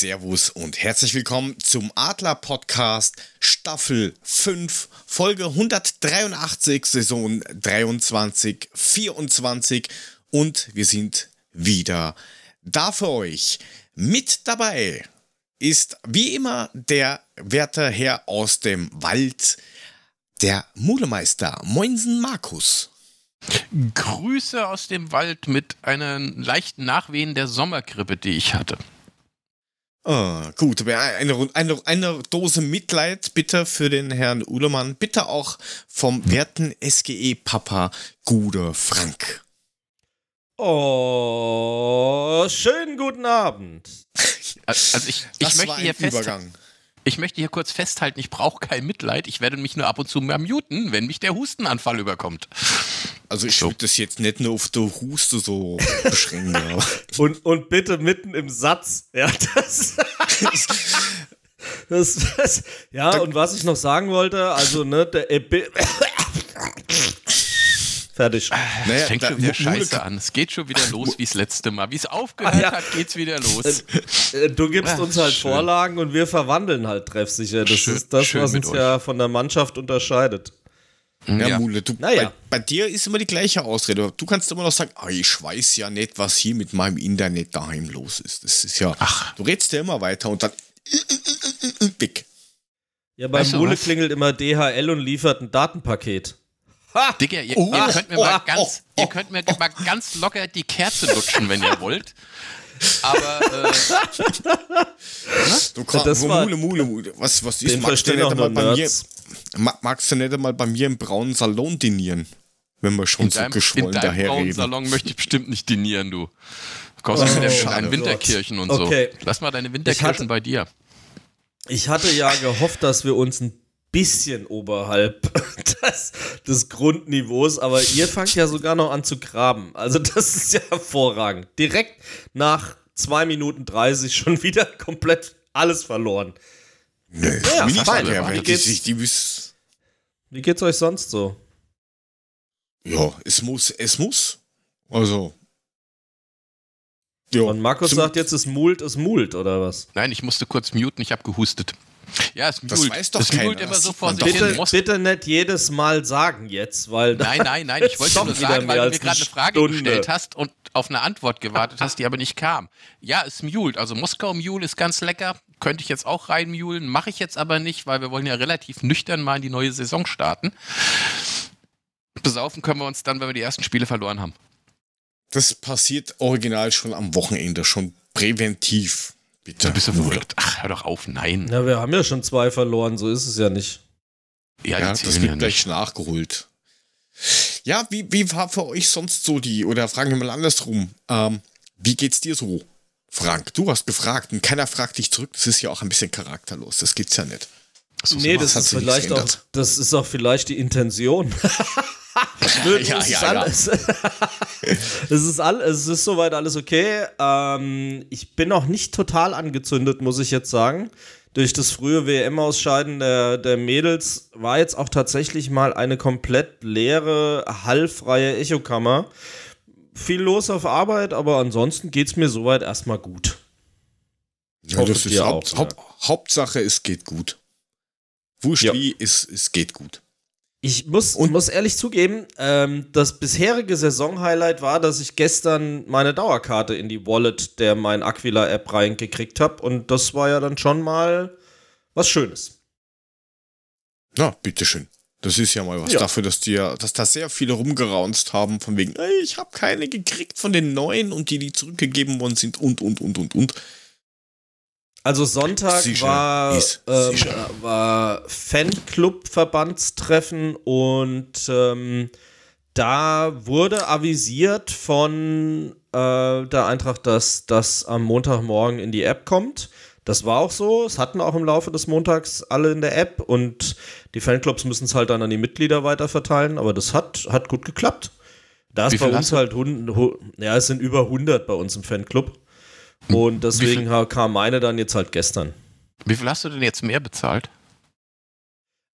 Servus und herzlich willkommen zum Adler Podcast Staffel 5, Folge 183, Saison 23, 24 und wir sind wieder da für euch. Mit dabei ist wie immer der werte Herr aus dem Wald, der Mulemeister Moinsen Markus. Grüße aus dem Wald mit einer leichten Nachwehen der Sommergrippe, die ich hatte. Ah, gut, eine, eine, eine Dose Mitleid bitte für den Herrn Uhlemann. Bitte auch vom werten SGE-Papa Gude Frank. Oh, schönen guten Abend. Also ich, ich möchte hier festhalten. Ich möchte hier kurz festhalten, ich brauche kein Mitleid. Ich werde mich nur ab und zu mal muten, wenn mich der Hustenanfall überkommt. Also ich so. würde das jetzt nicht nur auf der Huste so beschränken. und, und bitte mitten im Satz. Ja, das, das, das ja, und was ich noch sagen wollte, also, ne, der Fertig. Naja, es fängt schon wieder scheiße an. Es geht schon wieder los wie das letzte Mal. Wie es aufgehört ja. hat, geht's wieder los. Äh, äh, du gibst uns halt schön. Vorlagen und wir verwandeln halt treffsicher. Das schön, ist das, was uns euch. ja von der Mannschaft unterscheidet. Ja, ja. Mule, du, naja. bei, bei, dir ist immer die gleiche Ausrede. Du kannst immer noch sagen, ah, ich weiß ja nicht, was hier mit meinem Internet daheim los ist. Das ist ja, Ach. du redest ja immer weiter und dann dick. Ja, bei weißt Mule klingelt immer DHL und liefert ein Datenpaket. Digga, ihr, oh, ihr, könnt mir oh, mal ganz, oh, ihr könnt mir mal ganz locker die Kerze lutschen, wenn ihr wollt. Aber äh, du kannst, das war, Mule, Mule, Mule. Was, was ist, magst du, nicht mal bei mir, magst du nicht einmal bei mir im braunen Salon dinieren? Wenn wir schon in so deinem, geschwollen daherreden. In deinem braunen Salon möchte ich bestimmt nicht dinieren, du. Du kommst oh, mit deinen Winterkirchen und okay. so. Lass mal deine Winterkirchen hatte, bei dir. Ich hatte ja gehofft, dass wir uns ein bisschen oberhalb des, des, Grundniveaus, aber ihr fangt ja sogar noch an zu graben. Also das ist ja hervorragend. Direkt nach 2 Minuten 30 schon wieder komplett alles verloren. Nee, ja, wie, weiter, wie, geht's, die, die, wie geht's euch sonst so? Ja, es muss, es muss. Also. Jo, Und Markus sagt jetzt, es mult, es mult, oder was? Nein, ich musste kurz muten, ich habe gehustet. Ja, es mult. Das weiß doch es keiner. immer so vor sich bitte, bitte nicht jedes Mal sagen jetzt, weil. Nein, nein, nein, ich wollte nur sagen, weil du mir gerade eine Frage Stunde. gestellt hast und auf eine Antwort gewartet hast, die aber nicht kam. Ja, es mult. Also Moskau Mule ist ganz lecker. Könnte ich jetzt auch reinmulen. Mache ich jetzt aber nicht, weil wir wollen ja relativ nüchtern mal in die neue Saison starten. Besaufen können wir uns dann, wenn wir die ersten Spiele verloren haben. Das passiert original schon am Wochenende, schon präventiv. Bitte. Da bist du verrückt. Ach, hör doch auf, nein. Ja, wir haben ja schon zwei verloren, so ist es ja nicht. Ja, ja das wird ja gleich nachgeholt. Ja, wie, wie war für euch sonst so die, oder fragen wir mal andersrum, ähm, wie geht's dir so, Frank? Du hast gefragt und keiner fragt dich zurück, das ist ja auch ein bisschen charakterlos, das gibt's ja nicht. So, nee, das ist vielleicht auch, das ist auch vielleicht die Intention. Nö, ja, ja, alles, es, ist all, es ist soweit alles okay. Ähm, ich bin noch nicht total angezündet, muss ich jetzt sagen. Durch das frühe WM-Ausscheiden der, der Mädels war jetzt auch tatsächlich mal eine komplett leere, hallfreie Echokammer. Viel los auf Arbeit, aber ansonsten geht es mir soweit erstmal gut. Ja, das ist Haupt, auch, Haupt, Hauptsache, es geht gut. Wurscht wie, es, es geht gut. Ich muss, und muss ehrlich zugeben, ähm, das bisherige Saison-Highlight war, dass ich gestern meine Dauerkarte in die Wallet der mein Aquila-App reingekriegt habe. Und das war ja dann schon mal was Schönes. Na, bitteschön. Das ist ja mal was ja. dafür, dass, die, dass da sehr viele rumgeraunzt haben, von wegen, ich habe keine gekriegt von den neuen und die, die zurückgegeben worden sind und, und, und, und, und. Also Sonntag sicher, war, ist, ähm, war Fanclub-Verbandstreffen und ähm, da wurde avisiert von äh, der Eintracht, dass das am Montagmorgen in die App kommt. Das war auch so. Es hatten auch im Laufe des Montags alle in der App und die Fanclubs müssen es halt dann an die Mitglieder weiterverteilen, aber das hat, hat gut geklappt. Da ist bei uns halt, ja, es sind über 100 bei uns im Fanclub. Und deswegen kam meine dann jetzt halt gestern. Wie viel hast du denn jetzt mehr bezahlt?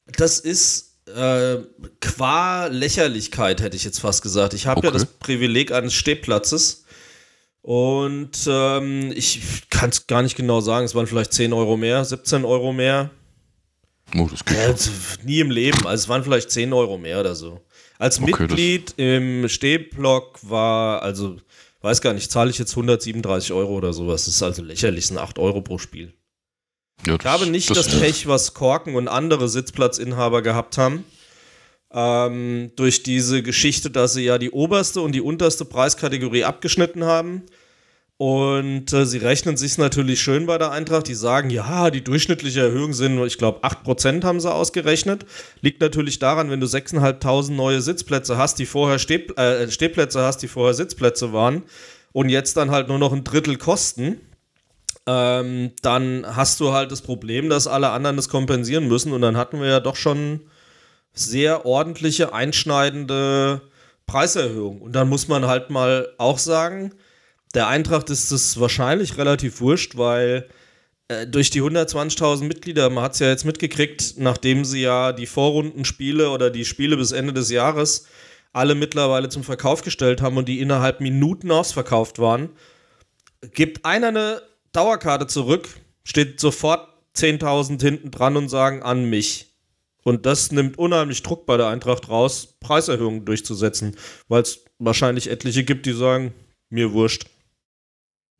Das ist äh, qua Lächerlichkeit, hätte ich jetzt fast gesagt. Ich habe okay. ja das Privileg eines Stehplatzes. Und ähm, ich kann es gar nicht genau sagen, es waren vielleicht 10 Euro mehr, 17 Euro mehr. Oh, das geht. Ja, nie im Leben, also es waren vielleicht 10 Euro mehr oder so. Als okay, Mitglied im Stehblock war, also weiß gar nicht, zahle ich jetzt 137 Euro oder sowas. Das ist also lächerlich, sind 8 Euro pro Spiel. Ja, das, ich habe nicht das, das Pech, was Korken und andere Sitzplatzinhaber gehabt haben. Ähm, durch diese Geschichte, dass sie ja die oberste und die unterste Preiskategorie abgeschnitten haben. Und äh, sie rechnen sich natürlich schön bei der Eintracht. Die sagen, ja, die durchschnittliche Erhöhung sind, ich glaube, 8% haben sie ausgerechnet. Liegt natürlich daran, wenn du 6.500 neue Sitzplätze hast, die vorher Steh, äh, Stehplätze hast, die vorher Sitzplätze waren und jetzt dann halt nur noch ein Drittel kosten, ähm, dann hast du halt das Problem, dass alle anderen das kompensieren müssen. Und dann hatten wir ja doch schon sehr ordentliche, einschneidende Preiserhöhungen. Und dann muss man halt mal auch sagen, der Eintracht ist es wahrscheinlich relativ wurscht, weil äh, durch die 120.000 Mitglieder, man hat es ja jetzt mitgekriegt, nachdem sie ja die Vorrundenspiele oder die Spiele bis Ende des Jahres alle mittlerweile zum Verkauf gestellt haben und die innerhalb Minuten ausverkauft waren, gibt einer eine Dauerkarte zurück, steht sofort 10.000 hinten dran und sagen an mich. Und das nimmt unheimlich Druck bei der Eintracht raus, Preiserhöhungen durchzusetzen, weil es wahrscheinlich etliche gibt, die sagen, mir wurscht.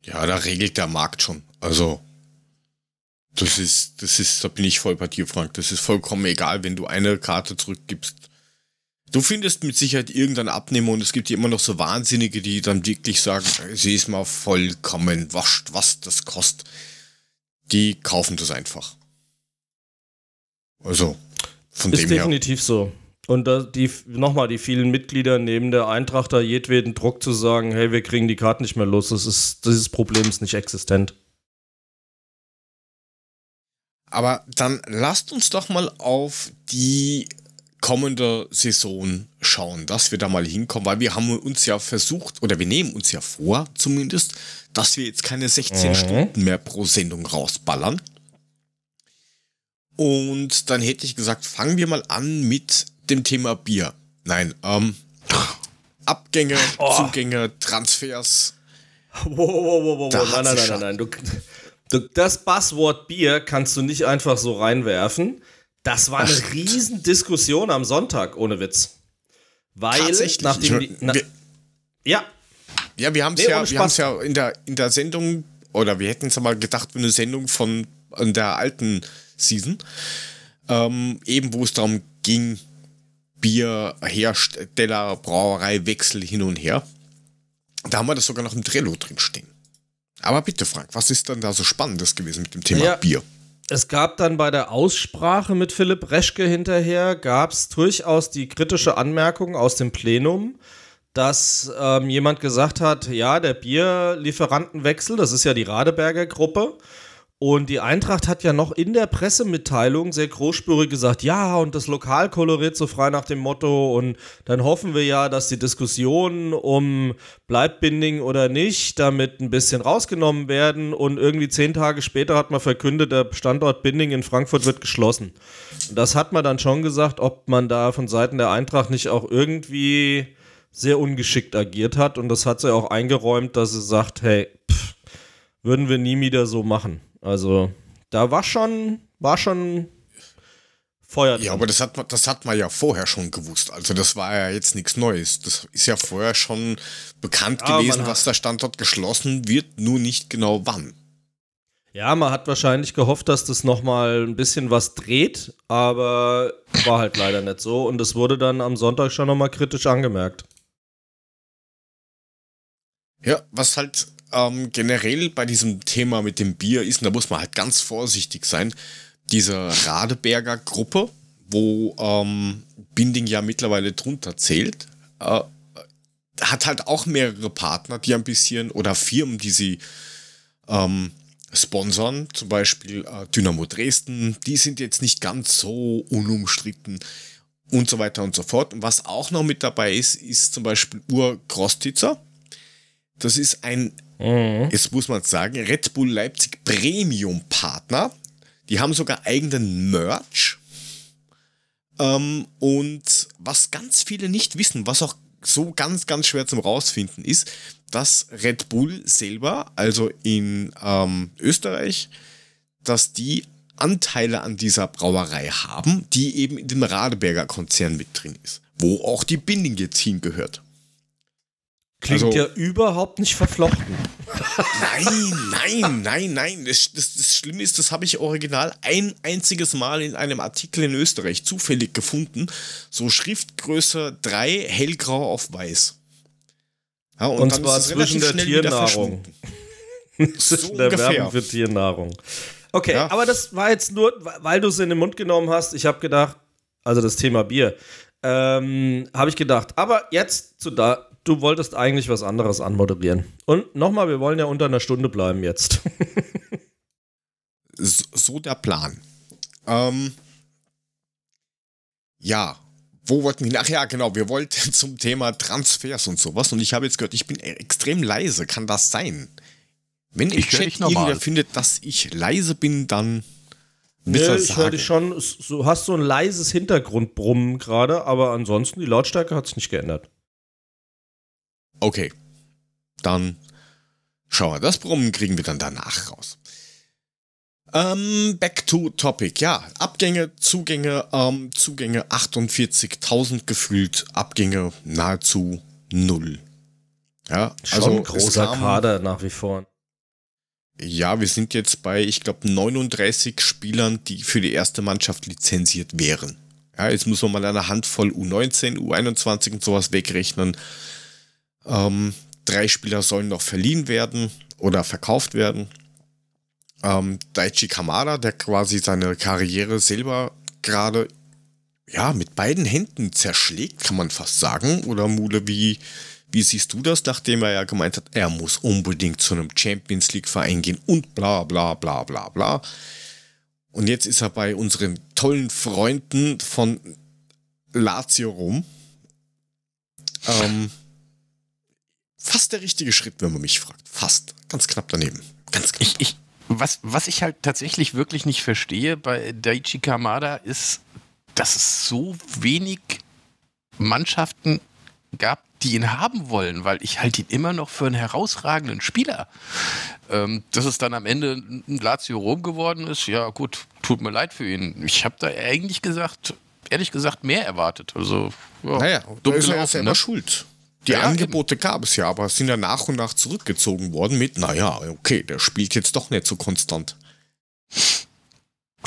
Ja, da regelt der Markt schon. Also, das ist, das ist, da bin ich voll bei dir, Frank. Das ist vollkommen egal, wenn du eine Karte zurückgibst. Du findest mit Sicherheit irgendeinen Abnehmer und es gibt immer noch so Wahnsinnige, die dann wirklich sagen, sie ist mal vollkommen wascht, was das kostet. Die kaufen das einfach. Also, von ist dem her. Ist definitiv so. Und da die, nochmal, die vielen Mitglieder neben der Eintracht da jedweden Druck zu sagen, hey, wir kriegen die Karten nicht mehr los, das ist, dieses Problem ist nicht existent. Aber dann lasst uns doch mal auf die kommende Saison schauen, dass wir da mal hinkommen, weil wir haben uns ja versucht, oder wir nehmen uns ja vor zumindest, dass wir jetzt keine 16 mhm. Stunden mehr pro Sendung rausballern. Und dann hätte ich gesagt, fangen wir mal an mit dem Thema Bier. Nein, ähm, Abgänge, oh. Zugänge, Transfers. Wow, wow, wow, wow, da nein, nein, nein, nein, nein. Du, du, das Buzzword Bier kannst du nicht einfach so reinwerfen. Das war eine Ach, Riesendiskussion am Sonntag, ohne Witz. Weil nachdem die, na, wir, ja. Ja, wir haben es nee, ja, wir ja in der, in der Sendung, oder wir hätten es mal gedacht, eine Sendung von der alten Season, ähm, eben wo es darum ging, Bierhersteller, Brauereiwechsel hin und her. Da haben wir das sogar noch im Trello drin stehen. Aber bitte, Frank, was ist dann da so Spannendes gewesen mit dem Thema ja, Bier? Es gab dann bei der Aussprache mit Philipp Reschke hinterher, gab es durchaus die kritische Anmerkung aus dem Plenum, dass ähm, jemand gesagt hat, ja, der Bierlieferantenwechsel, das ist ja die Radeberger Gruppe, und die Eintracht hat ja noch in der Pressemitteilung sehr großspurig gesagt, ja, und das Lokal koloriert so frei nach dem Motto. Und dann hoffen wir ja, dass die Diskussionen um bleibt Binding oder nicht damit ein bisschen rausgenommen werden. Und irgendwie zehn Tage später hat man verkündet, der Standort Binding in Frankfurt wird geschlossen. Und das hat man dann schon gesagt, ob man da von Seiten der Eintracht nicht auch irgendwie sehr ungeschickt agiert hat. Und das hat sie auch eingeräumt, dass sie sagt, hey, pff, würden wir nie wieder so machen. Also da war schon, war schon Feuer drin. Ja, aber das hat, man, das hat man ja vorher schon gewusst. Also das war ja jetzt nichts Neues. Das ist ja vorher schon bekannt ja, gewesen, dass der Standort geschlossen wird, nur nicht genau wann. Ja, man hat wahrscheinlich gehofft, dass das nochmal ein bisschen was dreht, aber war halt leider nicht so. Und es wurde dann am Sonntag schon nochmal kritisch angemerkt. Ja, was halt ähm, generell bei diesem Thema mit dem Bier ist, und da muss man halt ganz vorsichtig sein, diese Radeberger Gruppe, wo ähm, Binding ja mittlerweile drunter zählt, äh, hat halt auch mehrere Partner, die ein bisschen, oder Firmen, die sie ähm, sponsern, zum Beispiel äh, Dynamo Dresden, die sind jetzt nicht ganz so unumstritten und so weiter und so fort. Und was auch noch mit dabei ist, ist zum Beispiel Ur Krostitzer. Das ist ein Mhm. Jetzt muss man sagen, Red Bull Leipzig Premium Partner. Die haben sogar eigenen Merch. Ähm, und was ganz viele nicht wissen, was auch so ganz, ganz schwer zum rausfinden ist, dass Red Bull selber, also in ähm, Österreich, dass die Anteile an dieser Brauerei haben, die eben in dem Radeberger Konzern mit drin ist, wo auch die Binding jetzt hingehört. Klingt also, ja überhaupt nicht verflochten. Nein, nein, nein, nein. Das, das, das Schlimme ist, das habe ich original ein einziges Mal in einem Artikel in Österreich zufällig gefunden. So Schriftgröße 3, hellgrau auf weiß. Ja, und, und zwar zwischen der Tiernahrung. zwischen der Werbung für Tiernahrung. Okay, ja. aber das war jetzt nur, weil du es in den Mund genommen hast. Ich habe gedacht, also das Thema Bier, ähm, habe ich gedacht. Aber jetzt zu da, du wolltest eigentlich was anderes anmoderieren. Und nochmal, wir wollen ja unter einer Stunde bleiben jetzt. so der Plan. Ähm, ja, wo wollten wir? Ach ja, genau, wir wollten zum Thema Transfers und sowas. Und ich habe jetzt gehört, ich bin extrem leise. Kann das sein? Wenn ich Chat irgendwer findet, dass ich leise bin, dann. Nee, ich höre dich schon. Du hast so ein leises Hintergrundbrummen gerade, aber ansonsten die Lautstärke hat sich nicht geändert. Okay. Dann schauen wir. Das Brummen kriegen wir dann danach raus. Ähm, back to topic. Ja, Abgänge, Zugänge, ähm, Zugänge 48.000 gefühlt, Abgänge nahezu null. Ja, Schon also ein großer kam, Kader nach wie vor. Ja, wir sind jetzt bei, ich glaube, 39 Spielern, die für die erste Mannschaft lizenziert wären. Ja, jetzt muss man mal eine Handvoll U19, U21 und sowas wegrechnen. Ähm, drei Spieler sollen noch verliehen werden oder verkauft werden. Ähm, Daichi Kamada, der quasi seine Karriere selber gerade ja, mit beiden Händen zerschlägt, kann man fast sagen. Oder Mule, wie, wie siehst du das, nachdem er ja gemeint hat, er muss unbedingt zu einem Champions League-Verein gehen und bla bla bla bla bla. Und jetzt ist er bei unseren tollen Freunden von Lazio rum. Ähm, fast der richtige Schritt, wenn man mich fragt. Fast. Ganz knapp daneben. Ganz knapp. Ich, ich, was, was ich halt tatsächlich wirklich nicht verstehe bei Daichi Kamada ist, dass es so wenig Mannschaften gab, die ihn haben wollen, weil ich halte ihn immer noch für einen herausragenden Spieler. Ähm, dass es dann am Ende ein Lazio Rom geworden ist, ja gut, tut mir leid für ihn. Ich habe da eigentlich gesagt, ehrlich gesagt, mehr erwartet. Also, ja, naja, dumm da ist er ja ne? schuld. Die ja, Angebote eben. gab es ja, aber sind ja nach und nach zurückgezogen worden mit, naja, okay, der spielt jetzt doch nicht so konstant.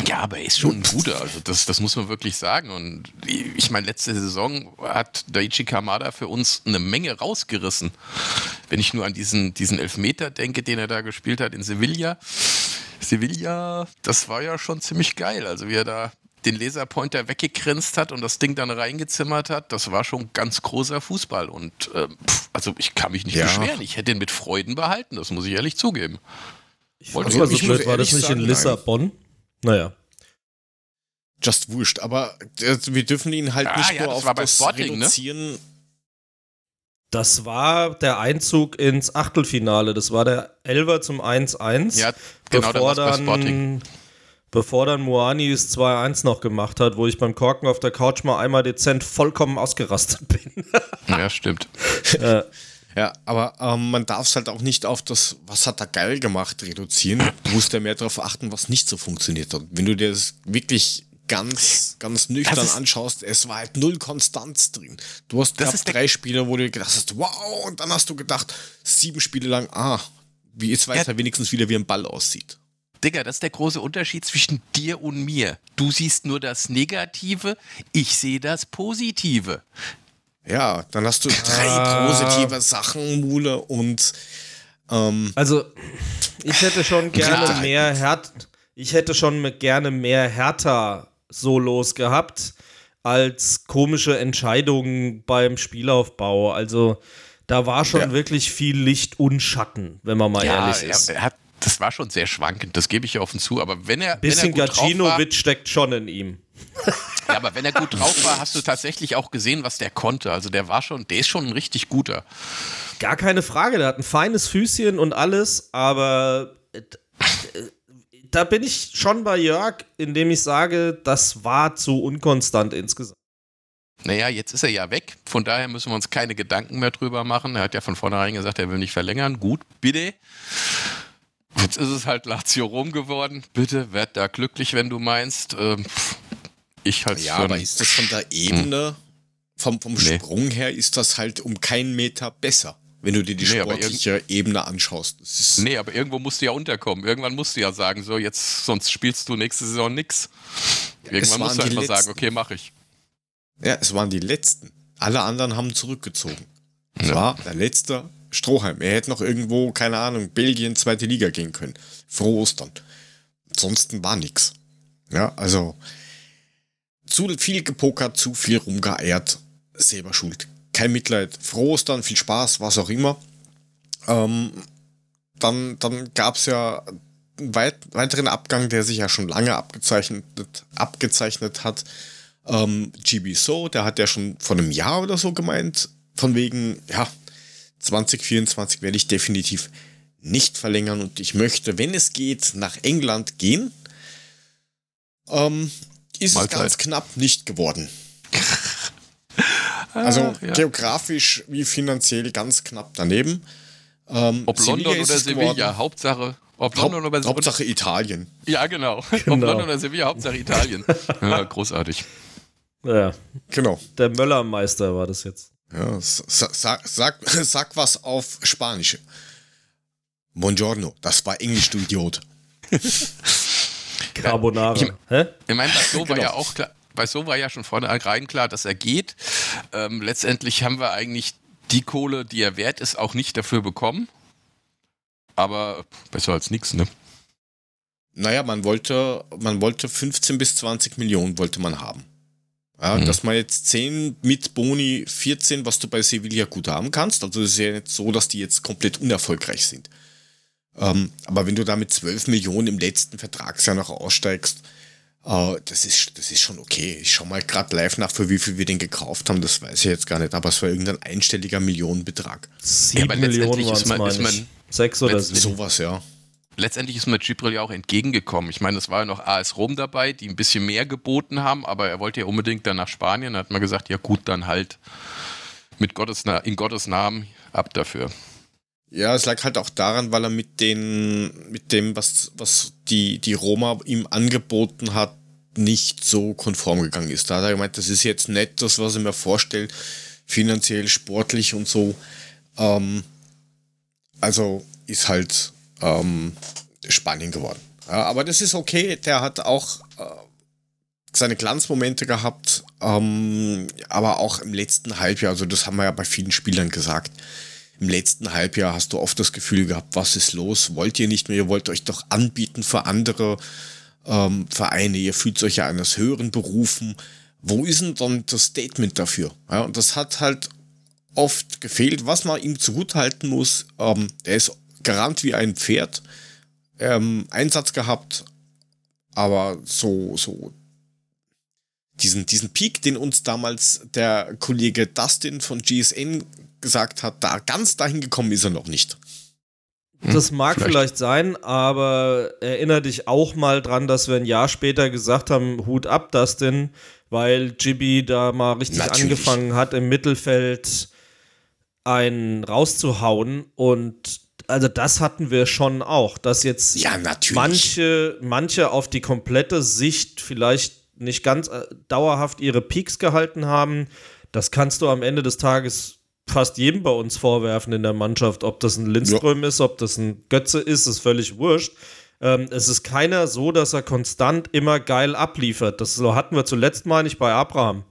Ja, aber er ist schon ein guter, also das, das muss man wirklich sagen. Und ich meine, letzte Saison hat Daichi Kamada für uns eine Menge rausgerissen. Wenn ich nur an diesen, diesen Elfmeter denke, den er da gespielt hat in Sevilla. Sevilla, das war ja schon ziemlich geil. Also wie er da den Laserpointer weggegrinst hat und das Ding dann reingezimmert hat, das war schon ganz großer Fußball. Und äh, pff, also ich kann mich nicht ja. beschweren. Ich hätte ihn mit Freuden behalten, das muss ich ehrlich zugeben. Ich Wollte also, so blöd, war das nicht sagen, in Lissabon? Nein. Naja. Just wurscht, aber äh, wir dürfen ihn halt ah, nicht ja, nur auf das Sporting, ne? reduzieren. Ne? Das war der Einzug ins Achtelfinale. Das war der Elver zum 1-1. Ja, genau, bevor dann, dann bevor dann Moani das 2-1 noch gemacht hat, wo ich beim Korken auf der Couch mal einmal dezent vollkommen ausgerastet bin. ja, stimmt. Äh, ja, aber ähm, man darf es halt auch nicht auf das, was hat er geil gemacht, reduzieren. Du musst ja mehr darauf achten, was nicht so funktioniert hat. Wenn du dir das wirklich ganz, ganz nüchtern anschaust, es war halt null Konstanz drin. Du hast glaub, drei Spiele, wo du gedacht hast, wow, und dann hast du gedacht, sieben Spiele lang, ah, wie jetzt weiß ja. er wenigstens wieder, wie ein Ball aussieht. Digga, das ist der große Unterschied zwischen dir und mir. Du siehst nur das Negative, ich sehe das Positive. Ja, dann hast du drei ah. positive Sachen, Mule, und ähm, Also, ich hätte schon gerne mehr Härte. Ich hätte schon gerne mehr härter Solos gehabt als komische Entscheidungen beim Spielaufbau. Also da war schon ja. wirklich viel Licht und Schatten, wenn man mal ja, ehrlich ist. Er, er hat das war schon sehr schwankend, das gebe ich ja offen zu. Aber wenn er. Bisschen Gacinovic steckt schon in ihm. ja, aber wenn er gut drauf war, hast du tatsächlich auch gesehen, was der konnte. Also der war schon, der ist schon ein richtig guter. Gar keine Frage, der hat ein feines Füßchen und alles, aber äh, da bin ich schon bei Jörg, indem ich sage, das war zu unkonstant insgesamt. Naja, jetzt ist er ja weg. Von daher müssen wir uns keine Gedanken mehr drüber machen. Er hat ja von vornherein gesagt, er will nicht verlängern. Gut, bitte. Jetzt ist es halt Lazio Rom geworden. Bitte, werd da glücklich, wenn du meinst. Ähm, ich halt Ja, aber ist das von der Ebene, hm. vom, vom nee. Sprung her, ist das halt um keinen Meter besser, wenn du dir die nee, sportliche Ebene anschaust. nee, aber irgendwo musst du ja unterkommen. Irgendwann musst du ja sagen, so jetzt, sonst spielst du nächste Saison nix. Irgendwann musst du einfach letzten. sagen, okay, mach ich. Ja, es waren die letzten. Alle anderen haben zurückgezogen. Es ja. war der letzte Strohhalm. Er hätte noch irgendwo, keine Ahnung, Belgien, zweite Liga gehen können. Frohe Ostern. Ansonsten war nichts. Ja, also zu viel gepokert, zu viel rumgeeiert. Selber schuld. Kein Mitleid. Frohe Ostern, viel Spaß, was auch immer. Ähm, dann dann gab es ja einen weit, weiteren Abgang, der sich ja schon lange abgezeichnet, abgezeichnet hat. Ähm, GB So, der hat ja schon vor einem Jahr oder so gemeint, von wegen, ja, 2024 werde ich definitiv nicht verlängern und ich möchte, wenn es geht, nach England gehen. Ähm, ist Mahlzeit. es ganz knapp nicht geworden. also ja. geografisch wie finanziell ganz knapp daneben. Ähm, Ob Sevilla London oder Sevilla, geworden. Hauptsache. Ob London Haupt, oder Hauptsache Italien. Ja, genau. genau. Ob London oder Sevilla, Hauptsache Italien. ja, großartig. Ja. Genau. Der Möllermeister war das jetzt. Ja, sag, sag, sag was auf Spanisch. Buongiorno, das war Englisch, du Idiot. Carbonara. Ich, Hä? ich meine, bei so war genau. ja auch klar, bei so war ja schon vornherein klar, dass er geht. Ähm, letztendlich haben wir eigentlich die Kohle, die er wert ist, auch nicht dafür bekommen. Aber besser als nichts, ne? Naja, man wollte, man wollte 15 bis 20 Millionen wollte man haben. Ja, mhm. Dass man jetzt 10 mit Boni 14, was du bei Sevilla gut haben kannst. Also es ist ja nicht so, dass die jetzt komplett unerfolgreich sind. Ähm, aber wenn du da mit 12 Millionen im letzten Vertragsjahr noch aussteigst, äh, das, ist, das ist schon okay. Ich schau mal gerade live nach, für wie viel wir den gekauft haben. Das weiß ich jetzt gar nicht, aber es war irgendein einstelliger Millionenbetrag. 7 ja, Millionen waren es, meine ich. Sechs oder sieben. Sowas, ja letztendlich ist mir Gibril ja auch entgegengekommen. Ich meine, es war ja noch AS Rom dabei, die ein bisschen mehr geboten haben, aber er wollte ja unbedingt dann nach Spanien. Da hat man gesagt, ja gut, dann halt mit Gottes, in Gottes Namen ab dafür. Ja, es lag halt auch daran, weil er mit den, mit dem, was, was die, die Roma ihm angeboten hat, nicht so konform gegangen ist. Da hat er gemeint, das ist jetzt nicht das, was ich mir vorstelle, finanziell, sportlich und so. Ähm, also ist halt ähm, Spanien geworden. Ja, aber das ist okay. Der hat auch äh, seine Glanzmomente gehabt, ähm, aber auch im letzten Halbjahr, also das haben wir ja bei vielen Spielern gesagt. Im letzten Halbjahr hast du oft das Gefühl gehabt, was ist los? Wollt ihr nicht mehr? Ihr wollt euch doch anbieten für andere ähm, Vereine. Ihr fühlt euch ja eines Höheren berufen. Wo ist denn dann das Statement dafür? Ja, und das hat halt oft gefehlt. Was man ihm zugutehalten muss, ähm, er ist gerannt wie ein Pferd. Ähm, Einsatz gehabt, aber so, so diesen, diesen Peak, den uns damals der Kollege Dustin von GSN gesagt hat, da ganz dahin gekommen ist er noch nicht. Das mag vielleicht. vielleicht. sein, aber erinnere dich auch mal dran, dass wir ein Jahr später gesagt haben, Hut ab, Dustin, weil Gibi da mal richtig Natürlich. angefangen hat, im Mittelfeld einen rauszuhauen und also das hatten wir schon auch, dass jetzt ja, manche, manche auf die komplette Sicht vielleicht nicht ganz äh, dauerhaft ihre Peaks gehalten haben. Das kannst du am Ende des Tages fast jedem bei uns vorwerfen in der Mannschaft. Ob das ein Lindström ja. ist, ob das ein Götze ist, ist völlig wurscht. Ähm, es ist keiner so, dass er konstant immer geil abliefert. Das so hatten wir zuletzt mal nicht bei Abraham.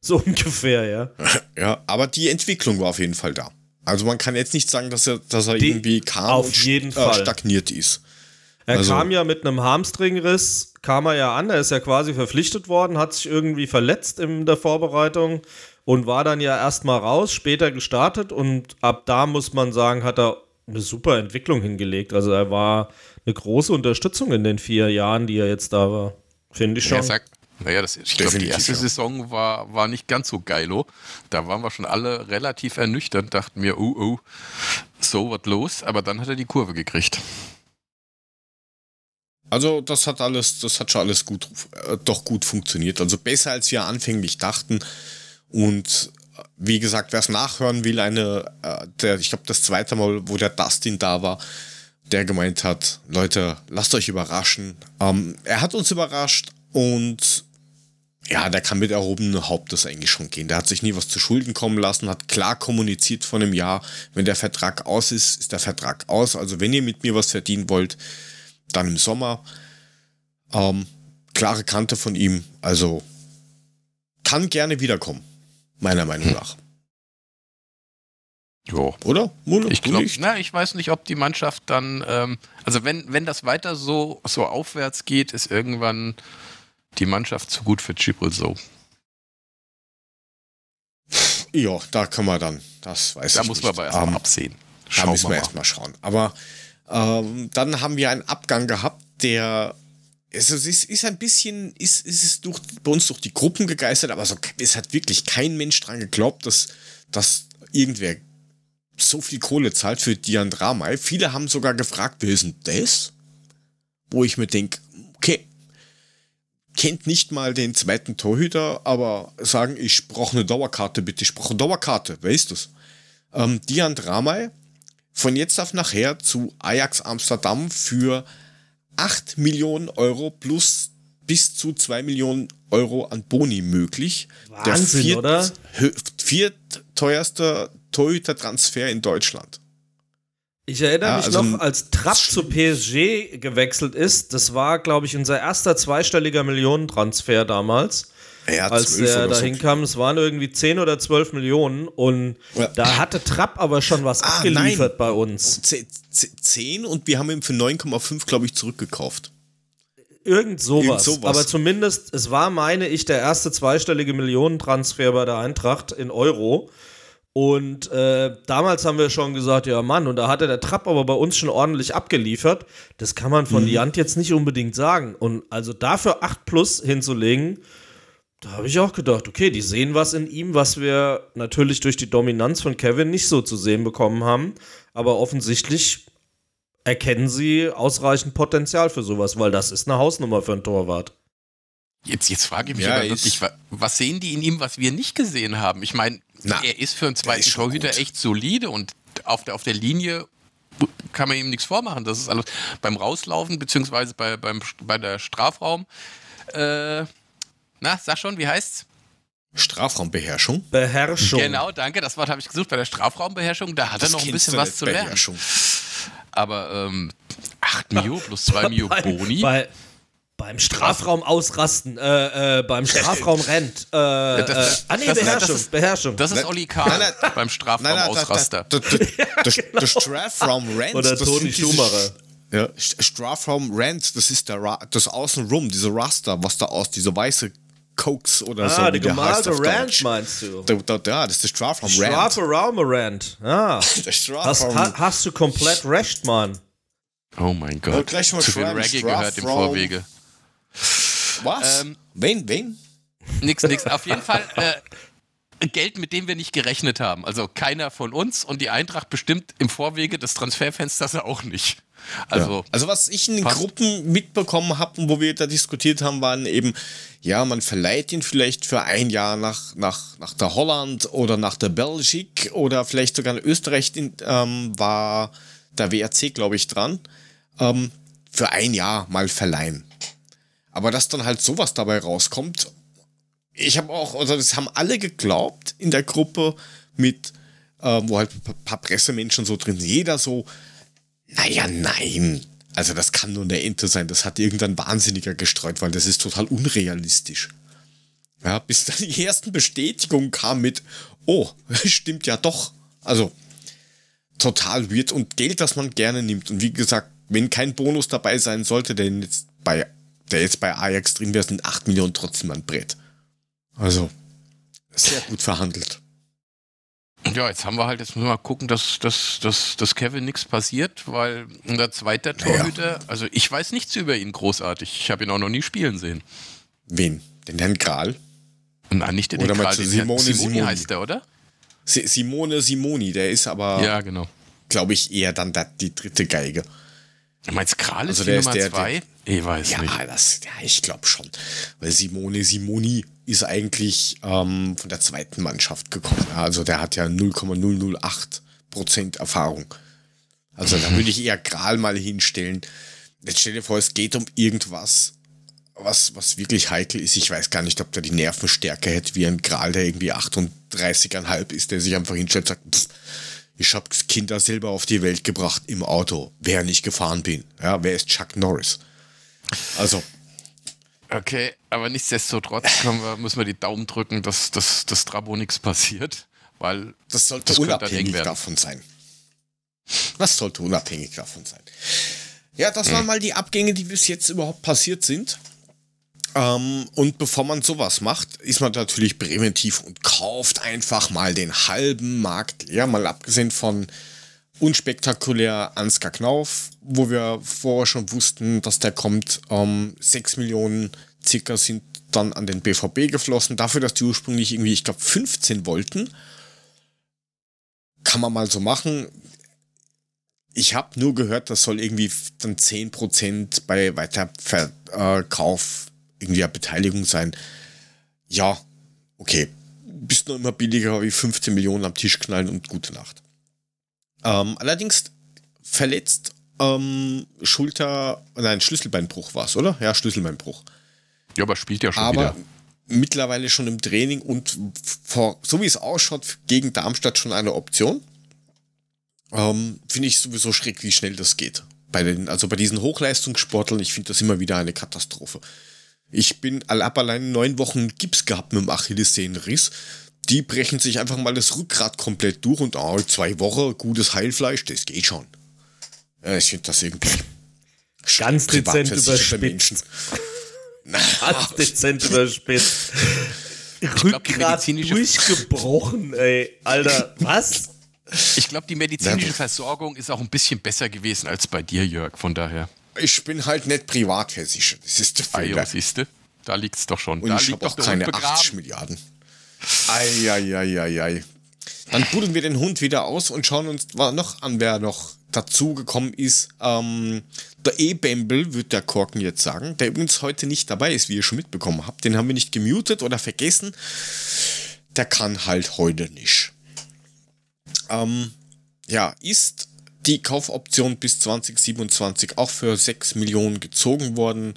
So ungefähr, ja. Ja, aber die Entwicklung war auf jeden Fall da. Also man kann jetzt nicht sagen, dass er, dass er Die, irgendwie kam auf und jeden st äh, Fall. stagniert ist. Er also, kam ja mit einem Hamstringriss, kam er ja an, er ist ja quasi verpflichtet worden, hat sich irgendwie verletzt in der Vorbereitung und war dann ja erstmal raus, später gestartet und ab da muss man sagen, hat er eine super Entwicklung hingelegt. Also er war eine große Unterstützung in den vier Jahren, die er jetzt da war. Finde ich schon. Er sagt, naja, das, ich glaube, die erste. Saison war, war nicht ganz so geilo. Da waren wir schon alle relativ ernüchtert, dachten mir, oh, oh, so was los. Aber dann hat er die Kurve gekriegt. Also das hat alles, das hat schon alles gut, äh, doch gut funktioniert. Also besser als wir anfänglich dachten. Und äh, wie gesagt, wer es nachhören will, eine, äh, der, ich glaube, das zweite Mal, wo der Dustin da war, der gemeint hat, Leute, lasst euch überraschen. Ähm, er hat uns überrascht und ja, der kann mit erhobenem Hauptes eigentlich schon gehen. Der hat sich nie was zu Schulden kommen lassen, hat klar kommuniziert von einem Jahr, wenn der Vertrag aus ist, ist der Vertrag aus. Also wenn ihr mit mir was verdienen wollt, dann im Sommer. Ähm, klare Kante von ihm, also kann gerne wiederkommen, meiner Meinung hm. nach. Jo. Oder? Mule, ich glaube, na, ich weiß nicht, ob die Mannschaft dann, ähm, also wenn, wenn das weiter so, so aufwärts geht, ist irgendwann die Mannschaft zu gut für Chibril so. Ja, da kann man dann, das weiß da ich muss man aber erstmal ähm, absehen. Schauen da müssen wir erstmal schauen. Aber ähm, dann haben wir einen Abgang gehabt, der also es ist, ist ein bisschen, ist, ist es durch, bei uns durch die Gruppen gegeistert, aber so, es hat wirklich kein Mensch dran geglaubt, dass, dass irgendwer so viel Kohle zahlt für Dian Dramai. Viele haben sogar gefragt, wer ist denn das? Wo ich mir denke, okay, kennt nicht mal den zweiten Torhüter, aber sagen, ich brauche eine Dauerkarte, bitte, ich brauche eine Dauerkarte, wer ist das? Ähm, Dian Dramai von jetzt auf nachher zu Ajax Amsterdam für 8 Millionen Euro plus bis zu 2 Millionen Euro an Boni möglich. Wahnsinn, Der viert, oder? viertteuerste Torhüter-Transfer in Deutschland. Ich erinnere ja, mich also noch, als Trapp zu PSG gewechselt ist, das war, glaube ich, unser erster zweistelliger Millionentransfer damals. Ja, als der da hinkam, es waren irgendwie 10 oder 12 Millionen und ja. da hatte Trapp aber schon was ah, abgeliefert nein. bei uns. 10 und wir haben ihn für 9,5, glaube ich, zurückgekauft. Irgend sowas. Irgend sowas. Aber zumindest, es war, meine ich, der erste zweistellige Millionentransfer bei der Eintracht in Euro. Und äh, damals haben wir schon gesagt, ja Mann, und da hatte der Trapp aber bei uns schon ordentlich abgeliefert. Das kann man von mhm. Liant jetzt nicht unbedingt sagen. Und also dafür 8 plus hinzulegen, da habe ich auch gedacht, okay, die sehen was in ihm, was wir natürlich durch die Dominanz von Kevin nicht so zu sehen bekommen haben. Aber offensichtlich erkennen sie ausreichend Potenzial für sowas, weil das ist eine Hausnummer für einen Torwart. Jetzt, jetzt frage ich mich ja, aber wirklich, was sehen die in ihm, was wir nicht gesehen haben? Ich meine, er ist für einen zweiten Torhüter gut. echt solide und auf der, auf der Linie kann man ihm nichts vormachen. Das ist alles beim Rauslaufen, beziehungsweise bei, beim, bei der Strafraum. Äh, na, sag schon, wie heißt's? Strafraumbeherrschung. Beherrschung. Genau, danke. Das Wort habe ich gesucht bei der Strafraumbeherrschung. Da hat das er noch ein bisschen was zu lernen. Aber ähm, 8 Mio plus 2 Mio Boni. Bei, beim Strafraum ausrasten, äh, äh, beim Strafraum rennt. Äh, äh, ah, nee, Beherrschung, das ist, Beherrschung. Das ist Oli Kahn beim Strafraum Ausraster. Der Strafraum rennt. Oder Toni Schumacher. Ja, Strafraum rennt, das ist der das Außenrum, diese Raster, was da aus, diese weiße Cokes oder ah, so. Ah, die gemalte Rand meinst du? Da, da, ja, das ist der Strafraum Rand. Strafraum Rand. Ah. der Strafraum. Hast, hast, du komplett recht, Mann. Oh mein Gott. Ja, gleich mal Zu viel Reggae gehört im Vorwege. Was? Ähm, wen, wen? Nix, nix. Auf jeden Fall äh, Geld, mit dem wir nicht gerechnet haben. Also keiner von uns und die Eintracht bestimmt im Vorwege des Transferfensters auch nicht. Also, ja. also was ich in den Gruppen mitbekommen habe und wo wir da diskutiert haben, waren eben, ja, man verleiht ihn vielleicht für ein Jahr nach, nach, nach der Holland oder nach der Belgik oder vielleicht sogar in Österreich in, ähm, war der WRC, glaube ich, dran. Ähm, für ein Jahr mal verleihen. Aber dass dann halt sowas dabei rauskommt, ich habe auch, also das haben alle geglaubt in der Gruppe mit, äh, wo halt ein paar Pressemenschen so drin sind, jeder so, naja, nein. Also das kann nur eine Ente sein. Das hat irgendein Wahnsinniger gestreut, weil das ist total unrealistisch. Ja, bis dann die ersten Bestätigungen kamen mit, oh, stimmt ja doch. Also total weird und Geld, das man gerne nimmt. Und wie gesagt, wenn kein Bonus dabei sein sollte, der jetzt bei, der jetzt bei Ajax drin wäre, sind 8 Millionen trotzdem ein Brett. Also, sehr gut verhandelt. Ja, jetzt haben wir halt, jetzt müssen wir mal gucken, dass, dass, dass, dass Kevin nichts passiert, weil unser zweiter Torhüter, naja. also ich weiß nichts über ihn großartig. Ich habe ihn auch noch nie spielen sehen. Wen? Den Herrn Kral? Nein, nicht den Herrn Kral, den Simone, Herrn Simoni, Simoni heißt der, oder? Simone Simoni, der ist aber, ja, genau. glaube ich, eher dann da, die dritte Geige. Du meinst Kral ist also die Nummer ist der, zwei? Der, ich weiß ja, nicht. Das, ja, ich glaube schon. Weil Simone Simoni ist eigentlich ähm, von der zweiten Mannschaft gekommen. Also der hat ja 0,008 Prozent Erfahrung. Also da würde ich eher Kral mal hinstellen. Jetzt stell dir vor, es geht um irgendwas, was, was wirklich heikel ist. Ich weiß gar nicht, ob der die Nervenstärke hätte wie ein Kral, der irgendwie 38,5 ist, der sich einfach hinstellt und sagt, pff, ich habe Kinder selber auf die Welt gebracht im Auto, während ich gefahren bin. Ja, wer ist Chuck Norris? Also. Okay, aber nichtsdestotrotz wir, müssen wir die Daumen drücken, dass, dass, dass Trabo nichts passiert, weil das sollte das unabhängig davon sein. Das sollte unabhängig davon sein. Ja, das waren hm. mal die Abgänge, die bis jetzt überhaupt passiert sind. Ähm, und bevor man sowas macht, ist man natürlich präventiv und kauft einfach mal den halben Markt leer, mal abgesehen von unspektakulär Ansgar Knauf, wo wir vorher schon wussten, dass der kommt. Ähm, 6 Millionen circa sind dann an den BVB geflossen, dafür, dass die ursprünglich irgendwie, ich glaube, 15 wollten. Kann man mal so machen. Ich habe nur gehört, das soll irgendwie dann 10% bei Weiterverkauf irgendwie eine Beteiligung sein. Ja, okay. Bist nur immer billiger wie 15 Millionen am Tisch knallen und gute Nacht. Ähm, allerdings verletzt ähm, Schulter, nein, Schlüsselbeinbruch war es, oder? Ja, Schlüsselbeinbruch. Ja, aber spielt ja schon aber wieder. mittlerweile schon im Training und vor, so wie es ausschaut, gegen Darmstadt schon eine Option. Ähm, finde ich sowieso schräg, wie schnell das geht. Bei den, also bei diesen Hochleistungssportlern, ich finde das immer wieder eine Katastrophe. Ich bin ab allein neun Wochen Gips gehabt mit dem Achillessehnenriss. Die brechen sich einfach mal das Rückgrat komplett durch und oh, zwei Wochen gutes Heilfleisch, das geht schon. Ja, ich finde das irgendwie ganz dezent überspitzt. ganz dezent überspitzt. Rückgrat durchgebrochen, ey. Alter, was? Ich glaube, die medizinische Versorgung ist auch ein bisschen besser gewesen als bei dir, Jörg, von daher. Ich bin halt nicht privat versichert. Das ist der Fehler. Ah, siehst du? Da liegt es doch schon. Und da ich habe auch keine 80 Milliarden. Eieieiei. Dann buddeln wir den Hund wieder aus und schauen uns noch an, wer noch dazu gekommen ist. Ähm, der E-Bamble wird der Korken jetzt sagen, der übrigens heute nicht dabei ist, wie ihr schon mitbekommen habt. Den haben wir nicht gemutet oder vergessen. Der kann halt heute nicht. Ähm, ja, ist die Kaufoption bis 2027 auch für 6 Millionen gezogen worden.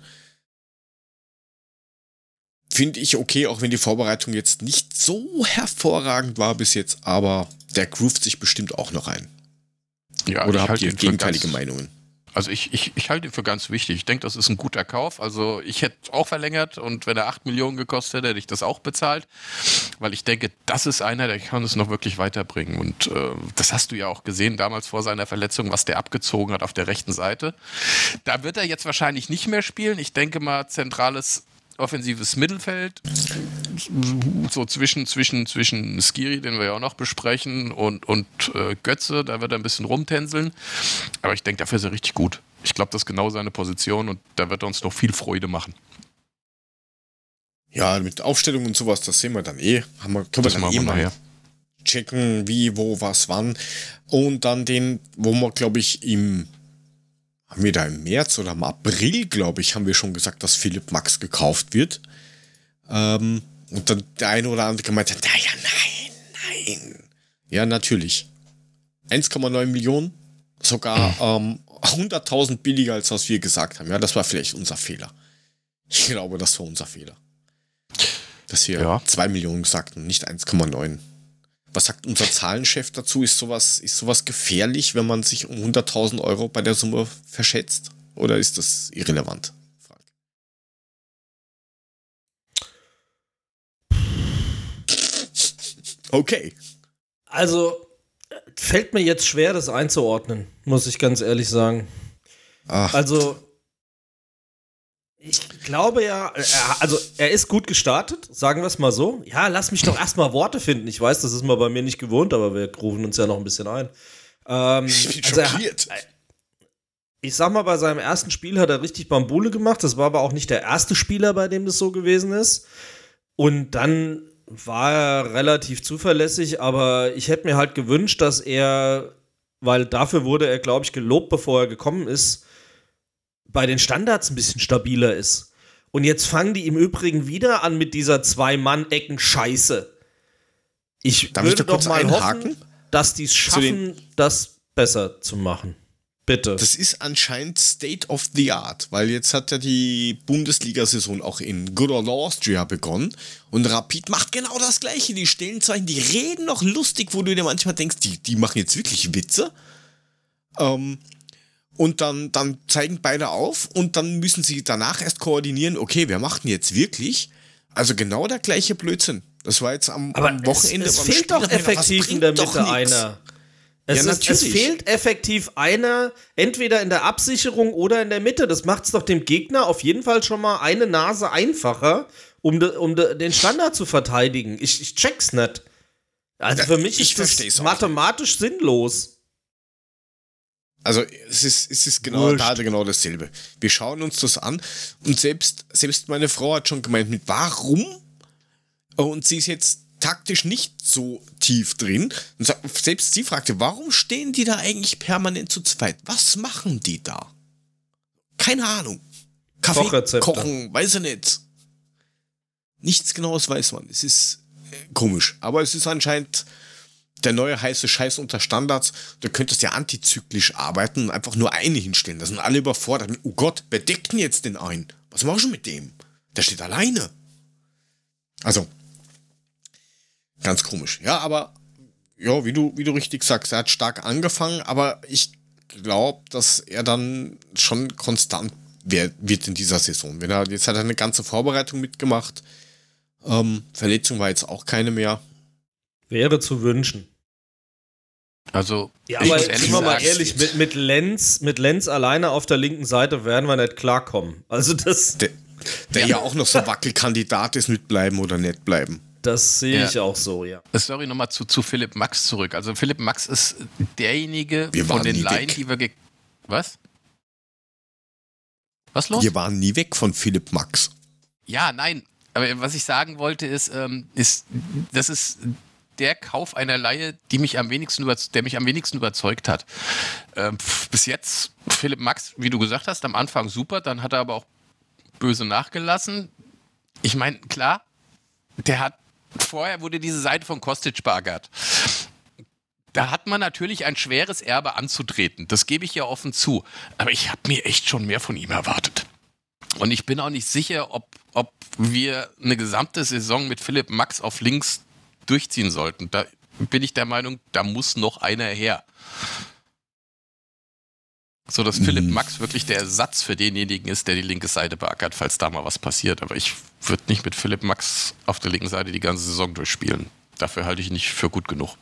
Finde ich okay, auch wenn die Vorbereitung jetzt nicht so hervorragend war bis jetzt, aber der groovt sich bestimmt auch noch ein. Ja, Oder habt ihr gegenteilige Meinungen? Also ich, ich, ich halte ihn für ganz wichtig. Ich denke, das ist ein guter Kauf. Also ich hätte auch verlängert und wenn er 8 Millionen gekostet hätte, hätte ich das auch bezahlt. Weil ich denke, das ist einer, der kann es noch wirklich weiterbringen. Und äh, das hast du ja auch gesehen damals vor seiner Verletzung, was der abgezogen hat auf der rechten Seite. Da wird er jetzt wahrscheinlich nicht mehr spielen. Ich denke mal, zentrales offensives Mittelfeld, so zwischen, zwischen, zwischen Skiri, den wir ja auch noch besprechen, und, und äh, Götze, da wird er ein bisschen rumtänzeln. Aber ich denke, dafür ist er richtig gut. Ich glaube, das ist genau seine Position und da wird er uns noch viel Freude machen. Ja, mit Aufstellung und sowas, das sehen wir dann eh. Haben wir, können das wir dann eh mal checken, wie, wo, was, wann. Und dann den, wo wir, glaube ich, im haben wir da im März oder im April, glaube ich, haben wir schon gesagt, dass Philipp Max gekauft wird. Ähm, und dann der eine oder andere gemeint hat, naja, nein, nein. Ja, natürlich. 1,9 Millionen, sogar ähm, 100.000 billiger, als was wir gesagt haben. Ja, das war vielleicht unser Fehler. Ich glaube, das war unser Fehler. Dass wir ja. 2 Millionen sagten, nicht 1,9. Was sagt unser Zahlenchef dazu? Ist sowas, ist sowas gefährlich, wenn man sich um 100.000 Euro bei der Summe verschätzt? Oder ist das irrelevant? Okay. Also, fällt mir jetzt schwer, das einzuordnen, muss ich ganz ehrlich sagen. Ach. Also, glaube ja, also er ist gut gestartet, sagen wir es mal so. Ja, lass mich doch erstmal Worte finden. Ich weiß, das ist mal bei mir nicht gewohnt, aber wir rufen uns ja noch ein bisschen ein. Ähm, ich bin also schockiert. Er, ich sag mal, bei seinem ersten Spiel hat er richtig Bambule gemacht. Das war aber auch nicht der erste Spieler, bei dem das so gewesen ist. Und dann war er relativ zuverlässig, aber ich hätte mir halt gewünscht, dass er, weil dafür wurde er, glaube ich, gelobt, bevor er gekommen ist, bei den Standards ein bisschen stabiler ist. Und jetzt fangen die im Übrigen wieder an mit dieser Zwei-Mann-Ecken-Scheiße. Ich Darf würde ich doch mal einhaken? hoffen, dass die es schaffen, das besser zu machen. Bitte. Das ist anscheinend State of the Art, weil jetzt hat ja die Bundesliga-Saison auch in Good Old Austria begonnen und Rapid macht genau das Gleiche. Die stellen Zeichen, die reden noch lustig, wo du dir manchmal denkst, die, die machen jetzt wirklich Witze. Ähm, und dann, dann zeigen beide auf und dann müssen sie danach erst koordinieren, okay, wer macht denn jetzt wirklich? Also genau der gleiche Blödsinn. Das war jetzt am, Aber am Wochenende. Es, es fehlt doch effektiv in der Mitte einer. Es, ja, ist, es, fehlt effektiv einer, entweder in der Absicherung oder in der Mitte. Das macht es doch dem Gegner auf jeden Fall schon mal eine Nase einfacher, um, de, um de, den Standard zu verteidigen. Ich, ich check's nicht. Also für mich ich ist das mathematisch auch. sinnlos. Also es ist, es ist genau, da genau dasselbe. Wir schauen uns das an und selbst, selbst meine Frau hat schon gemeint, mit warum? Und sie ist jetzt taktisch nicht so tief drin. Und selbst sie fragte, warum stehen die da eigentlich permanent zu zweit? Was machen die da? Keine Ahnung. Kaffee kochen, weiß ich nicht. Nichts genaues weiß man. Es ist äh, komisch. Aber es ist anscheinend der neue heiße Scheiß unter Standards. Du könntest ja antizyklisch arbeiten und einfach nur eine hinstellen. Da sind alle überfordert. Oh Gott, wer deckt denn jetzt den ein? Was machst du mit dem? Der steht alleine. Also, Ganz komisch. Ja, aber ja, wie du, wie du richtig sagst, er hat stark angefangen, aber ich glaube, dass er dann schon konstant wird in dieser Saison. Wenn er, jetzt hat er eine ganze Vorbereitung mitgemacht. Ähm, Verletzung war jetzt auch keine mehr. Wäre zu wünschen. Also, ja, aber sind wir mal ehrlich, mit, mit, Lenz, mit Lenz alleine auf der linken Seite werden wir nicht klarkommen. Also das. Der, der ja. ja auch noch so Wackelkandidat ist, mitbleiben oder nicht bleiben. Das sehe ja. ich auch so, ja. Äh, sorry, nochmal zu, zu Philipp Max zurück. Also Philipp Max ist derjenige von den Laien, die wir... Ge Was? Was los? Wir waren nie weg von Philipp Max. Ja, nein. Aber was ich sagen wollte ist, ähm, ist das ist der Kauf einer Laie, die mich am wenigsten der mich am wenigsten überzeugt hat. Ähm, bis jetzt Philipp Max, wie du gesagt hast, am Anfang super, dann hat er aber auch böse nachgelassen. Ich meine, klar, der hat vorher wurde diese Seite von Kostic beackert. Da hat man natürlich ein schweres Erbe anzutreten. Das gebe ich ja offen zu. Aber ich habe mir echt schon mehr von ihm erwartet. Und ich bin auch nicht sicher, ob, ob wir eine gesamte Saison mit Philipp Max auf links durchziehen sollten. Da bin ich der Meinung, da muss noch einer her. So dass Philipp hm. Max wirklich der Ersatz für denjenigen ist, der die linke Seite beackert, falls da mal was passiert. Aber ich würde nicht mit Philipp Max auf der linken Seite die ganze Saison durchspielen. Dafür halte ich ihn nicht für gut genug.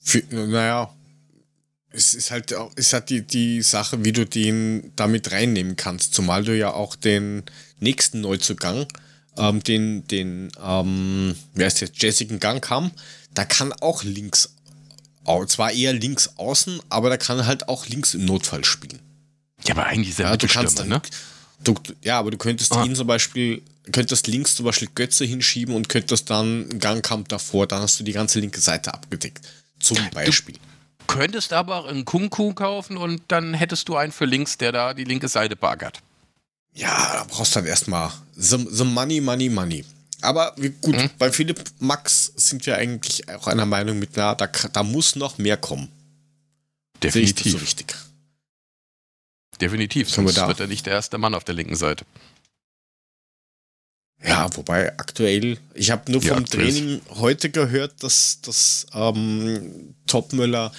Für, naja, es ist halt auch, ist halt die, die Sache, wie du den damit reinnehmen kannst, zumal du ja auch den nächsten Neuzugang, ähm, den, den, ähm, wer ist jetzt, Jessica Gang haben, da kann auch links zwar eher links außen, aber der kann halt auch links im Notfall spielen. Ja, aber eigentlich ist er ja, du kannst dann, ne? Du, ja, aber du könntest ah. ihn zum Beispiel, könntest links zum Beispiel Götze hinschieben und könntest dann Gangkampf davor, dann hast du die ganze linke Seite abgedeckt. Zum Beispiel. Du könntest aber auch einen Kunku kaufen und dann hättest du einen für links, der da die linke Seite baggert. Ja, da brauchst du dann erstmal the, the money, money, money. Aber gut, mhm. bei Philipp Max sind wir eigentlich auch einer Meinung mit, na, da, da muss noch mehr kommen. Definitiv. So richtig. Definitiv, sonst wird er nicht der erste Mann auf der linken Seite. Ja, wobei aktuell, ich habe nur vom ja, Training heute gehört, dass, dass ähm, Topmüller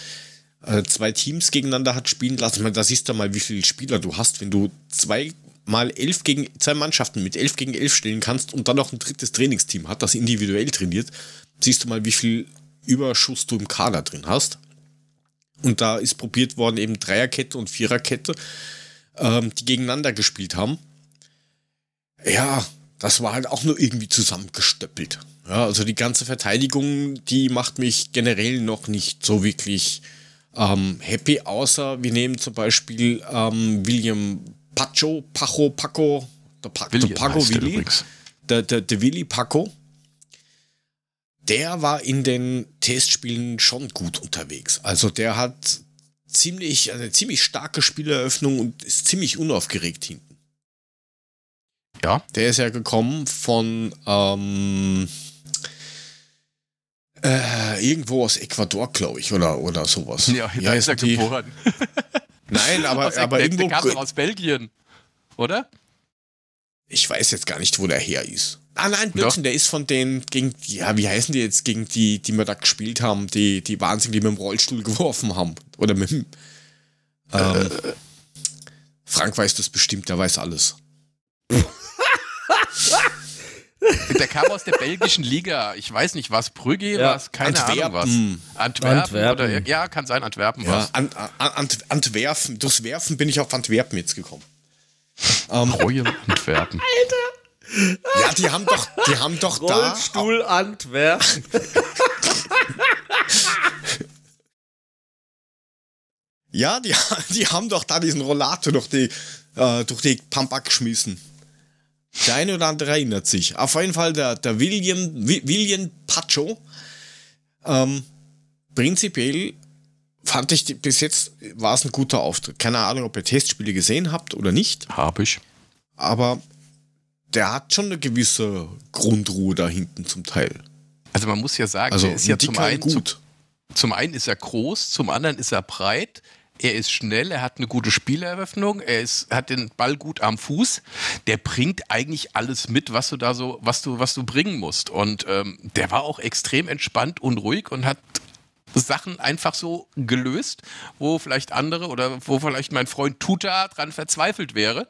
äh, zwei Teams gegeneinander hat spielen lassen. Ich meine, da siehst du mal, wie viele Spieler du hast, wenn du zwei mal elf gegen zwei Mannschaften mit elf gegen elf stellen kannst und dann noch ein drittes Trainingsteam hat, das individuell trainiert, siehst du mal, wie viel Überschuss du im Kader drin hast. Und da ist probiert worden, eben Dreierkette und Viererkette, ähm, die gegeneinander gespielt haben. Ja, das war halt auch nur irgendwie zusammengestöppelt. Ja, also die ganze Verteidigung, die macht mich generell noch nicht so wirklich ähm, happy, außer wir nehmen zum Beispiel ähm, William Pacho, Pacho, Paco, der, pa Willi der Paco Willi, der, der, der Willi Paco, der war in den Testspielen schon gut unterwegs. Also der hat ziemlich, eine ziemlich starke Spieleröffnung und ist ziemlich unaufgeregt hinten. Ja. Der ist ja gekommen von ähm, äh, irgendwo aus Ecuador, glaube ich, oder, oder sowas. Ja, da ist er geboren. Nein, aber, aus aber irgendwo. Der kam aus Belgien, oder? Ich weiß jetzt gar nicht, wo der her ist. Ah nein, Blödsinn, der ist von denen gegen, ja, wie heißen die jetzt, gegen die, die wir da gespielt haben, die, die Wahnsinn, die mit dem Rollstuhl geworfen haben. Oder mit dem. Ähm, äh. Frank weiß das bestimmt, der weiß alles. der kam aus der belgischen Liga. Ich weiß nicht, was Brügge, ja. was, keine Antwerpen. Ahnung was. Antwerpen. Antwerpen. Oder, ja, kann sein, Antwerpen ja, was. An, an, Antwerpen, durchs Werfen bin ich auf Antwerpen jetzt gekommen. Ähm, Royal Antwerpen. Alter. Ja, die haben doch, die haben doch Rollstuhl da. Antwerpen. ja, die, die haben doch da diesen Rollator durch die, äh, durch die Pampa geschmissen. Der eine oder andere erinnert sich. Auf jeden Fall der, der William, William Pacho. Ähm, prinzipiell fand ich bis jetzt war es ein guter Auftritt. Keine Ahnung, ob ihr Testspiele gesehen habt oder nicht. Habe ich. Aber der hat schon eine gewisse Grundruhe da hinten zum Teil. Also man muss ja sagen, also, er ist ja zum einen gut. Zum, zum einen ist er groß, zum anderen ist er breit. Er ist schnell, er hat eine gute Spieleröffnung, er ist, hat den Ball gut am Fuß. Der bringt eigentlich alles mit, was du da so, was du, was du bringen musst. Und ähm, der war auch extrem entspannt und ruhig und hat Sachen einfach so gelöst, wo vielleicht andere oder wo vielleicht mein Freund Tuta dran verzweifelt wäre.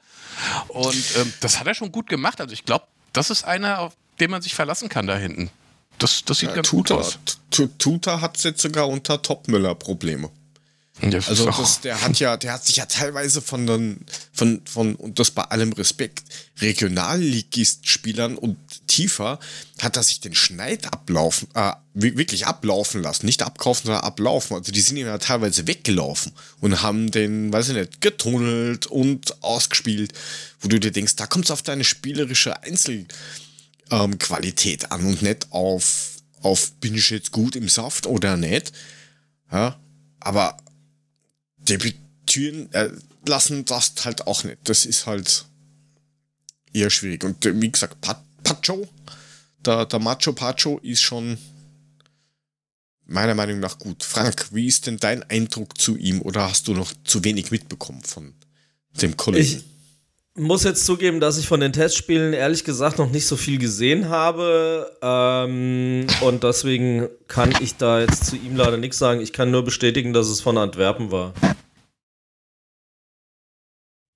Und ähm, das hat er schon gut gemacht. Also ich glaube, das ist einer, auf den man sich verlassen kann da hinten. Das, das sieht ja, ganz Tuta, gut aus. Tuta hat jetzt sogar unter Topmüller Probleme. Das also das, der hat ja, der hat sich ja teilweise von den, von, von, und das bei allem Respekt, Regionalligist-Spielern und tiefer, hat er sich den Schneid ablaufen, äh, wirklich ablaufen lassen. Nicht abkaufen, sondern ablaufen. Also die sind ihm ja teilweise weggelaufen und haben den, weiß ich nicht, getunnelt und ausgespielt, wo du dir denkst, da kommt es auf deine spielerische Einzelqualität ähm, an und nicht auf, auf bin ich jetzt gut im Saft oder nicht. Ja, aber debütieren äh, lassen das halt auch nicht. Das ist halt eher schwierig. Und äh, wie gesagt, Pat Pacho, der, der Macho Pacho ist schon meiner Meinung nach gut. Frank, wie ist denn dein Eindruck zu ihm oder hast du noch zu wenig mitbekommen von dem Kollegen? Ich muss jetzt zugeben, dass ich von den Testspielen ehrlich gesagt noch nicht so viel gesehen habe. Ähm, und deswegen kann ich da jetzt zu ihm leider nichts sagen. Ich kann nur bestätigen, dass es von Antwerpen war.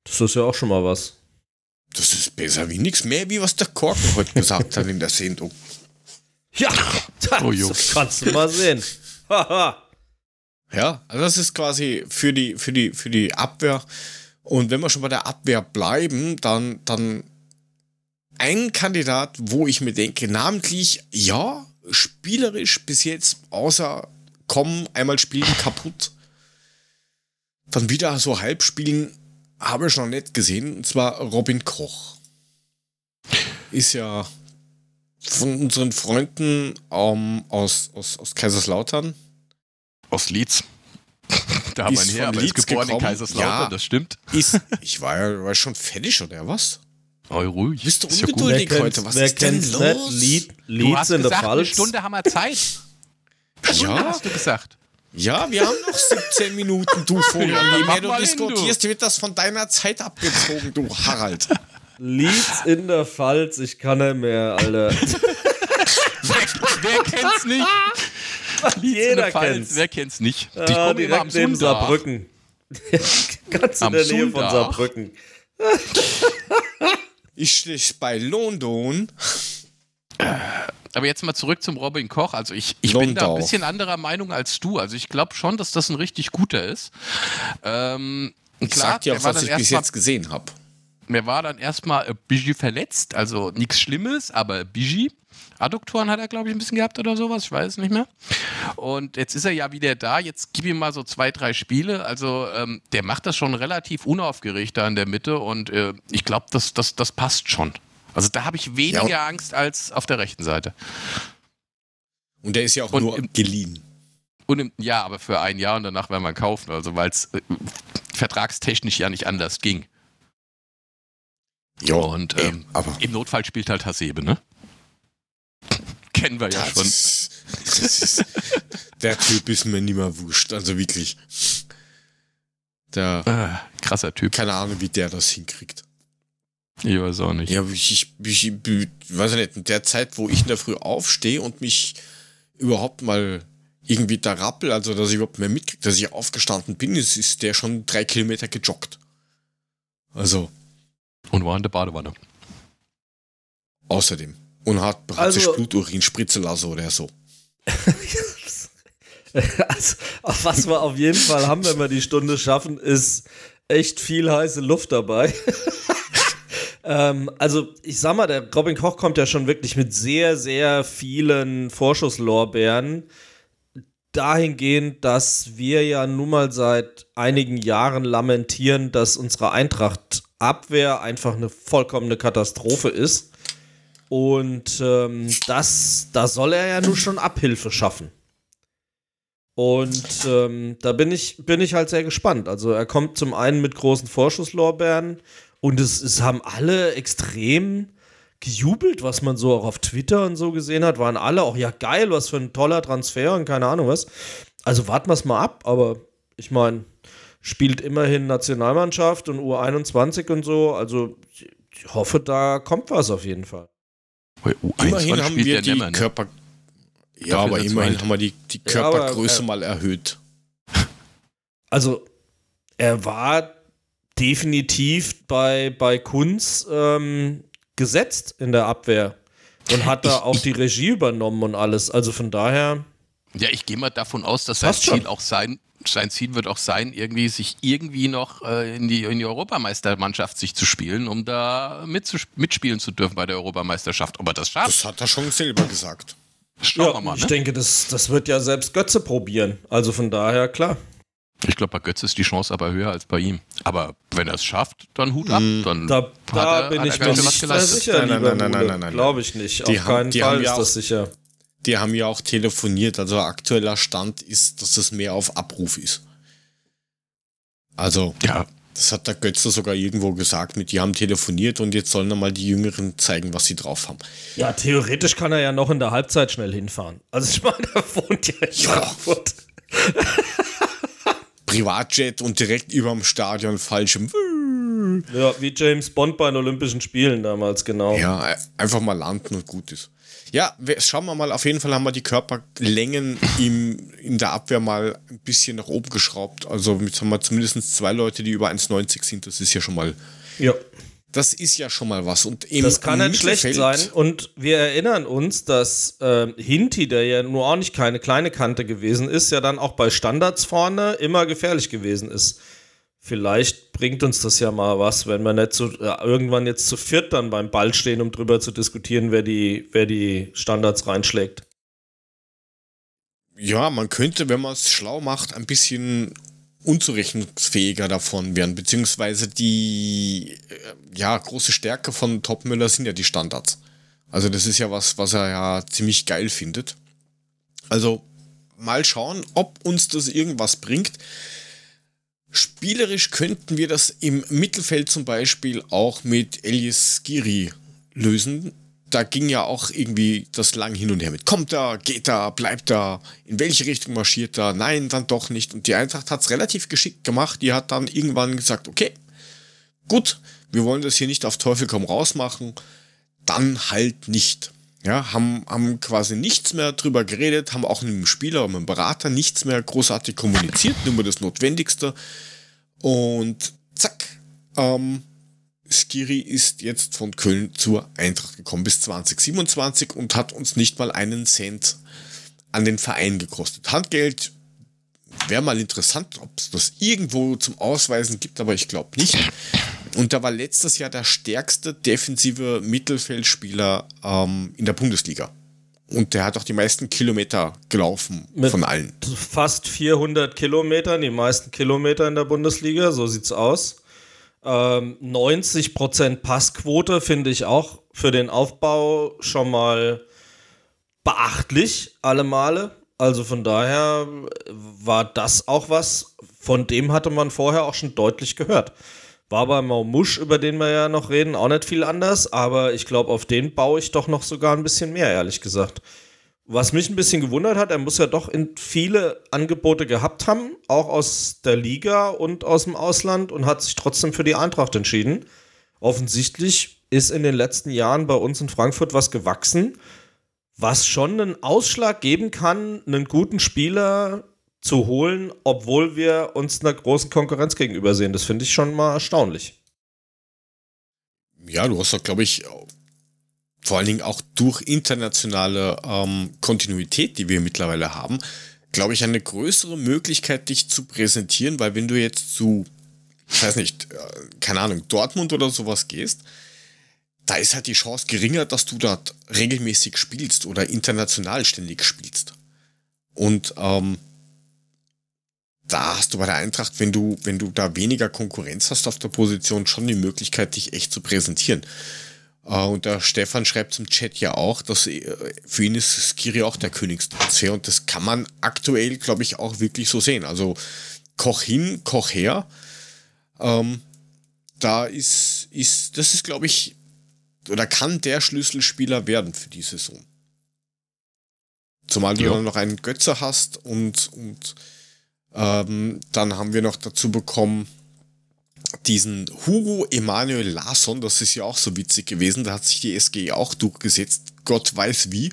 Das ist ja auch schon mal was. Das ist besser wie nichts mehr, wie was der Korken heute gesagt hat in der Sendung. Ja, das oh, kannst du mal sehen. ja, also das ist quasi für die, für die, für die Abwehr. Und wenn wir schon bei der Abwehr bleiben, dann, dann ein Kandidat, wo ich mir denke, namentlich, ja, spielerisch bis jetzt, außer kommen, einmal spielen kaputt, dann wieder so halb spielen, habe ich noch nicht gesehen, und zwar Robin Koch. Ist ja von unseren Freunden ähm, aus, aus, aus Kaiserslautern. Aus Leeds. Da haben wir her, aber Leeds ist geboren gekommen. in Kaiserslautern, ja, das stimmt. Ist, ich war ja war schon fertig, oder was? Oh, ruhig. Bist du ungeduldig ja heute? Was wer ist denn los? Lied, Leeds du hast in gesagt, der Pfalz. Eine Stunde haben wir Zeit. Ja. hast du gesagt. Ja, wir haben noch 17 Minuten, du Vogel. Ja, je mehr du diskutierst, wird das von deiner Zeit abgezogen, du Harald. Leeds in der Pfalz, ich kann nicht mehr, Alter. wer, wer kennt's nicht? Jeder kennt's. Wer kennt's nicht? Die ah, kommen immer am neben Saarbrücken. Ganz in am der Nähe Sundach. von Saarbrücken. ich stehe bei London. Aber jetzt mal zurück zum Robin Koch. Also ich, ich bin da ein bisschen anderer Meinung als du. Also ich glaube schon, dass das ein richtig guter ist. Ähm, ich klar, sag dir auch, was ich bis jetzt gesehen habe. Mir war dann erstmal Bigi verletzt, also nichts Schlimmes, aber Bigi. Adduktoren hat er, glaube ich, ein bisschen gehabt oder sowas, ich weiß es nicht mehr. Und jetzt ist er ja wieder da, jetzt gib ihm mal so zwei, drei Spiele. Also ähm, der macht das schon relativ unaufgeregt da in der Mitte und äh, ich glaube, das, das, das passt schon. Also da habe ich weniger ja, Angst als auf der rechten Seite. Und der ist ja auch und nur im, geliehen. Und im, ja, aber für ein Jahr und danach werden wir kaufen, also weil es äh, vertragstechnisch ja nicht anders ging. Ja, und ähm, aber im Notfall spielt halt Hasebe, ne? Kennen wir ja schon. Ist, ist, der Typ ist mir nicht mehr wurscht, also wirklich. Der, ah, krasser Typ. Keine Ahnung, wie der das hinkriegt. Ich weiß auch nicht. Ja, ich, ich, ich, ich weiß nicht, in der Zeit, wo ich in der Früh aufstehe und mich überhaupt mal irgendwie da rappel, also dass ich überhaupt mehr mitkriege, dass ich aufgestanden bin, ist, ist der schon drei Kilometer gejoggt. Also. Und war in der Badewanne. Außerdem. Und hat praktisch also, Bluturinspritze lassen oder so. also, was wir auf jeden Fall haben, wenn wir die Stunde schaffen, ist echt viel heiße Luft dabei. ähm, also, ich sag mal, der Robin Koch kommt ja schon wirklich mit sehr, sehr vielen Vorschusslorbeeren dahingehend, dass wir ja nun mal seit einigen Jahren lamentieren, dass unsere Eintracht-Abwehr einfach eine vollkommene Katastrophe ist. Und ähm, das, da soll er ja nun schon Abhilfe schaffen. Und ähm, da bin ich, bin ich halt sehr gespannt. Also er kommt zum einen mit großen Vorschusslorbeeren und es, es haben alle extrem gejubelt, was man so auch auf Twitter und so gesehen hat, waren alle auch, ja geil, was für ein toller Transfer und keine Ahnung was. Also warten wir es mal ab, aber ich meine, spielt immerhin Nationalmannschaft und U21 und so, also ich hoffe, da kommt was auf jeden Fall. Immerhin haben wir die ne? Körper... Ja, aber immerhin haben wir die, die Körpergröße ja, aber, äh, mal erhöht. Also, er war definitiv bei, bei Kunz ähm, gesetzt in der Abwehr und hat da auch die Regie übernommen und alles. Also von daher. Ja, ich gehe mal davon aus, dass sein Ziel auch sein, sein Ziel wird auch sein, irgendwie sich irgendwie noch äh, in, die, in die Europameistermannschaft sich zu spielen, um da mitspielen zu dürfen bei der Europameisterschaft. Aber das schafft. Das hat er schon selber gesagt. Schauen ja, wir mal. Ne? Ich denke, das, das wird ja selbst Götze probieren. Also von daher, klar. Ich glaube, bei Götze ist die Chance aber höher als bei ihm. Aber wenn er es schafft, dann Hut ab. Mm. Dann da, da er, bin ich mir nicht sicher. Nein, nein, nein, nein, nein, nein. Glaube ich nicht. Die Auf haben, keinen Fall ist das sicher. Die haben ja auch telefoniert. Also aktueller Stand ist, dass es mehr auf Abruf ist. Also, ja. das hat der Götze sogar irgendwo gesagt, mit die haben telefoniert und jetzt sollen mal die Jüngeren zeigen, was sie drauf haben. Ja, theoretisch kann er ja noch in der Halbzeit schnell hinfahren. Also ich meine, er wohnt ja in ja. Frankfurt. Privatjet und direkt überm Stadion falschem. Ja, wie James Bond bei den Olympischen Spielen damals, genau. Ja, einfach mal landen und gut ist. Ja, schauen wir mal, auf jeden Fall haben wir die Körperlängen im, in der Abwehr mal ein bisschen nach oben geschraubt. Also jetzt haben wir zumindest zwei Leute, die über 1,90 sind. Das ist ja schon mal ja. Das ist ja schon mal was. Und im das kann nicht schlecht sein. Und wir erinnern uns, dass äh, Hinti, der ja nur auch nicht keine kleine Kante gewesen ist, ja dann auch bei Standards vorne immer gefährlich gewesen ist. Vielleicht bringt uns das ja mal was, wenn wir nicht so, äh, irgendwann jetzt zu viert dann beim Ball stehen, um drüber zu diskutieren, wer die, wer die Standards reinschlägt. Ja, man könnte, wenn man es schlau macht, ein bisschen unzurechnungsfähiger davon werden, beziehungsweise die äh, ja, große Stärke von Topmüller sind ja die Standards. Also das ist ja was, was er ja ziemlich geil findet. Also mal schauen, ob uns das irgendwas bringt. Spielerisch könnten wir das im Mittelfeld zum Beispiel auch mit Elias Giri lösen, da ging ja auch irgendwie das lang hin und her mit, kommt da, geht da, bleibt da, in welche Richtung marschiert da, nein, dann doch nicht. Und die Eintracht hat es relativ geschickt gemacht. Die hat dann irgendwann gesagt, okay, gut, wir wollen das hier nicht auf Teufel komm raus machen, dann halt nicht. Ja, haben, haben quasi nichts mehr drüber geredet, haben auch mit dem Spieler mit dem Berater nichts mehr großartig kommuniziert, nur das Notwendigste. Und zack, ähm, Skiri ist jetzt von Köln zur Eintracht gekommen bis 2027 und hat uns nicht mal einen Cent an den Verein gekostet. Handgeld wäre mal interessant, ob es das irgendwo zum Ausweisen gibt, aber ich glaube nicht. Und da war letztes Jahr der stärkste defensive Mittelfeldspieler ähm, in der Bundesliga. Und der hat auch die meisten Kilometer gelaufen Mit von allen. Fast 400 Kilometern, die meisten Kilometer in der Bundesliga, so sieht's aus. Ähm, 90% Passquote finde ich auch für den Aufbau schon mal beachtlich, alle Male. Also von daher war das auch was, von dem hatte man vorher auch schon deutlich gehört. War bei Maumusch, über den wir ja noch reden, auch nicht viel anders, aber ich glaube, auf den baue ich doch noch sogar ein bisschen mehr, ehrlich gesagt. Was mich ein bisschen gewundert hat, er muss ja doch in viele Angebote gehabt haben, auch aus der Liga und aus dem Ausland und hat sich trotzdem für die Eintracht entschieden. Offensichtlich ist in den letzten Jahren bei uns in Frankfurt was gewachsen, was schon einen Ausschlag geben kann, einen guten Spieler zu holen, obwohl wir uns einer großen Konkurrenz gegenüber sehen. Das finde ich schon mal erstaunlich. Ja, du hast doch, glaube ich, vor allen Dingen auch durch internationale ähm, Kontinuität, die wir mittlerweile haben, glaube ich, eine größere Möglichkeit, dich zu präsentieren, weil wenn du jetzt zu, ich weiß nicht, äh, keine Ahnung, Dortmund oder sowas gehst, da ist halt die Chance geringer, dass du dort regelmäßig spielst oder international ständig spielst. Und ähm, da hast du bei der Eintracht, wenn du, wenn du da weniger Konkurrenz hast auf der Position, schon die Möglichkeit, dich echt zu präsentieren. Uh, und der Stefan schreibt zum Chat ja auch, dass äh, für ihn ist Skiri auch der Königstransfer und das kann man aktuell, glaube ich, auch wirklich so sehen. Also Koch hin, Koch her. Ähm, da ist, ist, das ist, glaube ich, oder kann der Schlüsselspieler werden für die Saison. Zumal du ja. dann noch einen Götze hast und, und ähm, dann haben wir noch dazu bekommen, diesen Hugo Emanuel Larsson, das ist ja auch so witzig gewesen, da hat sich die SG auch durchgesetzt, Gott weiß wie.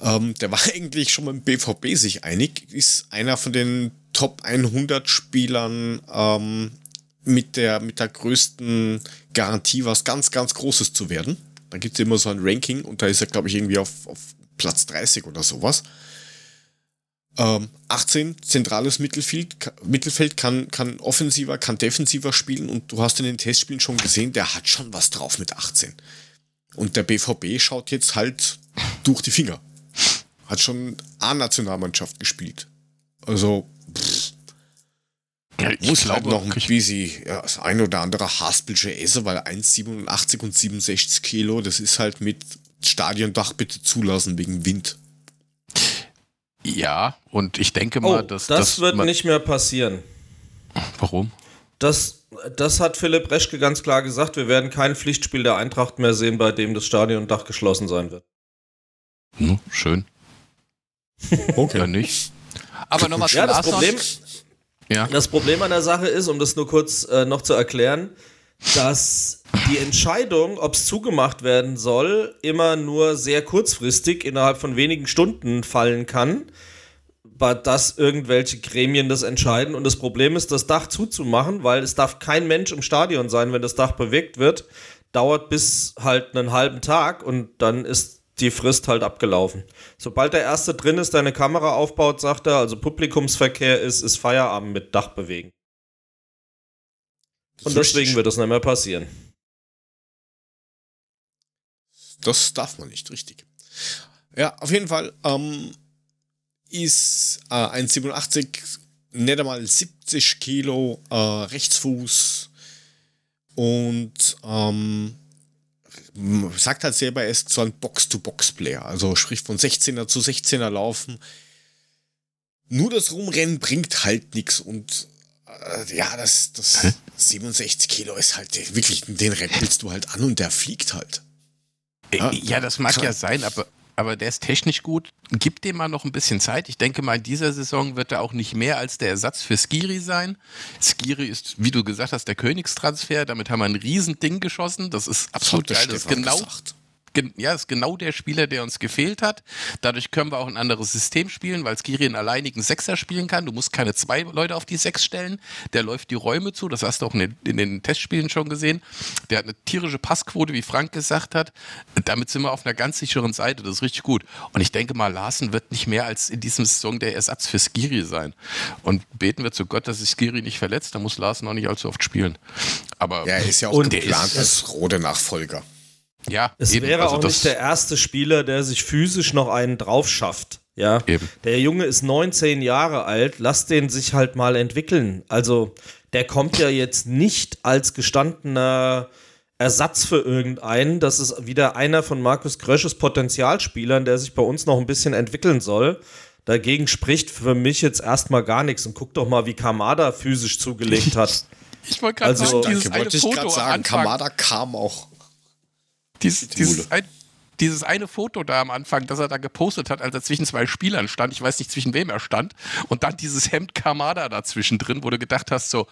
Ähm, der war eigentlich schon dem BVB sich einig, ist einer von den Top 100 Spielern ähm, mit, der, mit der größten Garantie, was ganz, ganz Großes zu werden. Da gibt es immer so ein Ranking und da ist er, glaube ich, irgendwie auf, auf Platz 30 oder sowas. Ähm, 18, zentrales Mittelfeld, Mittelfeld kann, kann offensiver, kann defensiver spielen und du hast in den Testspielen schon gesehen, der hat schon was drauf mit 18. Und der BVB schaut jetzt halt durch die Finger. Hat schon A-Nationalmannschaft gespielt. Also, pff, ja, ich muss halt noch wie sie ja, das ein oder andere Haspelsche essen, weil 1,87 und 67 Kilo, das ist halt mit Stadiondach bitte zulassen wegen Wind. Ja, und ich denke mal, oh, dass das, das wird nicht mehr passieren. Warum? Das, das hat Philipp Reschke ganz klar gesagt. Wir werden kein Pflichtspiel der Eintracht mehr sehen, bei dem das Stadiondach geschlossen sein wird. Hm, schön. okay. Ja, nicht. Aber nochmal ja, das Problem, ja. das Problem an der Sache ist, um das nur kurz äh, noch zu erklären, dass die Entscheidung, ob es zugemacht werden soll, immer nur sehr kurzfristig innerhalb von wenigen Stunden fallen kann, bei das irgendwelche Gremien das entscheiden. Und das Problem ist, das Dach zuzumachen, weil es darf kein Mensch im Stadion sein, wenn das Dach bewegt wird, dauert bis halt einen halben Tag und dann ist die Frist halt abgelaufen. Sobald der Erste drin ist, deine Kamera aufbaut, sagt er, also Publikumsverkehr ist, ist Feierabend mit Dach bewegen. Und deswegen wird das nicht mehr passieren. Das darf man nicht, richtig. Ja, auf jeden Fall ähm, ist äh, 1,87 nicht einmal 70 Kilo äh, Rechtsfuß und ähm, sagt halt selber, er ist so ein Box-to-Box-Player. Also sprich von 16er zu 16er laufen. Nur das Rumrennen bringt halt nichts und ja, das, das 67 Kilo ist halt wirklich, den rappelst du halt an und der fliegt halt. Ja, ja das mag ja sein, aber, aber der ist technisch gut. Gib dem mal noch ein bisschen Zeit. Ich denke mal, in dieser Saison wird er auch nicht mehr als der Ersatz für Skiri sein. Skiri ist, wie du gesagt hast, der Königstransfer. Damit haben wir ein Riesending geschossen. Das ist absolut geil. Das ist genau. Gesagt ja, ist genau der Spieler, der uns gefehlt hat. Dadurch können wir auch ein anderes System spielen, weil Skiri einen alleinigen Sechser spielen kann. Du musst keine zwei Leute auf die Sechs stellen. Der läuft die Räume zu. Das hast du auch in den, in den Testspielen schon gesehen. Der hat eine tierische Passquote, wie Frank gesagt hat. Damit sind wir auf einer ganz sicheren Seite. Das ist richtig gut. Und ich denke mal, Larsen wird nicht mehr als in diesem Saison der Ersatz für Skiri sein. Und beten wir zu Gott, dass sich Skiri nicht verletzt. Da muss Larsen auch nicht allzu oft spielen. Aber ja, er ist ja auch geplant als rote Nachfolger. Ja, es eben. wäre also auch nicht der erste Spieler, der sich physisch noch einen drauf schafft. Ja, eben. der Junge ist 19 Jahre alt, lass den sich halt mal entwickeln. Also, der kommt ja jetzt nicht als gestandener Ersatz für irgendeinen. Das ist wieder einer von Markus Krösches Potenzialspielern, der sich bei uns noch ein bisschen entwickeln soll. Dagegen spricht für mich jetzt erstmal gar nichts. Und guck doch mal, wie Kamada physisch zugelegt hat. Ich wollte gerade also, sagen, dieses eine Foto sagen, Kamada kam auch. Dies, dieses, ein, dieses eine Foto da am Anfang, das er da gepostet hat, als er zwischen zwei Spielern stand, ich weiß nicht, zwischen wem er stand, und dann dieses Hemd Kamada dazwischen drin, wo du gedacht hast, so,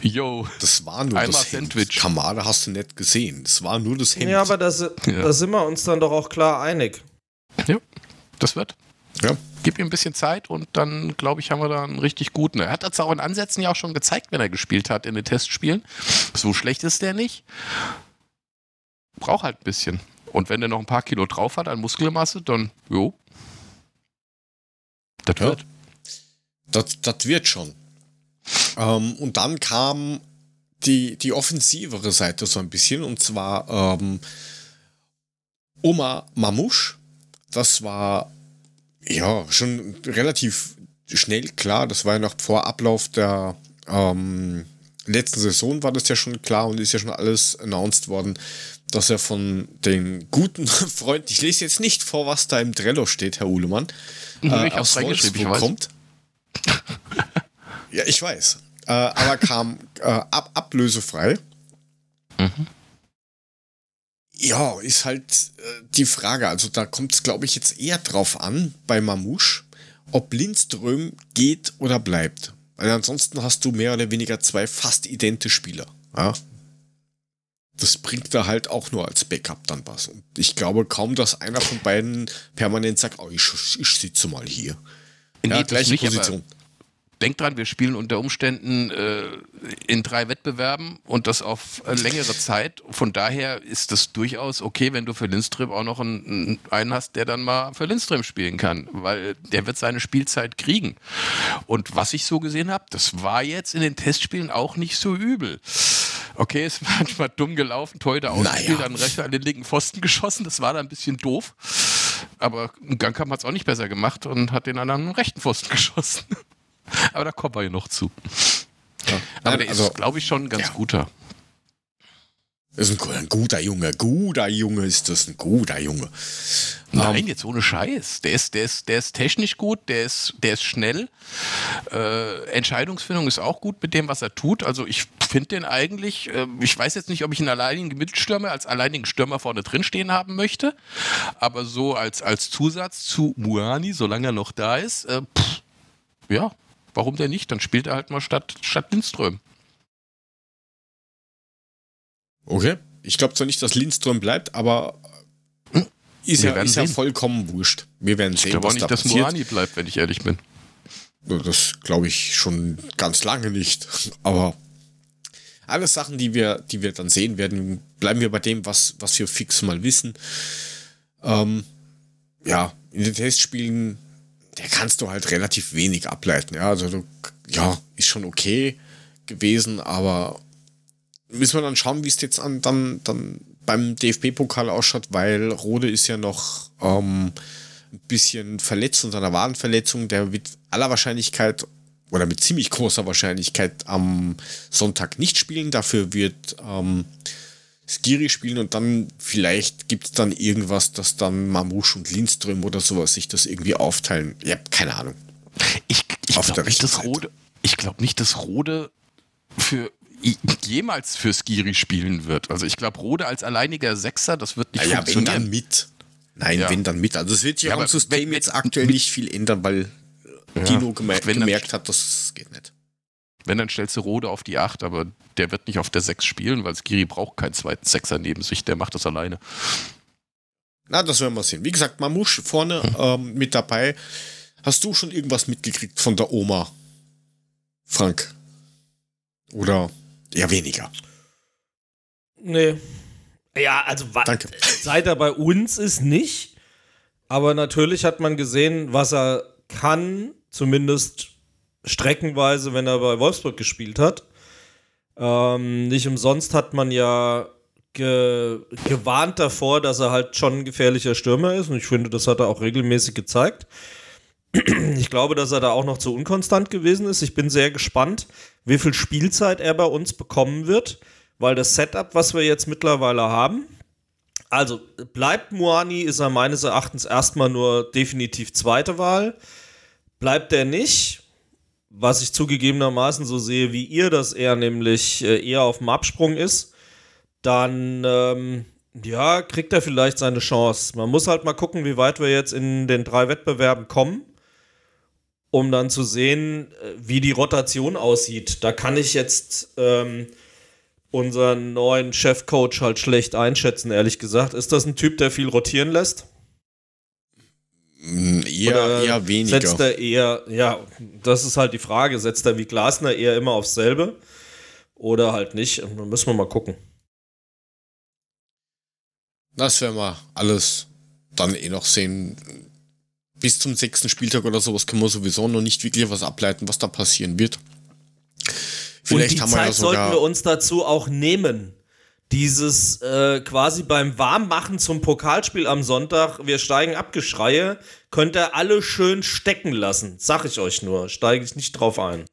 yo, das war nur das Sandwich. Hemd. Kamada hast du nicht gesehen, das war nur das Hemd. Ja, aber das, ja. da sind wir uns dann doch auch klar einig. Ja, das wird. Ja. Gib ihm ein bisschen Zeit und dann, glaube ich, haben wir da einen richtig guten. Er hat das auch in Ansätzen ja auch schon gezeigt, wenn er gespielt hat in den Testspielen. So schlecht ist der nicht. Braucht halt ein bisschen. Und wenn der noch ein paar Kilo drauf hat an Muskelmasse, dann, jo. Das ja. wird. Das, das wird schon. Ähm, und dann kam die, die offensivere Seite so ein bisschen, und zwar ähm, Oma Mamouche. Das war ja schon relativ schnell klar. Das war ja noch vor Ablauf der ähm, letzten Saison, war das ja schon klar und ist ja schon alles announced worden, dass er von den guten Freunden, ich lese jetzt nicht vor, was da im Trello steht, Herr Uhlemann, äh, ich aus Wolfsburg kommt. ja, ich weiß. Äh, aber kam äh, ab, ablösefrei. Mhm. Ja, ist halt äh, die Frage. Also da kommt es, glaube ich, jetzt eher drauf an bei Mamouche, ob Lindström geht oder bleibt. Weil ansonsten hast du mehr oder weniger zwei fast identische Spieler. Ja? das bringt da halt auch nur als Backup dann was. Und ich glaube kaum, dass einer von beiden permanent sagt, oh, ich, ich sitze mal hier. In ja, gleiche nicht, Position. Denk dran, wir spielen unter Umständen äh, in drei Wettbewerben und das auf äh, längere Zeit. Von daher ist das durchaus okay, wenn du für Lindström auch noch einen, einen hast, der dann mal für Lindström spielen kann, weil der wird seine Spielzeit kriegen. Und was ich so gesehen habe, das war jetzt in den Testspielen auch nicht so übel. Okay, ist manchmal dumm gelaufen, Torhüter ausgespielt, naja. dann rechts an den linken Pfosten geschossen, das war da ein bisschen doof. Aber Gangkamp hat es auch nicht besser gemacht und hat den anderen rechten Pfosten geschossen. Aber da kommen wir ja noch zu. Ja. Aber Nein, der also, ist, glaube ich, schon ein ganz ja. guter. Ist ein, ein, guter Junge, guter Junge ist das, ein guter Junge. Nein, um, ähm, jetzt ohne Scheiß. Der ist, der ist, der ist technisch gut, der ist, der ist schnell. Äh, Entscheidungsfindung ist auch gut mit dem, was er tut. Also ich finde den eigentlich, äh, ich weiß jetzt nicht, ob ich einen alleinigen Mittelstürmer als alleinigen Stürmer vorne drin stehen haben möchte, aber so als, als Zusatz zu Muani, solange er noch da ist, äh, pff, ja, warum denn nicht? Dann spielt er halt mal statt, statt Lindström. Okay. Ich glaube zwar nicht, dass Lindström bleibt, aber hm. ist, ja, ist ja, vollkommen wurscht. Wir werden sehen, ich was auch nicht, da dass passiert. Moani bleibt, wenn ich ehrlich bin. Das glaube ich schon ganz lange nicht. Aber alles Sachen, die wir, die wir dann sehen werden, bleiben wir bei dem, was, was wir fix mal wissen. Ähm, ja, in den Testspielen, da kannst du halt relativ wenig ableiten. Ja, also du, ja, ist schon okay gewesen, aber müssen wir dann schauen, wie es jetzt an, dann, dann beim DFB-Pokal ausschaut, weil Rode ist ja noch ähm, ein bisschen verletzt unter einer Wadenverletzung. Der wird aller Wahrscheinlichkeit oder mit ziemlich großer Wahrscheinlichkeit am Sonntag nicht spielen. Dafür wird ähm, Skiri spielen und dann vielleicht gibt es dann irgendwas, dass dann Mamouche und Lindström oder sowas sich das irgendwie aufteilen. Ja, keine Ahnung. Ich, ich glaube nicht, dass Rode, ich glaube nicht, dass Rode für jemals für Skiri spielen wird. Also ich glaube, Rode als alleiniger Sechser, das wird nicht naja, funktionieren. wenn dann mit. Nein, ja. wenn dann mit. Also es wird sich ja, am System wenn, jetzt aktuell mit, nicht viel ändern, weil ja, Dino gemer gemerkt hat, das geht nicht. Wenn, dann stellst du Rode auf die 8, aber der wird nicht auf der 6 spielen, weil Skiri braucht keinen zweiten Sechser neben sich, der macht das alleine. Na, das werden wir sehen. Wie gesagt, Mamusch vorne hm. ähm, mit dabei. Hast du schon irgendwas mitgekriegt von der Oma, Frank? Oder eher weniger. Nee. Ja, also Danke. seit er bei uns ist, nicht. Aber natürlich hat man gesehen, was er kann, zumindest streckenweise, wenn er bei Wolfsburg gespielt hat. Ähm, nicht umsonst hat man ja ge gewarnt davor, dass er halt schon ein gefährlicher Stürmer ist. Und ich finde, das hat er auch regelmäßig gezeigt. Ich glaube, dass er da auch noch zu unkonstant gewesen ist. Ich bin sehr gespannt, wie viel Spielzeit er bei uns bekommen wird, weil das Setup, was wir jetzt mittlerweile haben, also bleibt Moani, ist er meines Erachtens erstmal nur definitiv zweite Wahl. Bleibt er nicht, was ich zugegebenermaßen so sehe wie ihr, dass er nämlich äh, eher auf dem Absprung ist, dann ähm, ja, kriegt er vielleicht seine Chance. Man muss halt mal gucken, wie weit wir jetzt in den drei Wettbewerben kommen, um dann zu sehen, äh, wie die Rotation aussieht. Da kann ich jetzt ähm, unseren neuen Chefcoach halt schlecht einschätzen, ehrlich gesagt. Ist das ein Typ, der viel rotieren lässt? Eher, eher weniger. Setzt er eher, ja, das ist halt die Frage. Setzt er wie Glasner eher immer aufs selbe oder halt nicht? Da müssen wir mal gucken. Das werden wir alles dann eh noch sehen. Bis zum sechsten Spieltag oder sowas können wir sowieso noch nicht wirklich was ableiten, was da passieren wird. Vielleicht Und die haben Zeit wir ja sogar sollten wir uns dazu auch nehmen. Dieses äh, quasi beim Warmmachen zum Pokalspiel am Sonntag, wir steigen ab, Geschreie, könnt ihr alle schön stecken lassen. Sag ich euch nur, steige ich nicht drauf ein.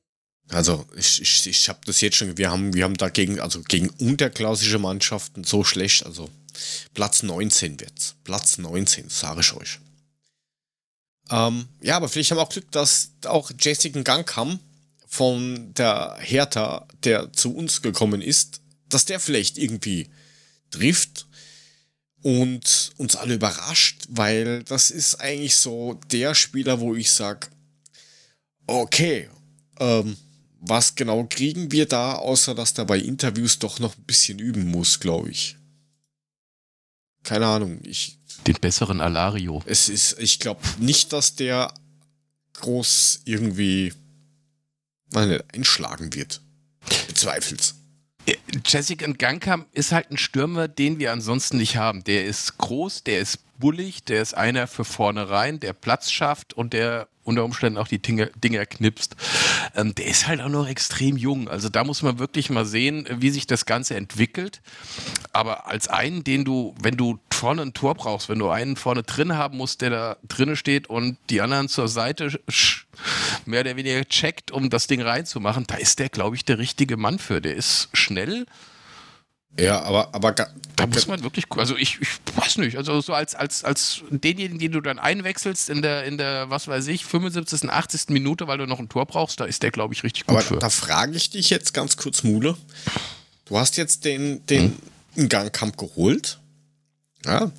Also ich, ich, ich habe das jetzt schon, wir haben, wir haben dagegen, also gegen unterklassische Mannschaften so schlecht, also Platz 19 wird's. Platz 19, sage ich euch. Ähm, ja, aber vielleicht haben wir auch Glück, dass auch Jessica Gangkam von der Hertha, der zu uns gekommen ist, dass der vielleicht irgendwie trifft und uns alle überrascht, weil das ist eigentlich so der Spieler, wo ich sage, okay, ähm, was genau kriegen wir da, außer dass der bei Interviews doch noch ein bisschen üben muss, glaube ich keine Ahnung, ich. Den besseren Alario. Es ist, ich glaube nicht, dass der groß irgendwie meine, einschlagen wird. Bezweifelt's. Jessica Gangkamp ist halt ein Stürmer, den wir ansonsten nicht haben. Der ist groß, der ist bullig, der ist einer für vorne rein, der Platz schafft und der unter Umständen auch die Dinger, Dinger knipst. Ähm, der ist halt auch noch extrem jung. Also da muss man wirklich mal sehen, wie sich das Ganze entwickelt. Aber als einen, den du, wenn du vorne ein Tor brauchst, wenn du einen vorne drin haben musst, der da drinnen steht und die anderen zur Seite mehr oder weniger checkt, um das Ding reinzumachen, da ist der, glaube ich, der richtige Mann für. Der ist schnell, ja, aber, aber da muss man wirklich, also ich, ich weiß nicht, also so als, als, als denjenigen, den du dann einwechselst in der, in der, was weiß ich, 75., 80. Minute, weil du noch ein Tor brauchst, da ist der, glaube ich, richtig gut aber für. Da frage ich dich jetzt ganz kurz, Mule. Du hast jetzt den, den hm? Gangkampf geholt. Ja.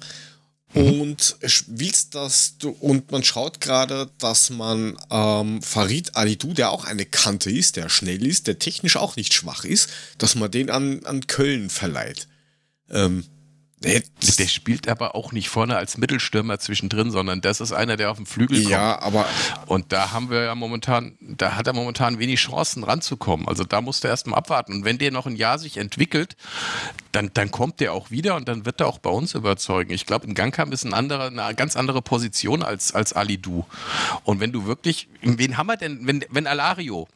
Mhm. Und willst das, und man schaut gerade, dass man ähm, Farid Alidou, der auch eine Kante ist, der schnell ist, der technisch auch nicht schwach ist, dass man den an, an Köln verleiht. Ähm, der, der, spielt aber auch nicht vorne als Mittelstürmer zwischendrin, sondern das ist einer, der auf dem Flügel kommt. Ja, aber. Und da haben wir ja momentan, da hat er momentan wenig Chancen ranzukommen. Also da musst du erstmal abwarten. Und wenn der noch ein Jahr sich entwickelt, dann, dann kommt der auch wieder und dann wird er auch bei uns überzeugen. Ich glaube, ein Gangkamp ist ein anderer, eine ganz andere Position als, als Ali Du. Und wenn du wirklich, wen haben wir denn, wenn, wenn Alario,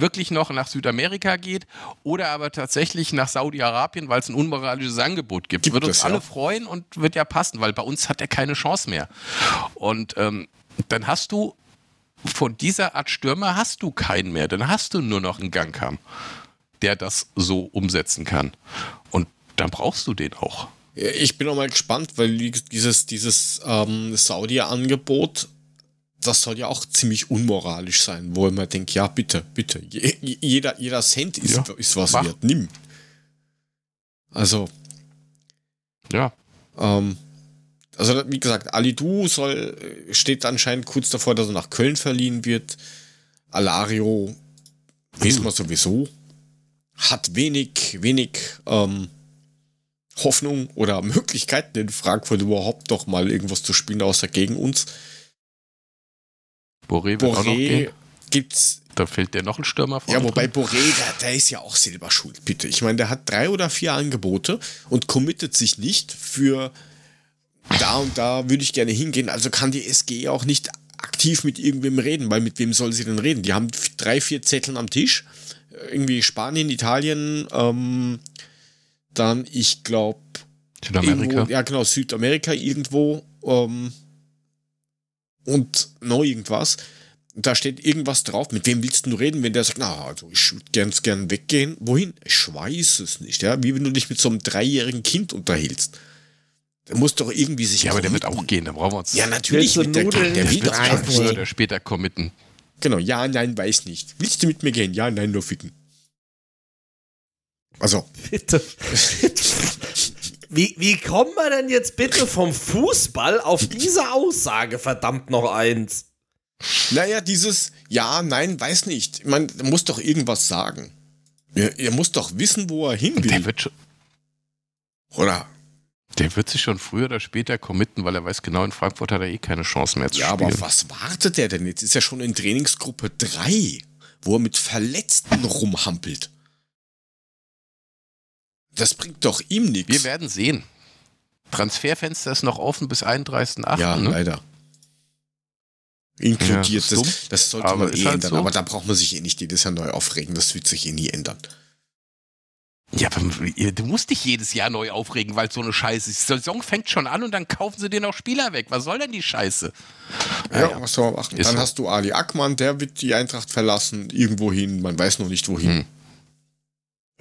wirklich noch nach Südamerika geht oder aber tatsächlich nach Saudi-Arabien, weil es ein unmoralisches Angebot gibt. gibt Würde uns alle freuen und wird ja passen, weil bei uns hat er keine Chance mehr. Und ähm, dann hast du von dieser Art Stürmer hast du keinen mehr. Dann hast du nur noch einen Gangkam, der das so umsetzen kann. Und dann brauchst du den auch. Ich bin auch mal gespannt, weil dieses, dieses ähm, Saudi-Angebot das soll ja auch ziemlich unmoralisch sein, wo man denkt, ja, bitte, bitte, jeder, jeder Cent ist, ja, ist was mach. wert, nimm. Also. Ja. Ähm, also, wie gesagt, Alidu soll, steht anscheinend kurz davor, dass er nach Köln verliehen wird. Alario, hm. wissen wir sowieso, hat wenig, wenig ähm, Hoffnung oder Möglichkeiten in Frankfurt überhaupt noch mal irgendwas zu spielen, außer gegen uns. Boré, Boré gibt's. Da fehlt der noch ein Stürmer vor. Ja, wobei drin. Boré, der, der, ist ja auch selber schuld, bitte. Ich meine, der hat drei oder vier Angebote und committet sich nicht für da und da würde ich gerne hingehen. Also kann die SG auch nicht aktiv mit irgendwem reden, weil mit wem soll sie denn reden? Die haben drei, vier Zetteln am Tisch. Irgendwie Spanien, Italien, ähm, dann, ich glaube. Südamerika. ja, genau, Südamerika irgendwo. Ähm, und noch irgendwas. Da steht irgendwas drauf. Mit wem willst du reden, wenn der sagt, na, also ich würde ganz gern weggehen. Wohin? Ich weiß es nicht, ja. Wie wenn du dich mit so einem dreijährigen Kind unterhältst. Der muss doch irgendwie sich. Ja, aber der wird auch gehen, da brauchen wir uns. Ja, natürlich wird der gehen. Der wird auch früher oder später committen. Genau, ja, nein, weiß nicht. Willst du mit mir gehen? Ja, nein, nur ficken. Also. Bitte. Wie, wie kommen wir denn jetzt bitte vom Fußball auf diese Aussage, verdammt noch eins? Naja, dieses Ja, nein, weiß nicht. Man muss doch irgendwas sagen. Er, er muss doch wissen, wo er hin will. Der wird schon. Oder? Der wird sich schon früher oder später committen, weil er weiß genau, in Frankfurt hat er eh keine Chance mehr zu ja, spielen. Ja, aber was wartet er denn jetzt? Ist er schon in Trainingsgruppe 3, wo er mit Verletzten rumhampelt. Das bringt doch ihm nichts. Wir werden sehen. Transferfenster ist noch offen bis 31.8. Ja, ne? leider. Inkludiert. Ja, das, das, das, sollte aber man eh halt ändern. So. Aber da braucht man sich eh nicht jedes Jahr neu aufregen. Das wird sich eh nie ändern. Ja, aber du musst dich jedes Jahr neu aufregen, weil es so eine Scheiße ist. Die Saison fängt schon an und dann kaufen sie dir noch Spieler weg. Was soll denn die Scheiße? Ja, ja. was soll man machen? Ist dann so. hast du Ali Ackmann, der wird die Eintracht verlassen, irgendwo hin, man weiß noch nicht wohin. Hm.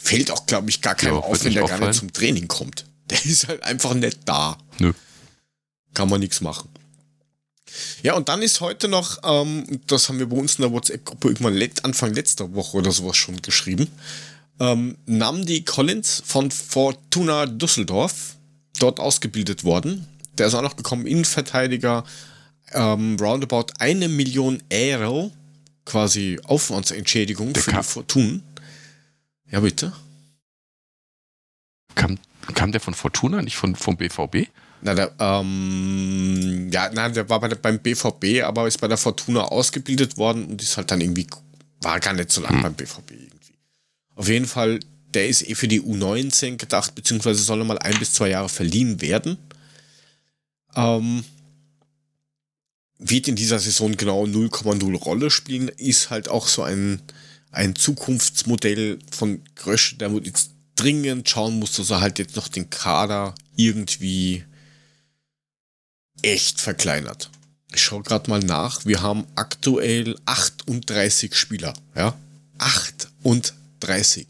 Fällt auch, glaube ich, gar keinem ja, auf, wenn der gar nicht zum Training kommt. Der ist halt einfach nicht da. Nö. Kann man nichts machen. Ja, und dann ist heute noch, ähm, das haben wir bei uns in der WhatsApp-Gruppe irgendwann let Anfang letzter Woche oder sowas schon geschrieben, ähm, Namdi Collins von Fortuna Düsseldorf, dort ausgebildet worden. Der ist auch noch gekommen, Innenverteidiger, ähm, roundabout eine Million Euro, quasi Aufwandsentschädigung für die Fortuna. Ja, bitte. Kam, kam der von Fortuna, nicht von, vom BVB? Na, der, ähm, ja, nein, der war bei der, beim BVB, aber ist bei der Fortuna ausgebildet worden und ist halt dann irgendwie, war gar nicht so lange hm. beim BVB irgendwie. Auf jeden Fall, der ist eh für die U19 gedacht, beziehungsweise soll er mal ein bis zwei Jahre verliehen werden. Ähm, wird in dieser Saison genau 0,0 Rolle spielen, ist halt auch so ein, ein Zukunftsmodell von Grösch, der jetzt dringend schauen muss, dass er halt jetzt noch den Kader irgendwie echt verkleinert. Ich schaue gerade mal nach. Wir haben aktuell 38 Spieler. Ja? 38.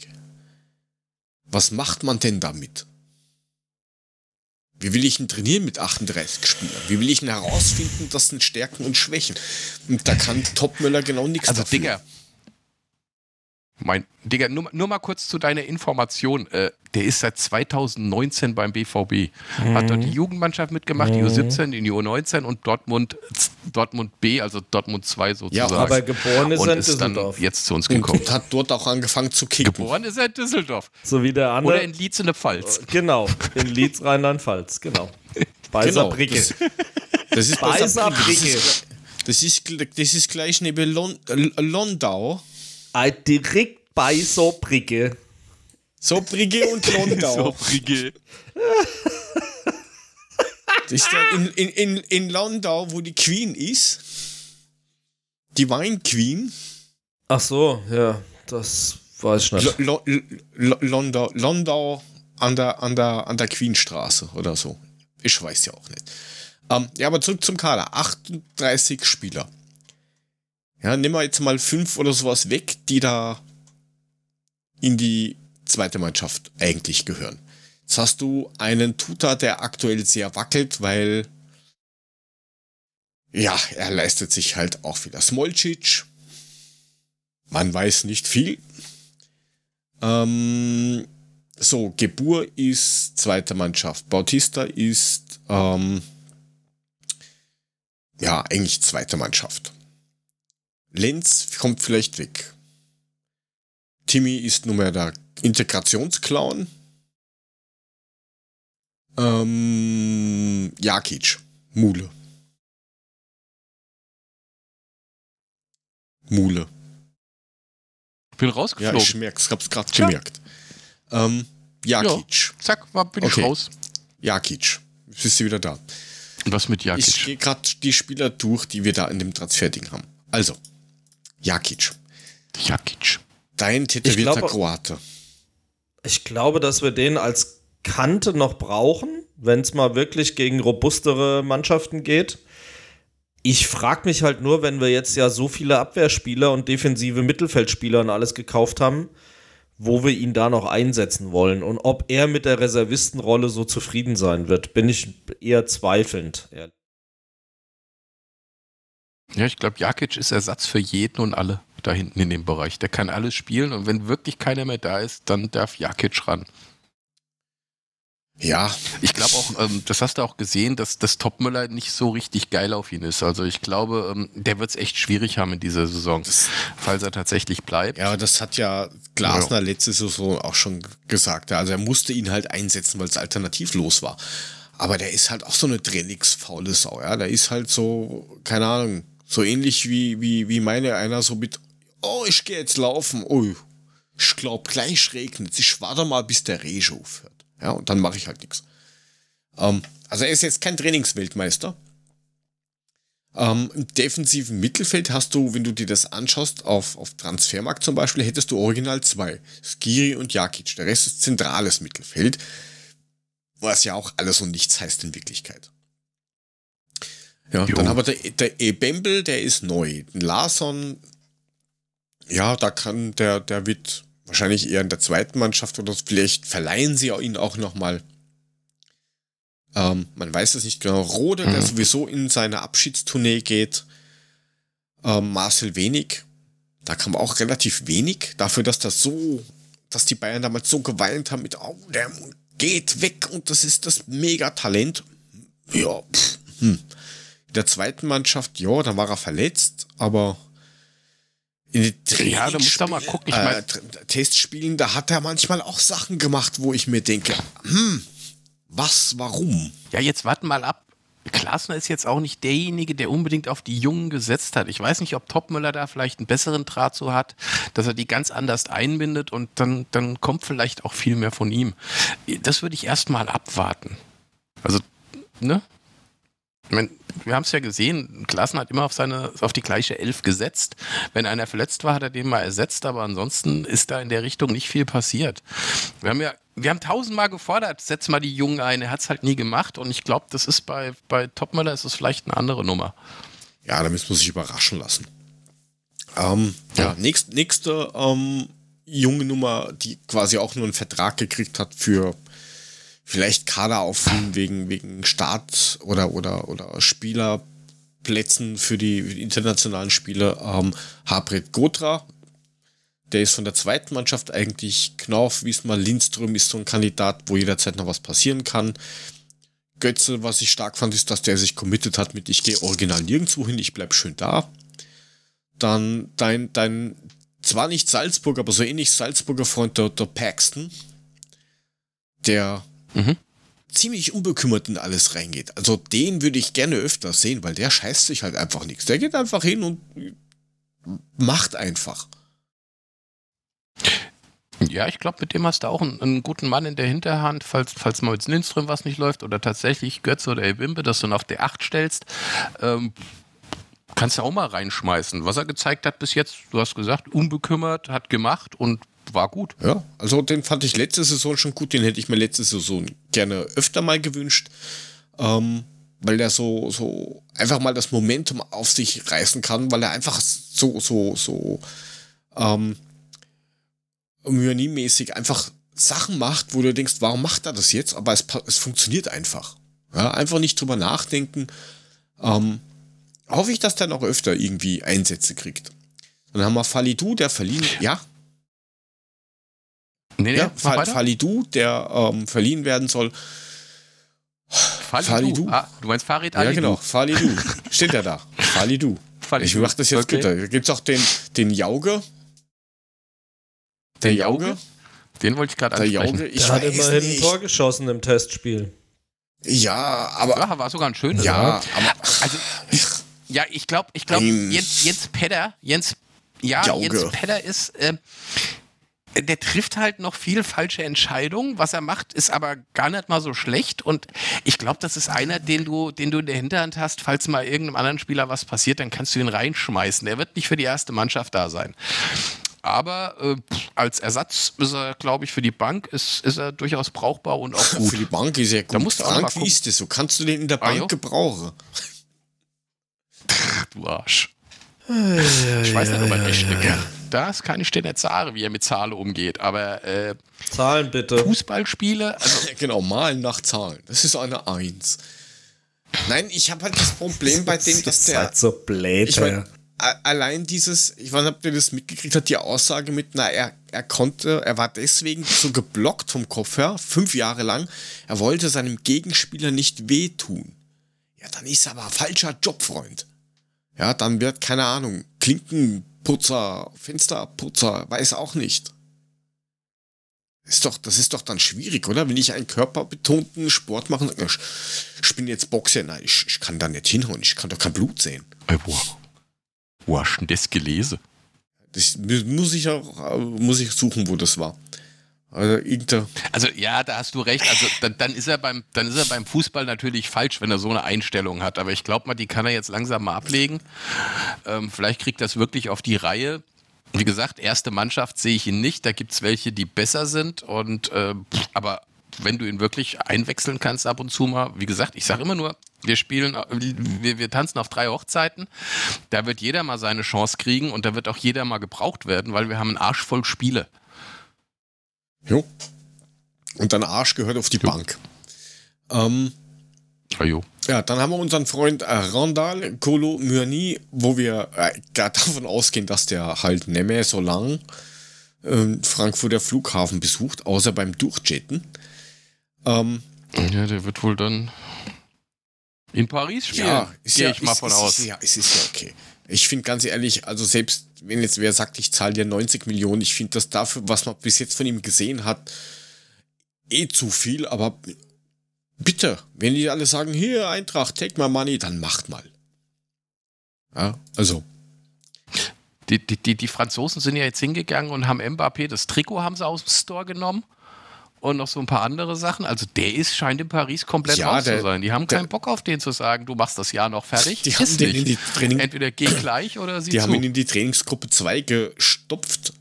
Was macht man denn damit? Wie will ich ihn trainieren mit 38 Spielern? Wie will ich ihn herausfinden, das sind Stärken und Schwächen? Und da kann Topmüller genau nichts also, dafür. Digga, mein, Digga, nur, nur mal kurz zu deiner Information. Äh, der ist seit 2019 beim BVB. Mhm. Hat dort die Jugendmannschaft mitgemacht, mhm. die U17, die U19 und Dortmund, Dortmund B, also Dortmund 2 sozusagen. Ja, aber geboren ist er in Düsseldorf. jetzt zu uns gekommen. Und hat dort auch angefangen zu kicken. Geboren ist er in Düsseldorf. So wie der andere. Oder in Lietz in der Pfalz. Äh, genau, in Lietz, Rheinland-Pfalz, genau. Beiser genau, Bricke. Das, das ist Beiser Bricke. Das ist, das ist gleich neben Lon, Londau. Direkt bei Sobrige. Sobrige und Londau. Sobrige. Ist in, in, in, in Londau, wo die Queen ist. Die Wein Queen. Ach so, ja, das weiß ich nicht. L L Londau, Londau an der, an, der, an der Queenstraße oder so. Ich weiß ja auch nicht. Ähm, ja, aber zurück zum Kader. 38 Spieler. Ja, nehmen wir jetzt mal fünf oder sowas weg, die da in die zweite Mannschaft eigentlich gehören. Jetzt hast du einen Tuta, der aktuell sehr wackelt, weil ja, er leistet sich halt auch wieder Smolcic. Man weiß nicht viel. Ähm, so, Gebur ist zweite Mannschaft. Bautista ist ähm, ja eigentlich zweite Mannschaft. Lenz kommt vielleicht weg. Timmy ist nun mehr der Integrationsclown. Ähm, Jakic, Mule. Mule. Bin rausgeflogen. Ja, ich merk's, hab's gerade gemerkt. Ähm, Jakic. Ja, zack, war, bin okay. ich raus. Jakic. Bist du wieder da? Was mit Jakic? Ich gehe gerade die Spieler durch, die wir da in dem Transferding haben. Also, Jakic. Jakic. Dein tätowierter glaube, Kroate. Ich glaube, dass wir den als Kante noch brauchen, wenn es mal wirklich gegen robustere Mannschaften geht. Ich frage mich halt nur, wenn wir jetzt ja so viele Abwehrspieler und defensive Mittelfeldspieler und alles gekauft haben, wo wir ihn da noch einsetzen wollen und ob er mit der Reservistenrolle so zufrieden sein wird, bin ich eher zweifelnd. Ja, ich glaube, Jakic ist Ersatz für jeden und alle da hinten in dem Bereich. Der kann alles spielen und wenn wirklich keiner mehr da ist, dann darf Jakic ran. Ja. Ich glaube auch, ähm, das hast du auch gesehen, dass das Topmüller nicht so richtig geil auf ihn ist. Also ich glaube, ähm, der wird es echt schwierig haben in dieser Saison, das, falls er tatsächlich bleibt. Ja, das hat ja Glasner ja. letzte Saison auch schon gesagt. Also er musste ihn halt einsetzen, weil es alternativlos war. Aber der ist halt auch so eine trainingsfaule Sau, ja. Der ist halt so, keine Ahnung, so ähnlich wie, wie, wie meine einer so mit, oh, ich gehe jetzt laufen, oh, ich glaube gleich regnet Ich warte mal, bis der Rege aufhört. Ja, und dann mache ich halt nichts. Ähm, also er ist jetzt kein Trainingsweltmeister. Ähm, Im defensiven Mittelfeld hast du, wenn du dir das anschaust, auf, auf Transfermarkt zum Beispiel, hättest du original zwei. Skiri und Jakic. Der Rest ist zentrales Mittelfeld. Was ja auch alles und nichts heißt in Wirklichkeit. Ja, jo. dann haben wir der, der Ebembel, der ist neu. Larson, ja, da kann der, der wird wahrscheinlich eher in der zweiten Mannschaft oder vielleicht verleihen sie ihn auch nochmal. Ähm, man weiß es nicht genau. Rode, mhm. der sowieso in seine Abschiedstournee geht. Ähm, Marcel Wenig, da kam auch relativ wenig dafür, dass das so, dass die Bayern damals so geweint haben mit, oh, der geht weg und das ist das Megatalent. Ja, pff, hm. In der zweiten Mannschaft, ja, da war er verletzt, aber in den ja, da musst du mal gucken. Ich mein, äh, Testspielen, da hat er manchmal auch Sachen gemacht, wo ich mir denke, hm, was, warum? Ja, jetzt warten mal ab. Klasner ist jetzt auch nicht derjenige, der unbedingt auf die Jungen gesetzt hat. Ich weiß nicht, ob Topmüller da vielleicht einen besseren Draht so hat, dass er die ganz anders einbindet und dann, dann kommt vielleicht auch viel mehr von ihm. Das würde ich erstmal abwarten. Also, ne? Ich meine, wir haben es ja gesehen, Klassen hat immer auf seine, auf die gleiche Elf gesetzt. Wenn einer verletzt war, hat er den mal ersetzt, aber ansonsten ist da in der Richtung nicht viel passiert. Wir haben ja, wir haben tausendmal gefordert, setz mal die Jungen ein. Er hat es halt nie gemacht und ich glaube, das ist bei, bei Topmüller ist es vielleicht eine andere Nummer. Ja, damit muss ich überraschen lassen. Ähm, ja, ja nächst, nächste ähm, junge Nummer, die quasi auch nur einen Vertrag gekriegt hat für vielleicht Kader auffüllen wegen, wegen Start oder, oder, oder Spielerplätzen für die internationalen Spiele. Ähm, Habred Gotra, der ist von der zweiten Mannschaft eigentlich. Knauf, Wiesmann, Lindström ist so ein Kandidat, wo jederzeit noch was passieren kann. Götze, was ich stark fand, ist, dass der sich committed hat mit, ich gehe original nirgendwo hin, ich bleib schön da. Dann dein, dein, zwar nicht Salzburg, aber so ähnlich Salzburger Freund, der, der Paxton, der mhm. ziemlich unbekümmert in alles reingeht. Also den würde ich gerne öfter sehen, weil der scheißt sich halt einfach nichts. Der geht einfach hin und macht einfach. Ja, ich glaube, mit dem hast du auch einen, einen, guten Mann in der Hinterhand, falls, falls mal mit Lindström was nicht läuft oder tatsächlich Götze oder Ebimbe, dass du ihn auf der 8 stellst. Ähm, kannst du auch mal reinschmeißen. Was er gezeigt hat bis jetzt, du hast gesagt, unbekümmert, hat gemacht und war gut. Ja, also den fand ich letzte Saison schon gut. Den hätte ich mir letzte Saison gerne öfter mal gewünscht. Ähm, weil er so, so einfach mal das Momentum auf sich reißen kann, weil er einfach so, so, so ähm, Myani-mäßig einfach Sachen macht, wo du denkst, warum macht er das jetzt? Aber es, es funktioniert einfach. Ja, einfach nicht drüber nachdenken. Ähm, hoffe ich, dass der noch öfter irgendwie Einsätze kriegt. Dann haben wir Falidou, der verliehen, ja. Nee, nee, ja, Fall, Falidou, der ähm, verliehen werden soll. Falidou. Falidou. Ah, du meinst Farid Ali? Ja, genau. Falidou. Steht ja da. Falidou. Falidou. Ich mach das jetzt okay. gut. Da gibt es auch den, den Jauge. Der Jauge? Den wollte ich gerade ansprechen. Der Jauge, ich der hat immerhin ein Tor geschossen im Testspiel. Ja, aber. Ja, war sogar ein schönes. Ja, aber. Also, ja, ich glaube, ich glaube, Jens, Jens Pedder, Jens, ja, Jauge. Jens Pedder ist, äh, der trifft halt noch viel falsche Entscheidungen. Was er macht, ist aber gar nicht mal so schlecht. Und ich glaube, das ist einer, den du, den du in der Hinterhand hast. Falls mal irgendeinem anderen Spieler was passiert, dann kannst du ihn reinschmeißen. Der wird nicht für die erste Mannschaft da sein. Aber äh, als Ersatz ist er, glaube ich, für die Bank ist, ist er durchaus brauchbar und auch gut. Für die Bank ist er gut. Da musst du Frank, wie ist das so? Kannst du den in der Bank ah, gebrauchen? du Arsch. Ich weiß nicht, ob er echt ja, ja. Das kann ich dir nicht sagen, wie er mit Zahlen umgeht, aber äh, Zahlen bitte. Fußballspiele. Also genau, malen nach Zahlen. Das ist eine Eins. Nein, ich habe halt das Problem bei dem, dass der. Halt so blöd, ich mein, allein dieses, ich weiß nicht, ob ihr das mitgekriegt habt, die Aussage mit, na, er, er konnte, er war deswegen so geblockt vom Kopf her, fünf Jahre lang, er wollte seinem Gegenspieler nicht wehtun. Ja, dann ist er aber falscher Jobfreund. Ja, dann wird, keine Ahnung, Klinkenputzer, Fensterputzer, weiß auch nicht. Ist doch, das ist doch dann schwierig, oder? Wenn ich einen körperbetonten Sport mache, ich bin jetzt Boxer, nein, ich, ich kann da nicht hinhauen, ich kann doch kein Blut sehen. Ey, wow. Wo hast du denn das gelesen? Das muss ich auch muss ich suchen, wo das war. Also, also ja, da hast du recht. Also dann, dann, ist er beim, dann ist er beim Fußball natürlich falsch, wenn er so eine Einstellung hat. Aber ich glaube mal, die kann er jetzt langsam mal ablegen. Ähm, vielleicht kriegt das wirklich auf die Reihe. Wie gesagt, erste Mannschaft sehe ich ihn nicht. Da gibt es welche, die besser sind. Und äh, aber wenn du ihn wirklich einwechseln kannst ab und zu mal, wie gesagt, ich sage immer nur, wir spielen, wir, wir tanzen auf drei Hochzeiten. Da wird jeder mal seine Chance kriegen und da wird auch jeder mal gebraucht werden, weil wir haben einen Arsch voll Spiele. Jo. Und dein Arsch gehört auf die jo. Bank. Ähm, ah, jo. Ja, dann haben wir unseren Freund äh, Randall Kolo Myani, wo wir äh, davon ausgehen, dass der halt nicht mehr so lang äh, Frankfurter Flughafen besucht, außer beim Durchjetten. Ähm, ja, der wird wohl dann in Paris spielen. Ja, gehe ja, ich mal ist, von ist, aus. Ist, ja, es ist ja okay. Ich finde ganz ehrlich, also selbst wenn jetzt wer sagt, ich zahle dir 90 Millionen, ich finde das dafür, was man bis jetzt von ihm gesehen hat, eh zu viel, aber bitte, wenn die alle sagen, hier Eintracht, take my money, dann macht mal. Ja, also. Die, die, die, die Franzosen sind ja jetzt hingegangen und haben Mbappé, das Trikot haben sie aus dem Store genommen und noch so ein paar andere Sachen. Also der ist, scheint in Paris komplett ja, raus der, zu sein. Die haben keinen der, Bock auf den zu sagen, du machst das Jahr noch fertig. Die haben den in die Training Entweder geh gleich oder sie Die zu. haben ihn in die Trainingsgruppe 2 gestopft.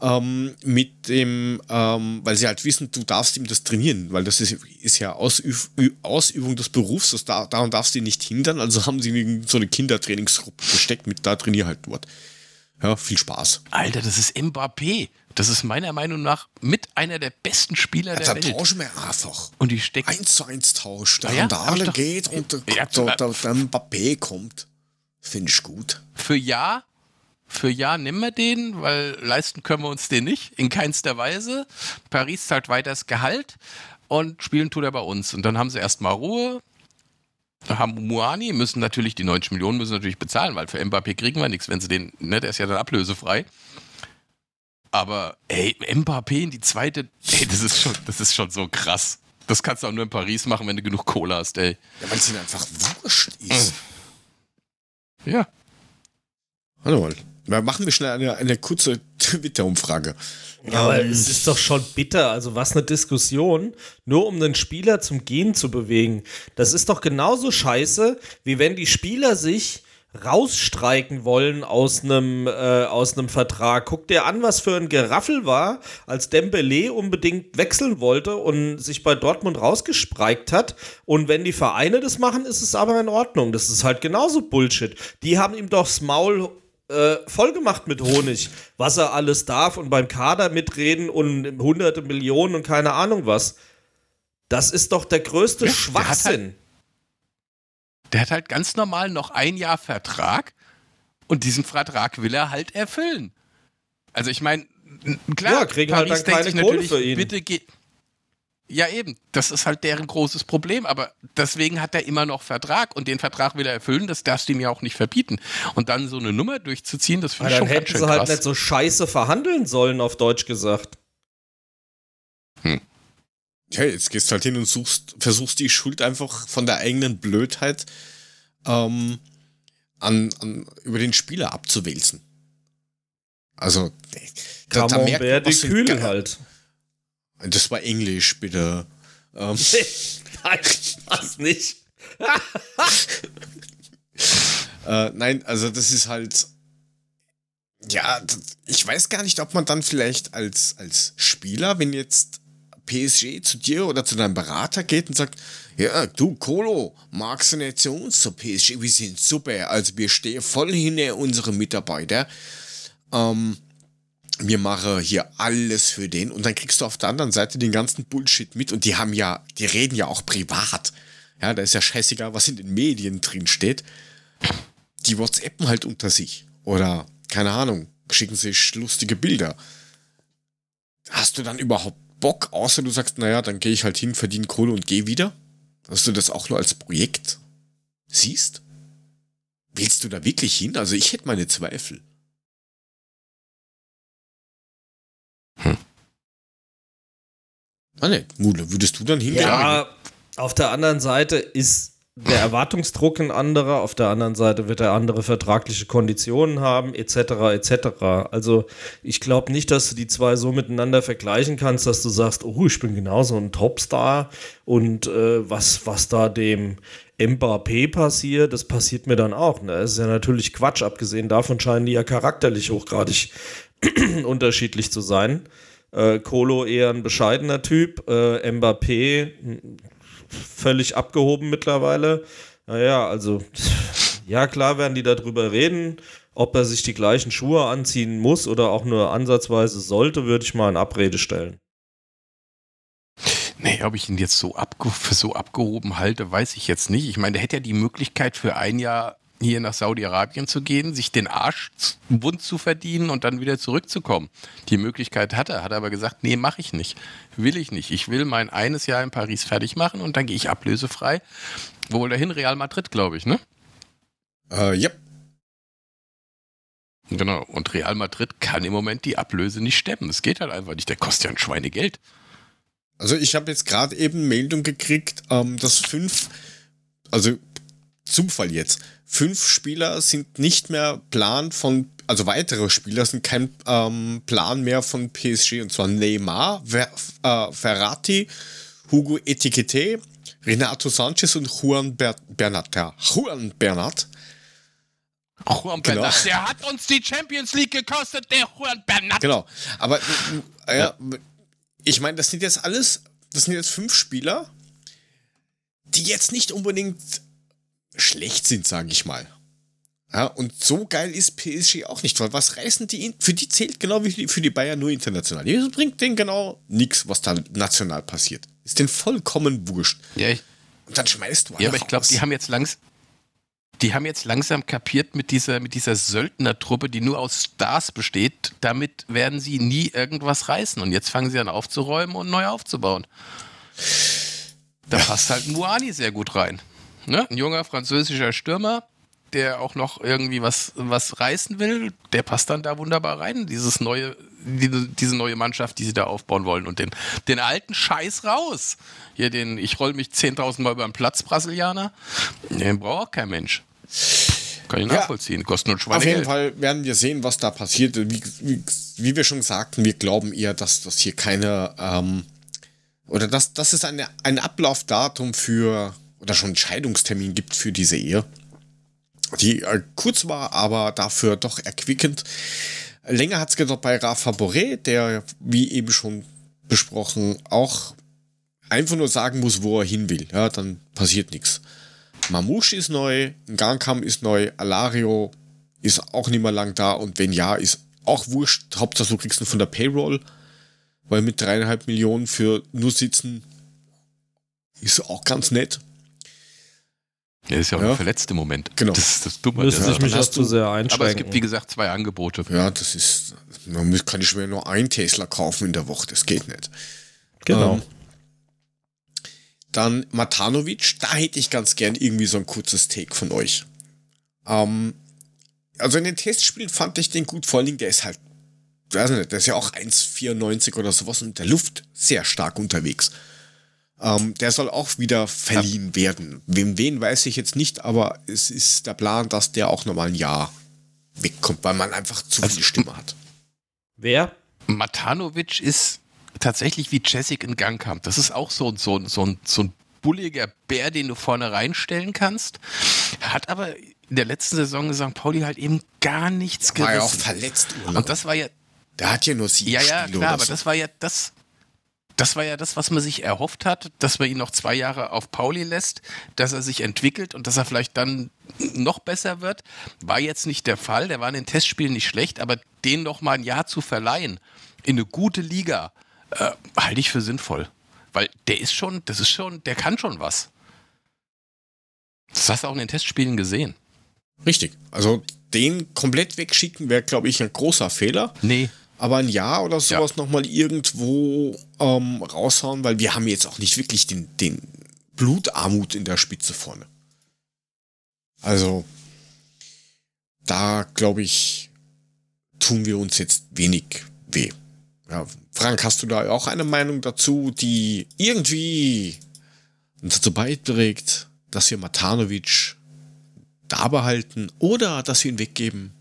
Ähm, mit dem, ähm, weil sie halt wissen, du darfst ihm das trainieren, weil das ist, ist ja Ausüb Ausübung des Berufs, das da, daran darfst du ihn nicht hindern, also haben sie ihn in so eine Kindertrainingsgruppe gesteckt mit da trainier halt dort. Ja, viel Spaß. Alter, das ist Mbappé. Das ist meiner Meinung nach mit einer der besten Spieler ja, der Welt. tauschen wir einfach. Und die stecken. 1 zu 1 Tausch. Der ja, Randale geht und der, ja, der, der, der Mbappé kommt. Finde ich gut. Für Ja, für Ja nehmen wir den, weil leisten können wir uns den nicht. In keinster Weise. Paris zahlt weiter das Gehalt und spielen tut er bei uns. Und dann haben sie erstmal Ruhe. Haben Muani, müssen natürlich die 90 Millionen müssen natürlich bezahlen, weil für Mbappé kriegen wir nichts, wenn sie den, ne, der ist ja dann ablösefrei. Aber ey, Mbappé in die zweite, ey, das ist schon, das ist schon so krass. Das kannst du auch nur in Paris machen, wenn du genug Cola hast, ey. Ja, weil es ihnen einfach wurscht ist. Ja. Hallo, mal. Machen wir schnell eine, eine kurze Twitter-Umfrage. Ja, aber ähm, es ist doch schon bitter. Also, was eine Diskussion, nur um den Spieler zum Gehen zu bewegen. Das ist doch genauso scheiße, wie wenn die Spieler sich rausstreiken wollen aus einem äh, aus einem Vertrag. Guck dir an, was für ein Geraffel war, als Dembele unbedingt wechseln wollte und sich bei Dortmund rausgespreikt hat. Und wenn die Vereine das machen, ist es aber in Ordnung. Das ist halt genauso Bullshit. Die haben ihm doch das Maul äh, vollgemacht mit Honig, was er alles darf und beim Kader mitreden und hunderte Millionen und keine Ahnung was. Das ist doch der größte ja, Schwachsinn. Der hat halt ganz normal noch ein Jahr Vertrag und diesen Vertrag will er halt erfüllen. Also ich meine, klar, ja, kriegen halt dann keine Kohle für ihn. Bitte geht. Ja, eben. Das ist halt deren großes Problem. Aber deswegen hat er immer noch Vertrag und den Vertrag will er erfüllen. Das darfst du ihm ja auch nicht verbieten. Und dann so eine Nummer durchzuziehen, das finde ich schon ganz schön Dann hätten sie halt nicht so scheiße verhandeln sollen, auf Deutsch gesagt. Hm. Ja, jetzt gehst du halt hin und suchst, versuchst die Schuld einfach von der eigenen Blödheit ähm, an, an, über den Spieler abzuwälzen. Also, da, da merkt man, was Kühl halt. Das war Englisch, bitte. Ähm. nein, das nicht. äh, nein, also das ist halt. Ja, ich weiß gar nicht, ob man dann vielleicht als, als Spieler, wenn jetzt PSG zu dir oder zu deinem Berater geht und sagt, ja, du Kolo, magst du nicht zu uns zur PSG? Wir sind super, also wir stehen voll hinter unsere Mitarbeiter. Ähm, wir machen hier alles für den und dann kriegst du auf der anderen Seite den ganzen Bullshit mit und die haben ja, die reden ja auch privat. Ja, da ist ja scheißegal, was in den Medien drin steht. Die WhatsAppen halt unter sich oder keine Ahnung, schicken sich lustige Bilder. Hast du dann überhaupt Bock, außer du sagst, naja, dann gehe ich halt hin, verdiene Kohle und gehe wieder? Dass du das auch nur als Projekt siehst? Willst du da wirklich hin? Also ich hätte meine Zweifel. Hm. Ah ne, Mule, würdest du dann hingehen? Ja, auf der anderen Seite ist der Erwartungsdruck ein anderer, auf der anderen Seite wird er andere vertragliche Konditionen haben, etc. etc. Also ich glaube nicht, dass du die zwei so miteinander vergleichen kannst, dass du sagst, oh, ich bin genauso ein Topstar und äh, was, was da dem Mbappé passiert, das passiert mir dann auch. Ne? Das ist ja natürlich Quatsch, abgesehen davon scheinen die ja charakterlich hochgradig unterschiedlich zu sein. Äh, Kolo eher ein bescheidener Typ, äh, Mbappé völlig abgehoben mittlerweile. Naja, also, ja, klar werden die darüber reden. Ob er sich die gleichen Schuhe anziehen muss oder auch nur ansatzweise sollte, würde ich mal in Abrede stellen. Nee, ob ich ihn jetzt so, abge so abgehoben halte, weiß ich jetzt nicht. Ich meine, der hätte ja die Möglichkeit für ein Jahr hier nach Saudi-Arabien zu gehen, sich den Arsch wund zu verdienen und dann wieder zurückzukommen. Die Möglichkeit hat er, hat aber gesagt, nee, mache ich nicht. Will ich nicht. Ich will mein eines Jahr in Paris fertig machen und dann gehe ich ablösefrei. Wo will er hin? Real Madrid, glaube ich, ne? Äh, ja. Genau. Und Real Madrid kann im Moment die Ablöse nicht stemmen. Es geht halt einfach nicht. Der kostet ja ein Schweinegeld. Also ich habe jetzt gerade eben Meldung gekriegt, ähm, dass fünf, also Zufall jetzt, fünf Spieler sind nicht mehr Plan von, also weitere Spieler sind kein ähm, Plan mehr von PSG, und zwar Neymar, Ver, äh, Ferrati, Hugo Etiquette, Renato Sanchez und Juan Ber Bernat. Ja, Juan Bernat. Juan genau. Bernat, der hat uns die Champions League gekostet, der Juan Bernat. Genau, aber äh, ja, ich meine, das sind jetzt alles, das sind jetzt fünf Spieler, die jetzt nicht unbedingt schlecht sind, sage ich mal. Ja, und so geil ist PSG auch nicht, weil was reißen die, für die zählt genau wie für die Bayern nur international. Das bringt denen genau nichts, was da national passiert. Ist denen vollkommen wurscht. Ja, ich, und dann schmeißt du Ja, aber ich glaube, die haben jetzt langsam, die haben jetzt langsam kapiert mit dieser, mit dieser Söldnertruppe, die nur aus Stars besteht, damit werden sie nie irgendwas reißen. Und jetzt fangen sie an aufzuräumen und neu aufzubauen. Da passt halt Muani sehr gut rein. Ne? Ein junger französischer Stürmer, der auch noch irgendwie was, was reißen will, der passt dann da wunderbar rein, dieses neue, diese, diese neue Mannschaft, die sie da aufbauen wollen. Und den, den alten Scheiß raus. Hier den, ich roll mich 10.000 Mal über den Platz, Brasilianer. Den braucht auch kein Mensch. Kann ich nachvollziehen. Ja, Kosten und Schweine. Auf jeden Fall werden wir sehen, was da passiert. Wie, wie, wie, wir schon sagten, wir glauben eher, dass das hier keine, ähm, oder dass, dass es eine, ein Ablaufdatum für, oder schon einen Scheidungstermin gibt für diese Ehe. Die äh, kurz war, aber dafür doch erquickend. Länger hat es gedauert bei Rafa Boré, der, wie eben schon besprochen, auch einfach nur sagen muss, wo er hin will. Ja, dann passiert nichts. Mamouche ist neu, Ngankam ist neu, Alario ist auch nicht mehr lang da und wenn ja, ist auch wurscht. Hauptsache du kriegst ihn von der Payroll, weil mit dreieinhalb Millionen für nur sitzen ist auch ganz nett. Ja, ist ja auch ja. ein verletzter Moment. Genau. Das ist das Dumme. Müsste ich mich auch zu sehr einschränken. Aber es gibt, wie gesagt, zwei Angebote. Ja, das ist, man kann ich mir nur ein Tesla kaufen in der Woche, das geht nicht. Genau. Ähm, dann Matanovic, da hätte ich ganz gern irgendwie so ein kurzes Take von euch. Ähm, also in den Testspielen fand ich den gut, vor allen Dingen, der ist halt, weiß nicht, der ist ja auch 1,94 oder sowas und der Luft sehr stark unterwegs. Ähm, der soll auch wieder verliehen ja. werden. Wem wen weiß ich jetzt nicht, aber es ist der Plan, dass der auch nochmal ein Jahr wegkommt, weil man einfach zu also, viel Stimme hat. Wer? Matanovic ist tatsächlich wie Jessic in Gang kam. Das ist auch so, so, so, so ein bulliger Bär, den du vorne reinstellen kannst. Hat aber in der letzten Saison St. Pauli halt eben gar nichts gerissen. War ja auch verletzt. Urlaub. Und das war ja. Der hat ja nur sieben Ja, ja, Spiele klar, aber so. das war ja das. Das war ja das, was man sich erhofft hat, dass man ihn noch zwei Jahre auf Pauli lässt, dass er sich entwickelt und dass er vielleicht dann noch besser wird. War jetzt nicht der Fall. Der war in den Testspielen nicht schlecht, aber den noch mal ein Jahr zu verleihen in eine gute Liga, äh, halte ich für sinnvoll. Weil der ist schon, das ist schon, der kann schon was. Das hast du auch in den Testspielen gesehen. Richtig. Also den komplett wegschicken wäre, glaube ich, ein großer Fehler. Nee. Aber ein Jahr oder sowas ja. nochmal irgendwo ähm, raushauen, weil wir haben jetzt auch nicht wirklich den, den Blutarmut in der Spitze vorne. Also, da glaube ich, tun wir uns jetzt wenig weh. Ja, Frank, hast du da auch eine Meinung dazu, die irgendwie dazu beiträgt, dass wir Matanovic da behalten oder dass wir ihn weggeben?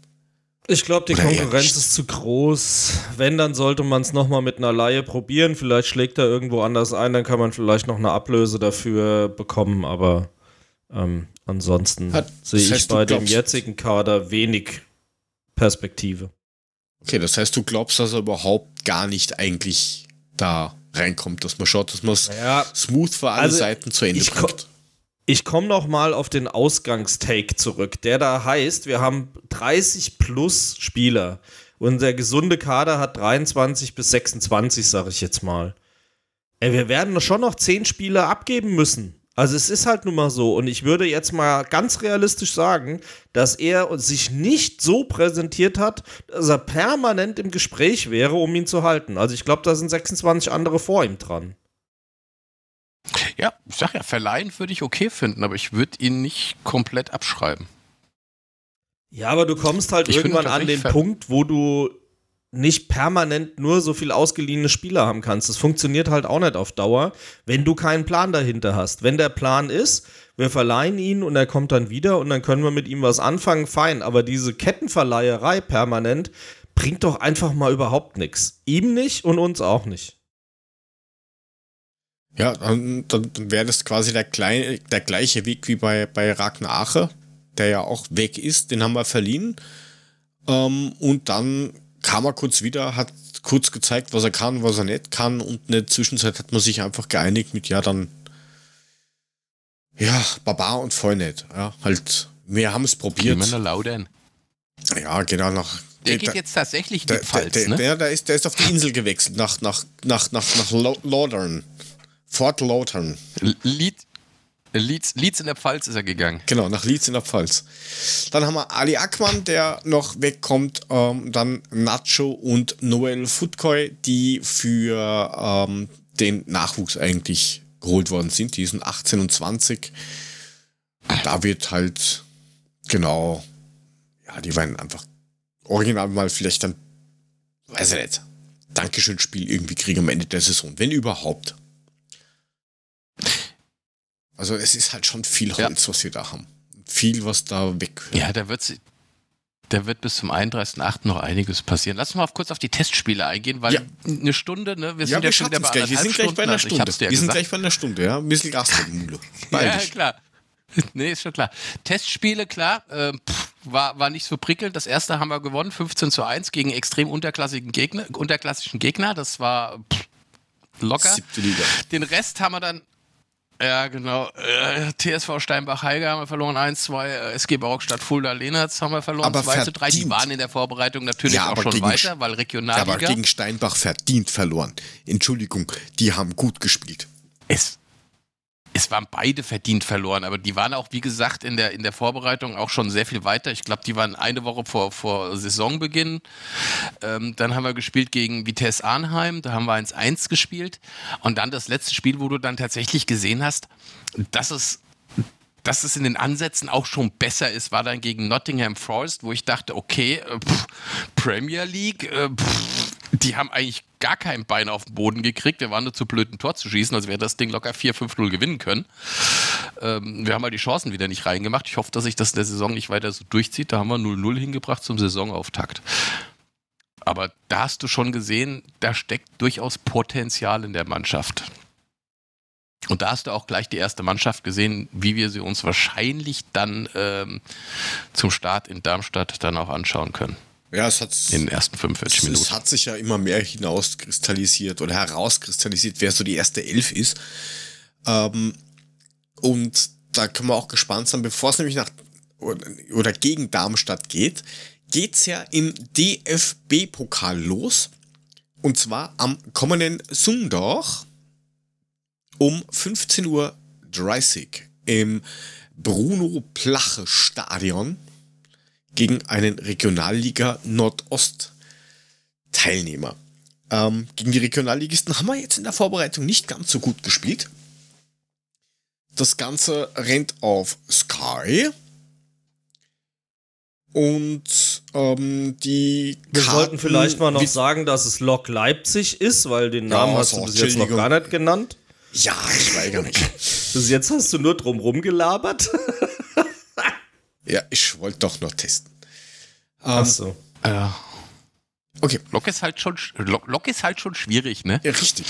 Ich glaube, die Oder Konkurrenz ist zu groß. Wenn, dann sollte man es nochmal mit einer Laie probieren. Vielleicht schlägt er irgendwo anders ein, dann kann man vielleicht noch eine Ablöse dafür bekommen. Aber ähm, ansonsten sehe ich bei dem jetzigen Kader wenig Perspektive. Okay, das heißt, du glaubst, dass er überhaupt gar nicht eigentlich da reinkommt, dass man schaut, dass man es naja, smooth für alle also Seiten zu Ende bringt. Ich komme noch mal auf den Ausgangstake zurück, der da heißt, wir haben 30 plus Spieler und der gesunde Kader hat 23 bis 26, sage ich jetzt mal. Ey, wir werden schon noch 10 Spieler abgeben müssen. Also es ist halt nun mal so. Und ich würde jetzt mal ganz realistisch sagen, dass er sich nicht so präsentiert hat, dass er permanent im Gespräch wäre, um ihn zu halten. Also ich glaube, da sind 26 andere vor ihm dran. Ja, ich sag ja, verleihen würde ich okay finden, aber ich würde ihn nicht komplett abschreiben. Ja, aber du kommst halt ich irgendwann an den Punkt, wo du nicht permanent nur so viel ausgeliehene Spieler haben kannst. Das funktioniert halt auch nicht auf Dauer, wenn du keinen Plan dahinter hast. Wenn der Plan ist, wir verleihen ihn und er kommt dann wieder und dann können wir mit ihm was anfangen, fein. Aber diese Kettenverleiherei permanent bringt doch einfach mal überhaupt nichts. Ihm nicht und uns auch nicht. Ja, dann, dann wäre das quasi der, kleine, der gleiche Weg wie bei, bei Ragnar Ache, der ja auch weg ist, den haben wir verliehen. Ähm, und dann kam er kurz wieder, hat kurz gezeigt, was er kann, was er nicht kann. Und in der Zwischenzeit hat man sich einfach geeinigt mit, ja, dann, ja, Barbar und voll nicht. Ja, halt, wir haben es probiert. Immer Laudern. Ja, genau, nach. Der geht jetzt tatsächlich in die der, Pfalz, der, ne? Der, der, ist, der ist auf die Insel gewechselt, nach, nach, nach, nach, nach Laudern. Fort Lautern. Leeds, Leeds, Leeds in der Pfalz ist er gegangen. Genau, nach Leeds in der Pfalz. Dann haben wir Ali Akman, der noch wegkommt. Ähm, dann Nacho und Noel Futkoy, die für ähm, den Nachwuchs eigentlich geholt worden sind. Die sind 18 und 20. Da wird halt, genau, ja, die werden einfach original mal vielleicht dann, weiß ich nicht, Dankeschön-Spiel irgendwie kriegen am Ende der Saison, wenn überhaupt. Also es ist halt schon viel Holz, ja. was wir da haben. Viel, was da weg. Ja, da wird da wird bis zum 31.08. noch einiges passieren. Lass uns mal kurz auf die Testspiele eingehen, weil ja. eine Stunde, ne? Wir sind ja, wir schon wieder bei gleich. Wir sind gleich bei einer Stunde. Also wir gesagt. sind gleich bei einer Stunde, ja. Ein bisschen Gas Mule. ja, klar. Nee, ist schon klar. Testspiele, klar, äh, pff, war, war nicht so prickelnd. Das erste haben wir gewonnen, 15 zu 1 gegen extrem unterklassigen Gegner, unterklassischen Gegner. Das war pff, locker. Siebte Liga. Den Rest haben wir dann ja, genau. Äh, TSV Steinbach-Heiger haben wir verloren 1-2. Äh, SG Barockstadt Fulda Lehnertz haben wir verloren 2-3. Die waren in der Vorbereitung natürlich ja, auch schon weiter, weil Regionalliga. aber gegen Steinbach verdient verloren. Entschuldigung, die haben gut gespielt. Es, es waren beide verdient verloren, aber die waren auch, wie gesagt, in der, in der Vorbereitung auch schon sehr viel weiter. Ich glaube, die waren eine Woche vor, vor Saisonbeginn. Ähm, dann haben wir gespielt gegen Vitesse Arnheim, da haben wir 1-1 gespielt. Und dann das letzte Spiel, wo du dann tatsächlich gesehen hast, dass es dass es in den Ansätzen auch schon besser ist, war dann gegen Nottingham Forest, wo ich dachte, okay, äh, pff, Premier League, äh, pff, die haben eigentlich gar kein Bein auf den Boden gekriegt. Wir waren nur zu blöd, ein Tor zu schießen, also wäre das Ding locker 4-5-0 gewinnen können. Ähm, wir haben halt die Chancen wieder nicht reingemacht. Ich hoffe, dass sich das in der Saison nicht weiter so durchzieht. Da haben wir 0-0 hingebracht zum Saisonauftakt. Aber da hast du schon gesehen, da steckt durchaus Potenzial in der Mannschaft. Und da hast du auch gleich die erste Mannschaft gesehen, wie wir sie uns wahrscheinlich dann ähm, zum Start in Darmstadt dann auch anschauen können. Ja, es hat in den ersten 45 Minuten. Es hat sich ja immer mehr hinauskristallisiert oder herauskristallisiert, wer so die erste Elf ist. Ähm, und da können wir auch gespannt sein, bevor es nämlich nach oder gegen Darmstadt geht, geht es ja im DFB-Pokal los. Und zwar am kommenden Sonntag um 15.30 Uhr im Bruno Plache Stadion gegen einen Regionalliga Nordost Teilnehmer. Ähm, gegen die Regionalligisten haben wir jetzt in der Vorbereitung nicht ganz so gut gespielt. Das Ganze rennt auf Sky. Und ähm, die. Wir Karten sollten vielleicht mal noch sagen, dass es Lok Leipzig ist, weil den Namen ja, hast du bis jetzt noch gar nicht genannt. Ja, ich weigere mich. bis jetzt hast du nur drum rumgelabert. ja, ich wollte doch noch testen. Ähm, Ach so. Äh, okay. Lok ist halt schon Lok, Lok ist halt schon schwierig, ne? Ja, richtig.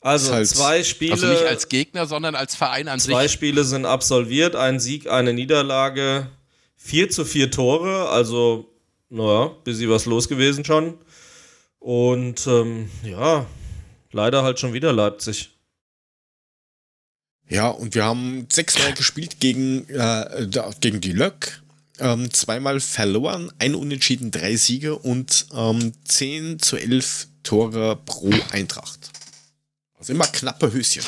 Also halt zwei Spiele. Also nicht als Gegner, sondern als Verein an zwei sich. Zwei Spiele sind absolviert, ein Sieg, eine Niederlage, 4 zu 4 Tore, also naja, bisschen was los gewesen schon. Und ähm, ja, leider halt schon wieder Leipzig. Ja, und wir haben sechsmal gespielt gegen, äh, gegen die Lök. Ähm, zweimal verloren, ein Unentschieden, drei Siege und ähm, 10 zu 11 Tore pro Eintracht. Also immer knappe Höschen.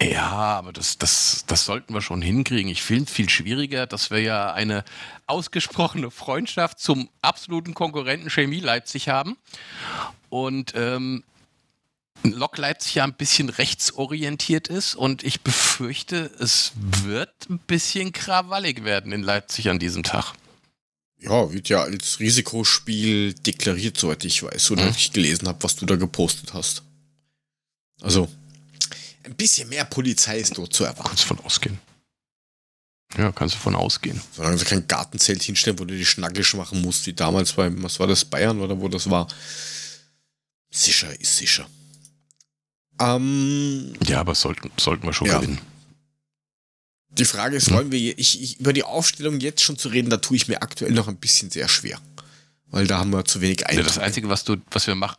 Ja, aber das, das, das sollten wir schon hinkriegen. Ich finde es viel schwieriger, dass wir ja eine ausgesprochene Freundschaft zum absoluten Konkurrenten Chemie Leipzig haben. Und ähm, Lok Leipzig ja ein bisschen rechtsorientiert ist und ich befürchte, es wird ein bisschen krawallig werden in Leipzig an diesem Tag. Ja, wird ja als Risikospiel deklariert, soweit ich weiß, oder hm. ich gelesen habe, was du da gepostet hast. Also, ein bisschen mehr Polizei ist dort zu erwarten. Kannst von ausgehen. Ja, kannst du von ausgehen. Solange sie kein Gartenzelt hinstellen, wo du die schnackisch machen musst, wie damals beim, was war das, Bayern oder wo das war. Sicher ist sicher. Ähm, ja, aber sollten, sollten wir schon ja. gewinnen. Die Frage ist, hm. wollen wir, ich, ich, über die Aufstellung jetzt schon zu reden, da tue ich mir aktuell noch ein bisschen sehr schwer. Weil da haben wir zu wenig Eindruck. Ja, das Einzige, was du, was wir machen,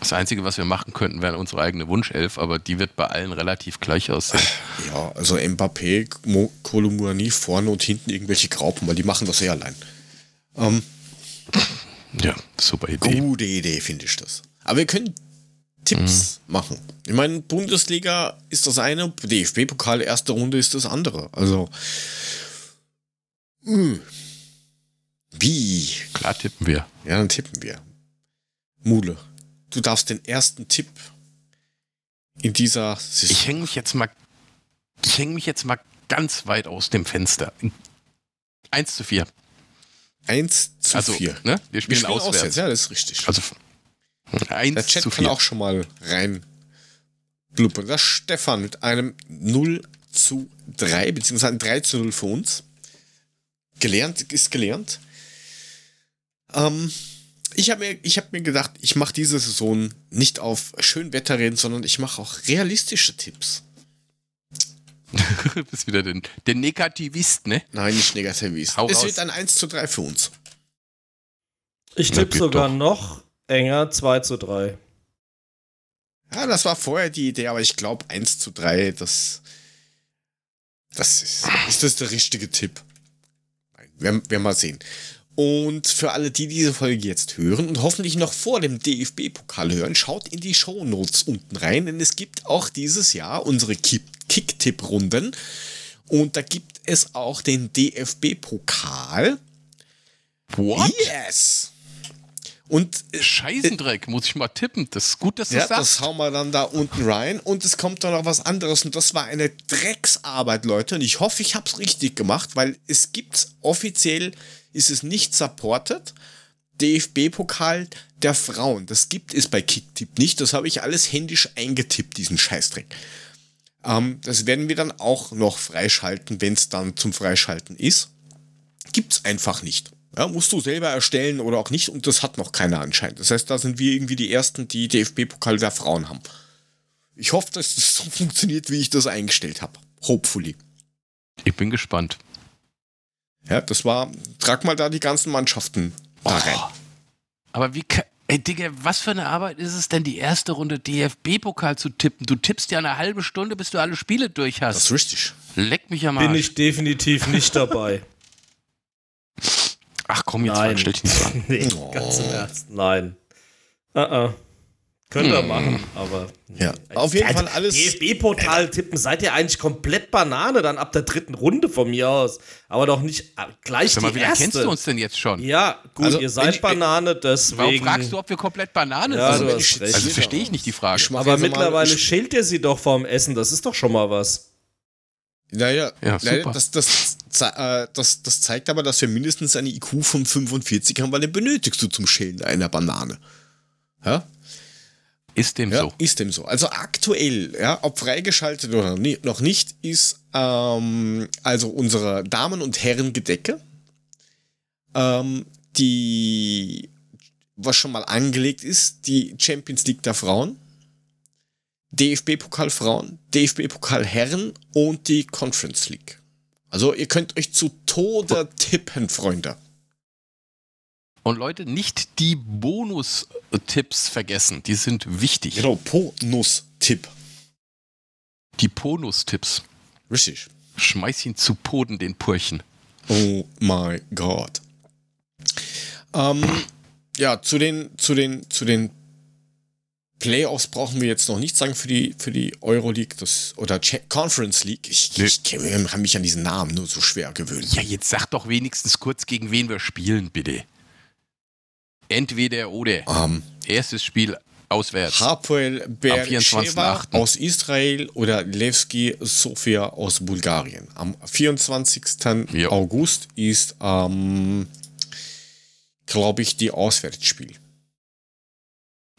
das Einzige, was wir machen könnten, wäre unsere eigene Wunschelf, aber die wird bei allen relativ gleich aussehen. Ja, also Mbappé, Kolumani vorne und hinten irgendwelche Graupen, weil die machen das eh allein. Ähm, ja, super Idee. Gute Idee, finde ich das. Aber wir können Tipps mhm. machen. Ich meine, Bundesliga ist das eine, DFB-Pokal erste Runde ist das andere. Also, mh. Hm. wie? Klar tippen wir. Ja, dann tippen wir. Mule, du darfst den ersten Tipp in dieser Saison. Ich hänge mich jetzt mal, ich hänge mich jetzt mal ganz weit aus dem Fenster. 1 zu 4. 1 zu also, 4. Ne? Wir spielen, Wir spielen auswärts. auswärts. Ja, das ist richtig. Also 1 Der Chat zu 4. kann auch schon mal rein blubbern. Das Stefan mit einem 0 zu 3, beziehungsweise ein 3 zu 0 für uns. Gelernt ist gelernt. Ähm, ich habe mir, hab mir gedacht, ich mache diese Saison nicht auf Schönwetterrennen, sondern ich mache auch realistische Tipps. du bist wieder der, der Negativist, ne? Nein, nicht Negativist. Hau es raus. wird ein 1 zu 3 für uns. Ich tippe sogar doch. noch enger 2 zu 3. Ja, das war vorher die Idee, aber ich glaube 1 zu 3, das, das ist, ist das der richtige Tipp. Werden wir mal sehen. Und für alle, die diese Folge jetzt hören und hoffentlich noch vor dem DFB-Pokal hören, schaut in die Show Notes unten rein, denn es gibt auch dieses Jahr unsere Kick-Tipp-Runden. Und da gibt es auch den DFB-Pokal. What? Yes! Und äh, Scheißendreck, muss ich mal tippen. Das ist gut, dass du ja, das sagst. Das hauen wir dann da unten rein. Und es kommt dann noch was anderes. Und das war eine Drecksarbeit, Leute. Und ich hoffe, ich habe es richtig gemacht, weil es gibt offiziell, ist es nicht supported. DFB-Pokal der Frauen. Das gibt es bei Kicktip nicht. Das habe ich alles händisch eingetippt, diesen Scheißdreck. Ähm, das werden wir dann auch noch freischalten, wenn es dann zum Freischalten ist. Gibt es einfach nicht. Ja, musst du selber erstellen oder auch nicht und das hat noch keiner anscheinend. Das heißt, da sind wir irgendwie die Ersten, die DFB-Pokal der Frauen haben. Ich hoffe, dass das so funktioniert, wie ich das eingestellt habe. Hopefully. Ich bin gespannt. Ja, das war, trag mal da die ganzen Mannschaften da oh. rein. Aber wie, ey Digga, was für eine Arbeit ist es denn, die erste Runde DFB-Pokal zu tippen? Du tippst ja eine halbe Stunde, bis du alle Spiele durch hast. Das ist richtig. Leck mich am Arsch. Bin ich definitiv nicht dabei. Ach komm, jetzt Nein. stell dich nicht so an. nee, oh. ganz im Ernst. Nein. Uh -uh. Könnt ihr hm. machen, aber. Ja, auf jeden Fall alles. DFB-Portal tippen, seid ihr eigentlich komplett Banane dann ab der dritten Runde von mir aus. Aber doch nicht äh, gleich Sag mal, die wie erste. kennst du uns denn jetzt schon? Ja, gut, also, ihr seid ich, Banane, deswegen. Warum fragst du, ob wir komplett Banane ja, sind? Also, also verstehe ich nicht die Frage. Aber mittlerweile schält ihr sie doch vorm Essen, das ist doch schon mal was. Naja, ja, naja das, das, das, das zeigt aber, dass wir mindestens eine IQ von 45 haben, weil den benötigst du zum Schälen einer Banane. Ja? Ist dem ja, so. Ist dem so. Also aktuell, ja, ob freigeschaltet oder noch nicht, ist ähm, also unsere Damen- und Herren-Gedecke, ähm, die, was schon mal angelegt ist, die Champions League der Frauen, DFB-Pokal Frauen, DFB-Pokal Herren und die Conference League. Also ihr könnt euch zu Tode tippen, Freunde. Und Leute, nicht die Bonus-Tipps vergessen. Die sind wichtig. Genau, Bonus-Tipp. Die Bonus-Tipps. Richtig. Schmeiß ihn zu Poden, den Purchen. Oh my God. Ähm, ja, zu den, zu den, zu den Playoffs brauchen wir jetzt noch nicht sagen für die, für die Euroleague das, oder Conference League. Ich, nee. ich, ich habe mich an diesen Namen nur so schwer gewöhnt. Ja, jetzt sag doch wenigstens kurz, gegen wen wir spielen, bitte. Entweder oder. Um, Erstes Spiel auswärts. Hapoel Beersheva aus Israel oder Levski Sofia aus Bulgarien. Am 24. Jo. August ist, ähm, glaube ich, die Auswärtsspiel.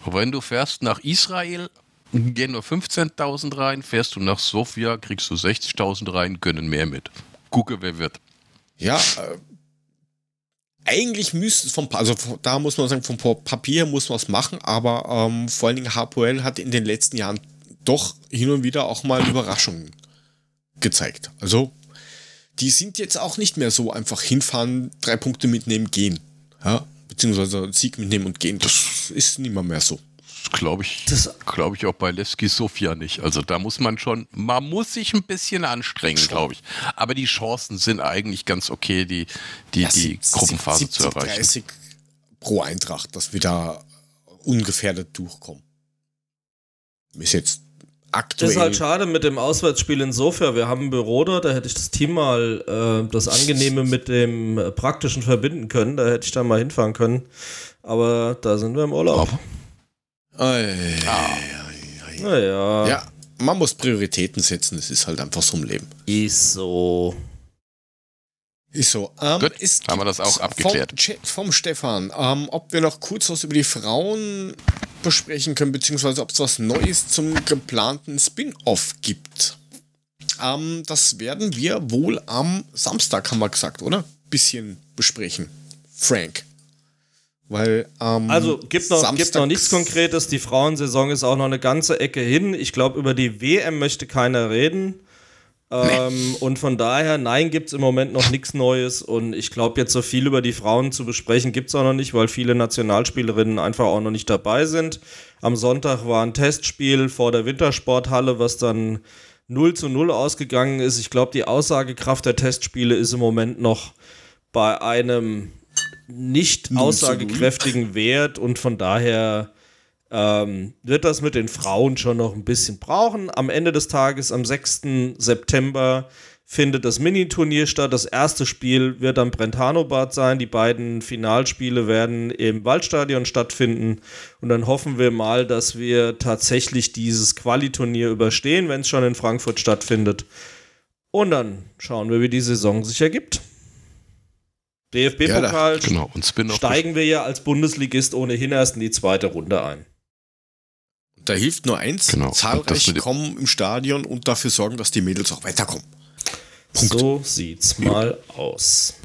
Wenn du fährst nach Israel, gehen nur 15.000 rein, fährst du nach Sofia, kriegst du 60.000 rein, gönnen mehr mit. Gucke, wer wird. Ja, äh, eigentlich müsste es vom, also da muss man sagen, vom Papier muss man es machen, aber ähm, vor allen Dingen HPL hat in den letzten Jahren doch hin und wieder auch mal Überraschungen gezeigt. Also, die sind jetzt auch nicht mehr so einfach hinfahren, drei Punkte mitnehmen, gehen. Ja, beziehungsweise Sieg mitnehmen und gehen. Das ist nicht mehr, mehr so glaube ich, glaube ich auch bei Levski Sofia nicht. Also da muss man schon, man muss sich ein bisschen anstrengen, glaube ich. Aber die Chancen sind eigentlich ganz okay, die, die, ja, die Gruppenphase 70, zu erreichen. 30 pro Eintracht, dass wir da ungefährdet durchkommen. Ist jetzt aktuell. Das ist halt schade mit dem Auswärtsspiel in Sofia. Wir haben ein Büro da, da hätte ich das Team mal äh, das Angenehme mit dem Praktischen verbinden können. Da hätte ich da mal hinfahren können. Aber da sind wir im Urlaub. Ei, naja. Ja, man muss Prioritäten setzen, es ist halt einfach so im Leben. Ist so. Ist so. Ähm, Gut, ist haben wir das auch abgeklärt. Vom, vom Stefan, ähm, ob wir noch kurz was über die Frauen besprechen können, beziehungsweise ob es was Neues zum geplanten Spin-off gibt. Ähm, das werden wir wohl am Samstag, haben wir gesagt, oder? Bisschen besprechen. Frank. Weil ähm, also gibt noch, gibt noch nichts Konkretes. Die Frauensaison ist auch noch eine ganze Ecke hin. Ich glaube, über die WM möchte keiner reden. Ähm. Und von daher, nein, gibt es im Moment noch nichts Neues. Und ich glaube, jetzt so viel über die Frauen zu besprechen, gibt es auch noch nicht, weil viele Nationalspielerinnen einfach auch noch nicht dabei sind. Am Sonntag war ein Testspiel vor der Wintersporthalle, was dann 0 zu 0 ausgegangen ist. Ich glaube, die Aussagekraft der Testspiele ist im Moment noch bei einem nicht aussagekräftigen Wert und von daher ähm, wird das mit den Frauen schon noch ein bisschen brauchen. Am Ende des Tages, am 6. September, findet das Mini-Turnier statt. Das erste Spiel wird am Brentano-Bad sein. Die beiden Finalspiele werden im Waldstadion stattfinden. Und dann hoffen wir mal, dass wir tatsächlich dieses Quali-Turnier überstehen, wenn es schon in Frankfurt stattfindet. Und dann schauen wir, wie die Saison sich ergibt. DFB-Pokal ja, genau. steigen wir ja als Bundesligist ohnehin erst in die zweite Runde ein. Da hilft nur eins, genau. zahlreich kommen im Stadion und dafür sorgen, dass die Mädels auch weiterkommen. Punkt. So sieht's mal aus.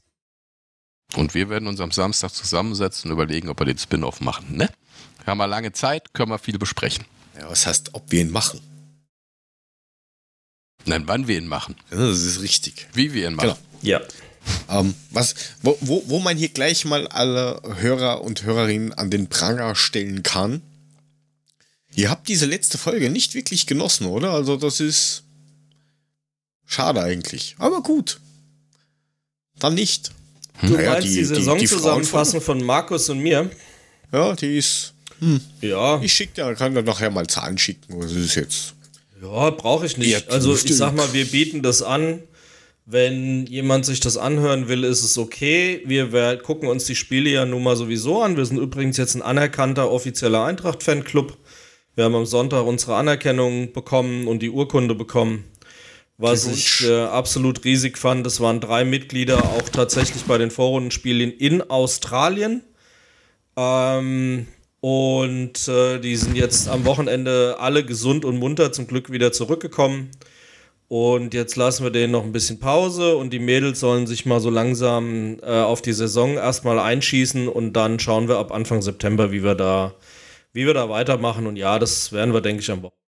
Und wir werden uns am Samstag zusammensetzen und überlegen, ob wir den Spin-off machen, ne? Wir haben wir lange Zeit, können wir viel besprechen. Ja, was heißt, ob wir ihn machen? Nein, wann wir ihn machen. Das ist richtig. Wie wir ihn machen. Genau. Ja. Ähm, was, wo, wo, wo man hier gleich mal alle Hörer und Hörerinnen an den Pranger stellen kann. Ihr habt diese letzte Folge nicht wirklich genossen, oder? Also das ist schade eigentlich. Aber gut. Dann nicht. Du naja, meinst die, die Saisonzusammenfassung von Markus und mir? Ja, die ist. Hm. Ja. Ich schick dir, kann dir nachher mal Zahlen schicken. Das ist jetzt. Ja, brauche ich nicht. Also ich sag mal, wir bieten das an. Wenn jemand sich das anhören will, ist es okay. Wir, wir gucken uns die Spiele ja nun mal sowieso an. Wir sind übrigens jetzt ein anerkannter offizieller Eintracht-Fanclub. Wir haben am Sonntag unsere Anerkennung bekommen und die Urkunde bekommen. Was ich äh, absolut riesig fand, es waren drei Mitglieder auch tatsächlich bei den Vorrundenspielen in Australien. Ähm, und äh, die sind jetzt am Wochenende alle gesund und munter zum Glück wieder zurückgekommen. Und jetzt lassen wir denen noch ein bisschen Pause und die Mädels sollen sich mal so langsam äh, auf die Saison erstmal einschießen und dann schauen wir ab Anfang September, wie wir da, wie wir da weitermachen. Und ja, das werden wir, denke ich, am Wochenende.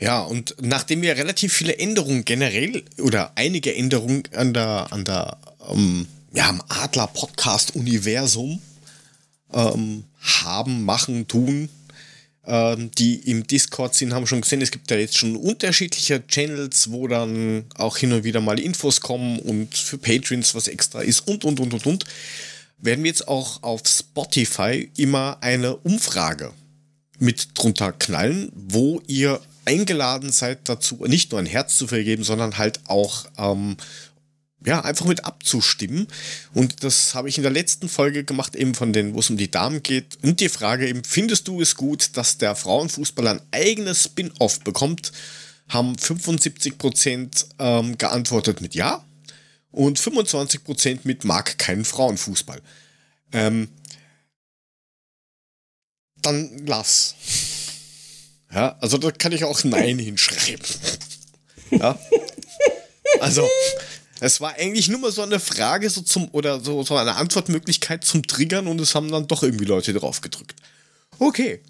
Ja, und nachdem wir relativ viele Änderungen generell oder einige Änderungen an der, an der, ähm, ja, am Adler-Podcast-Universum ähm, haben, machen, tun, ähm, die im Discord sind, haben schon gesehen, es gibt ja jetzt schon unterschiedliche Channels, wo dann auch hin und wieder mal Infos kommen und für Patrons was extra ist und, und, und, und, und. Werden wir jetzt auch auf Spotify immer eine Umfrage mit drunter knallen, wo ihr eingeladen seid dazu, nicht nur ein Herz zu vergeben, sondern halt auch ähm, ja, einfach mit abzustimmen. Und das habe ich in der letzten Folge gemacht, eben von den, wo es um die Damen geht. Und die Frage eben, findest du es gut, dass der Frauenfußball ein eigenes Spin-off bekommt? Haben 75% ähm, geantwortet mit Ja und 25% mit mag keinen Frauenfußball. Ähm, dann lass. Ja, also da kann ich auch Nein hinschreiben. Ja. Also, es war eigentlich nur mal so eine Frage so zum, oder so, so eine Antwortmöglichkeit zum Triggern und es haben dann doch irgendwie Leute drauf gedrückt. Okay.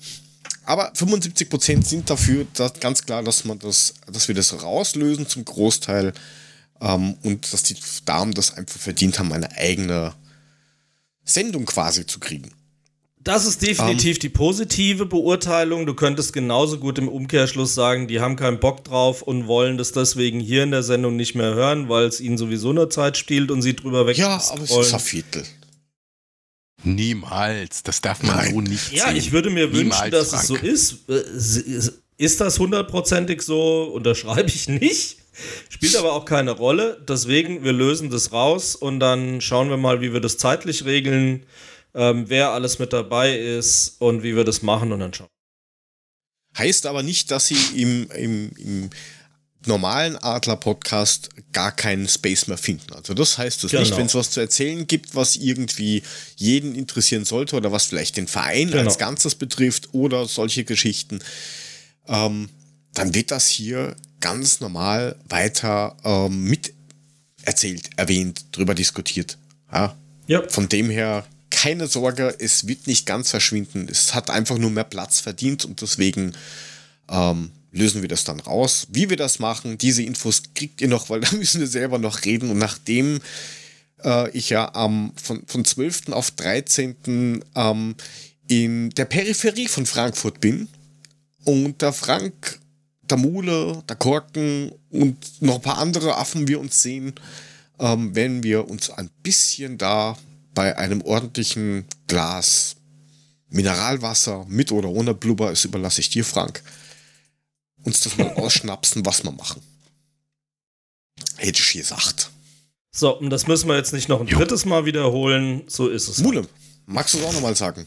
Aber 75% sind dafür dass ganz klar, dass man das, dass wir das rauslösen zum Großteil ähm, und dass die Damen das einfach verdient haben, eine eigene Sendung quasi zu kriegen. Das ist definitiv um, die positive Beurteilung. Du könntest genauso gut im Umkehrschluss sagen, die haben keinen Bock drauf und wollen das deswegen hier in der Sendung nicht mehr hören, weil es ihnen sowieso nur Zeit stiehlt und sie drüber weg. Ja, aber es ist ein Viertel. Niemals. Das darf man Nein. so nicht sehen. Ja, ich würde mir Niemals, wünschen, dass Frank. es so ist. Äh, ist das hundertprozentig so? Unterschreibe ich nicht. Spielt aber auch keine Rolle. Deswegen, wir lösen das raus und dann schauen wir mal, wie wir das zeitlich regeln ähm, wer alles mit dabei ist und wie wir das machen und dann schauen. Heißt aber nicht, dass sie im, im, im normalen Adler-Podcast gar keinen Space mehr finden. Also das heißt es genau. nicht, wenn es was zu erzählen gibt, was irgendwie jeden interessieren sollte oder was vielleicht den Verein genau. als Ganzes betrifft oder solche Geschichten, ähm, dann wird das hier ganz normal weiter ähm, mit erzählt, erwähnt, drüber diskutiert. Ja? ja. Von dem her keine Sorge, es wird nicht ganz verschwinden. Es hat einfach nur mehr Platz verdient und deswegen ähm, lösen wir das dann raus. Wie wir das machen, diese Infos kriegt ihr noch, weil da müssen wir selber noch reden. Und nachdem äh, ich ja ähm, von, von 12. auf 13. Ähm, in der Peripherie von Frankfurt bin und der Frank, der Mule, der Korken und noch ein paar andere Affen wir uns sehen, ähm, werden wir uns ein bisschen da bei einem ordentlichen Glas Mineralwasser mit oder ohne Blubber, das überlasse ich dir, Frank, uns das mal ausschnapsen, was wir machen. Hätte ich gesagt. So, und das müssen wir jetzt nicht noch ein jo. drittes Mal wiederholen. So ist es. Mule, magst du es auch nochmal sagen?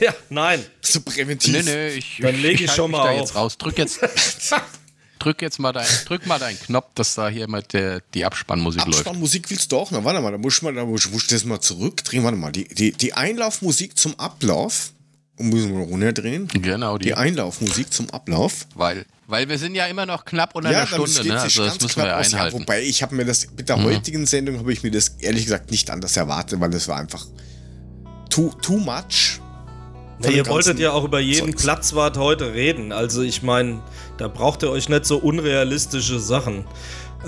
ja, nein. So präventiv. Nee, nee, ich, Dann lege ich, ich schon mal auf. jetzt raus. Drück jetzt. drück jetzt mal dein, drück mal deinen Knopf, dass da hier mal der, die Abspannmusik, läuft. Abspannmusik willst du auch noch? Warte mal, da muss ich mal, da muss ich das mal zurückdrehen. Warte mal, die, die, die Einlaufmusik zum Ablauf. Müssen wir runterdrehen? Genau, die. die Einlaufmusik zum Ablauf. Weil, weil wir sind ja immer noch knapp unter ja, einer Stunde, ne? Also das müssen wir ja einhalten. Ja, wobei ich habe mir das mit der mhm. heutigen Sendung habe ich mir das ehrlich gesagt nicht anders erwartet, weil das war einfach too, too much. Ja, ihr wolltet ja auch über jeden Zeugs. Platzwart heute reden. Also ich meine, da braucht ihr euch nicht so unrealistische Sachen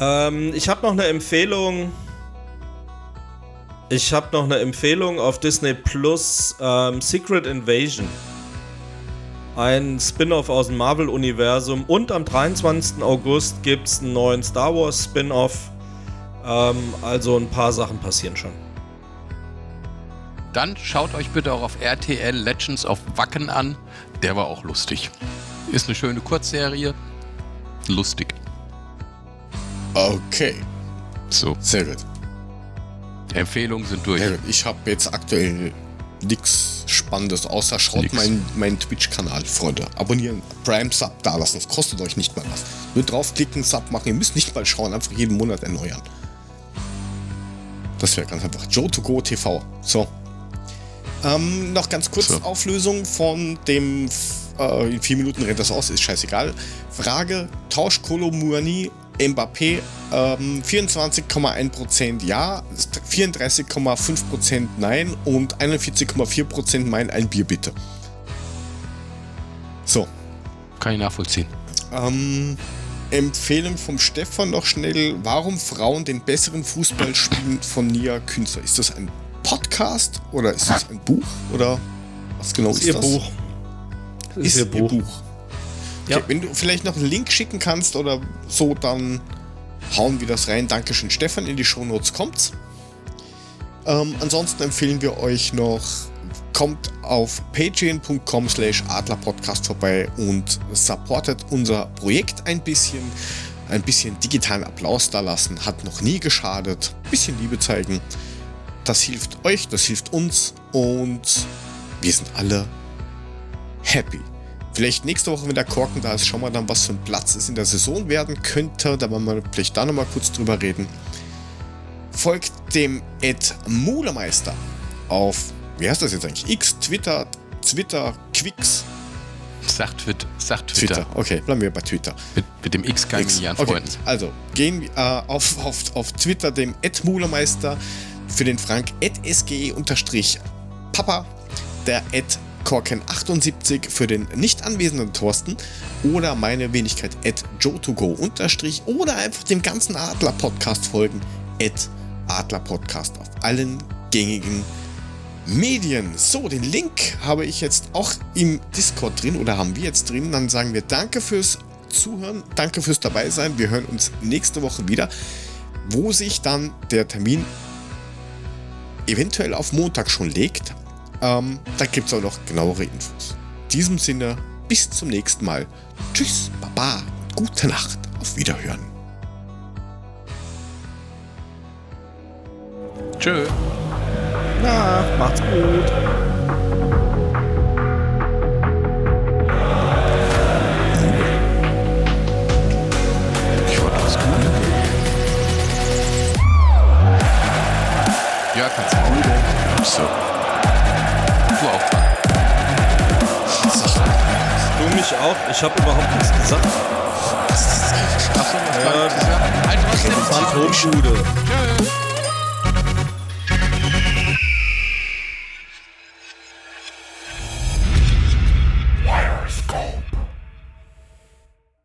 Ähm, ich habe noch eine Empfehlung. Ich habe noch eine Empfehlung auf Disney Plus ähm, Secret Invasion. Ein Spin-off aus dem Marvel-Universum. Und am 23. August gibt es einen neuen Star Wars Spin-off. Ähm, also ein paar Sachen passieren schon. Dann schaut euch bitte auch auf RTL Legends of Wacken an. Der war auch lustig. Ist eine schöne Kurzserie. Lustig. Okay. So. Sehr gut. Empfehlungen sind durch. Ja, ich habe jetzt aktuell nichts Spannendes, außer schaut meinen mein Twitch-Kanal, Freunde. Abonnieren, Prime Sub da lassen, das kostet euch nicht mal was. Nur draufklicken, Sub machen, ihr müsst nicht mal schauen, einfach jeden Monat erneuern. Das wäre ganz einfach. Joe2Go TV. So. Ähm, noch ganz kurz so. Auflösung von dem äh, in vier Minuten rennt das aus, ist scheißegal. Frage: Tausch Kolomouani Mbappé ähm, 24,1% Ja, 34,5% Nein und 41,4% Nein, ein Bier bitte. So. Kann ich nachvollziehen. Ähm, Empfehlung vom Stefan noch schnell. Warum Frauen den besseren Fußball spielen von Nia Künzer? Ist das ein Podcast oder ist das ein Buch oder was genau ist, ist ihr das? Buch. Das ist, ist ihr Buch. Buch. Okay, ja. Wenn du vielleicht noch einen Link schicken kannst oder so, dann hauen wir das rein. Dankeschön, Stefan. In die Shownotes kommt's. Ähm, ansonsten empfehlen wir euch noch, kommt auf patreon.com slash adlerpodcast vorbei und supportet unser Projekt ein bisschen. Ein bisschen digitalen Applaus da lassen, hat noch nie geschadet. Bisschen Liebe zeigen. Das hilft euch, das hilft uns und wir sind alle happy. Vielleicht nächste Woche, wenn der Korken da ist, schauen wir dann, was für ein Platz es in der Saison werden könnte. Da wollen wir vielleicht da nochmal kurz drüber reden. Folgt dem Ed Mulemeister auf, wie heißt das jetzt eigentlich? X, Twitter, Twitter, Quicks. Sagt Twitter. Sagt Twitter. Twitter. Okay, bleiben wir bei Twitter. Mit, mit dem X kann ich mich okay. Freunden. Also, gehen wir äh, auf, auf, auf Twitter dem Ed Mulemeister für den Frank Ed SGE-Papa, der Ed Korken78 für den nicht anwesenden Thorsten oder meine Wenigkeit at joe2go unterstrich oder einfach dem ganzen Adler Podcast folgen at Adler Podcast auf allen gängigen Medien. So, den Link habe ich jetzt auch im Discord drin oder haben wir jetzt drin. Dann sagen wir danke fürs Zuhören, danke fürs dabei sein. Wir hören uns nächste Woche wieder, wo sich dann der Termin eventuell auf Montag schon legt. Ähm, da gibt es auch noch genauere Infos. In diesem Sinne, bis zum nächsten Mal. Tschüss, Baba, gute Nacht, auf Wiederhören. Tschö. Na, macht's gut. Du. So. ich auch. Ich habe überhaupt nichts gesagt. Achso, ja, ja, Phantombude. Tschüss.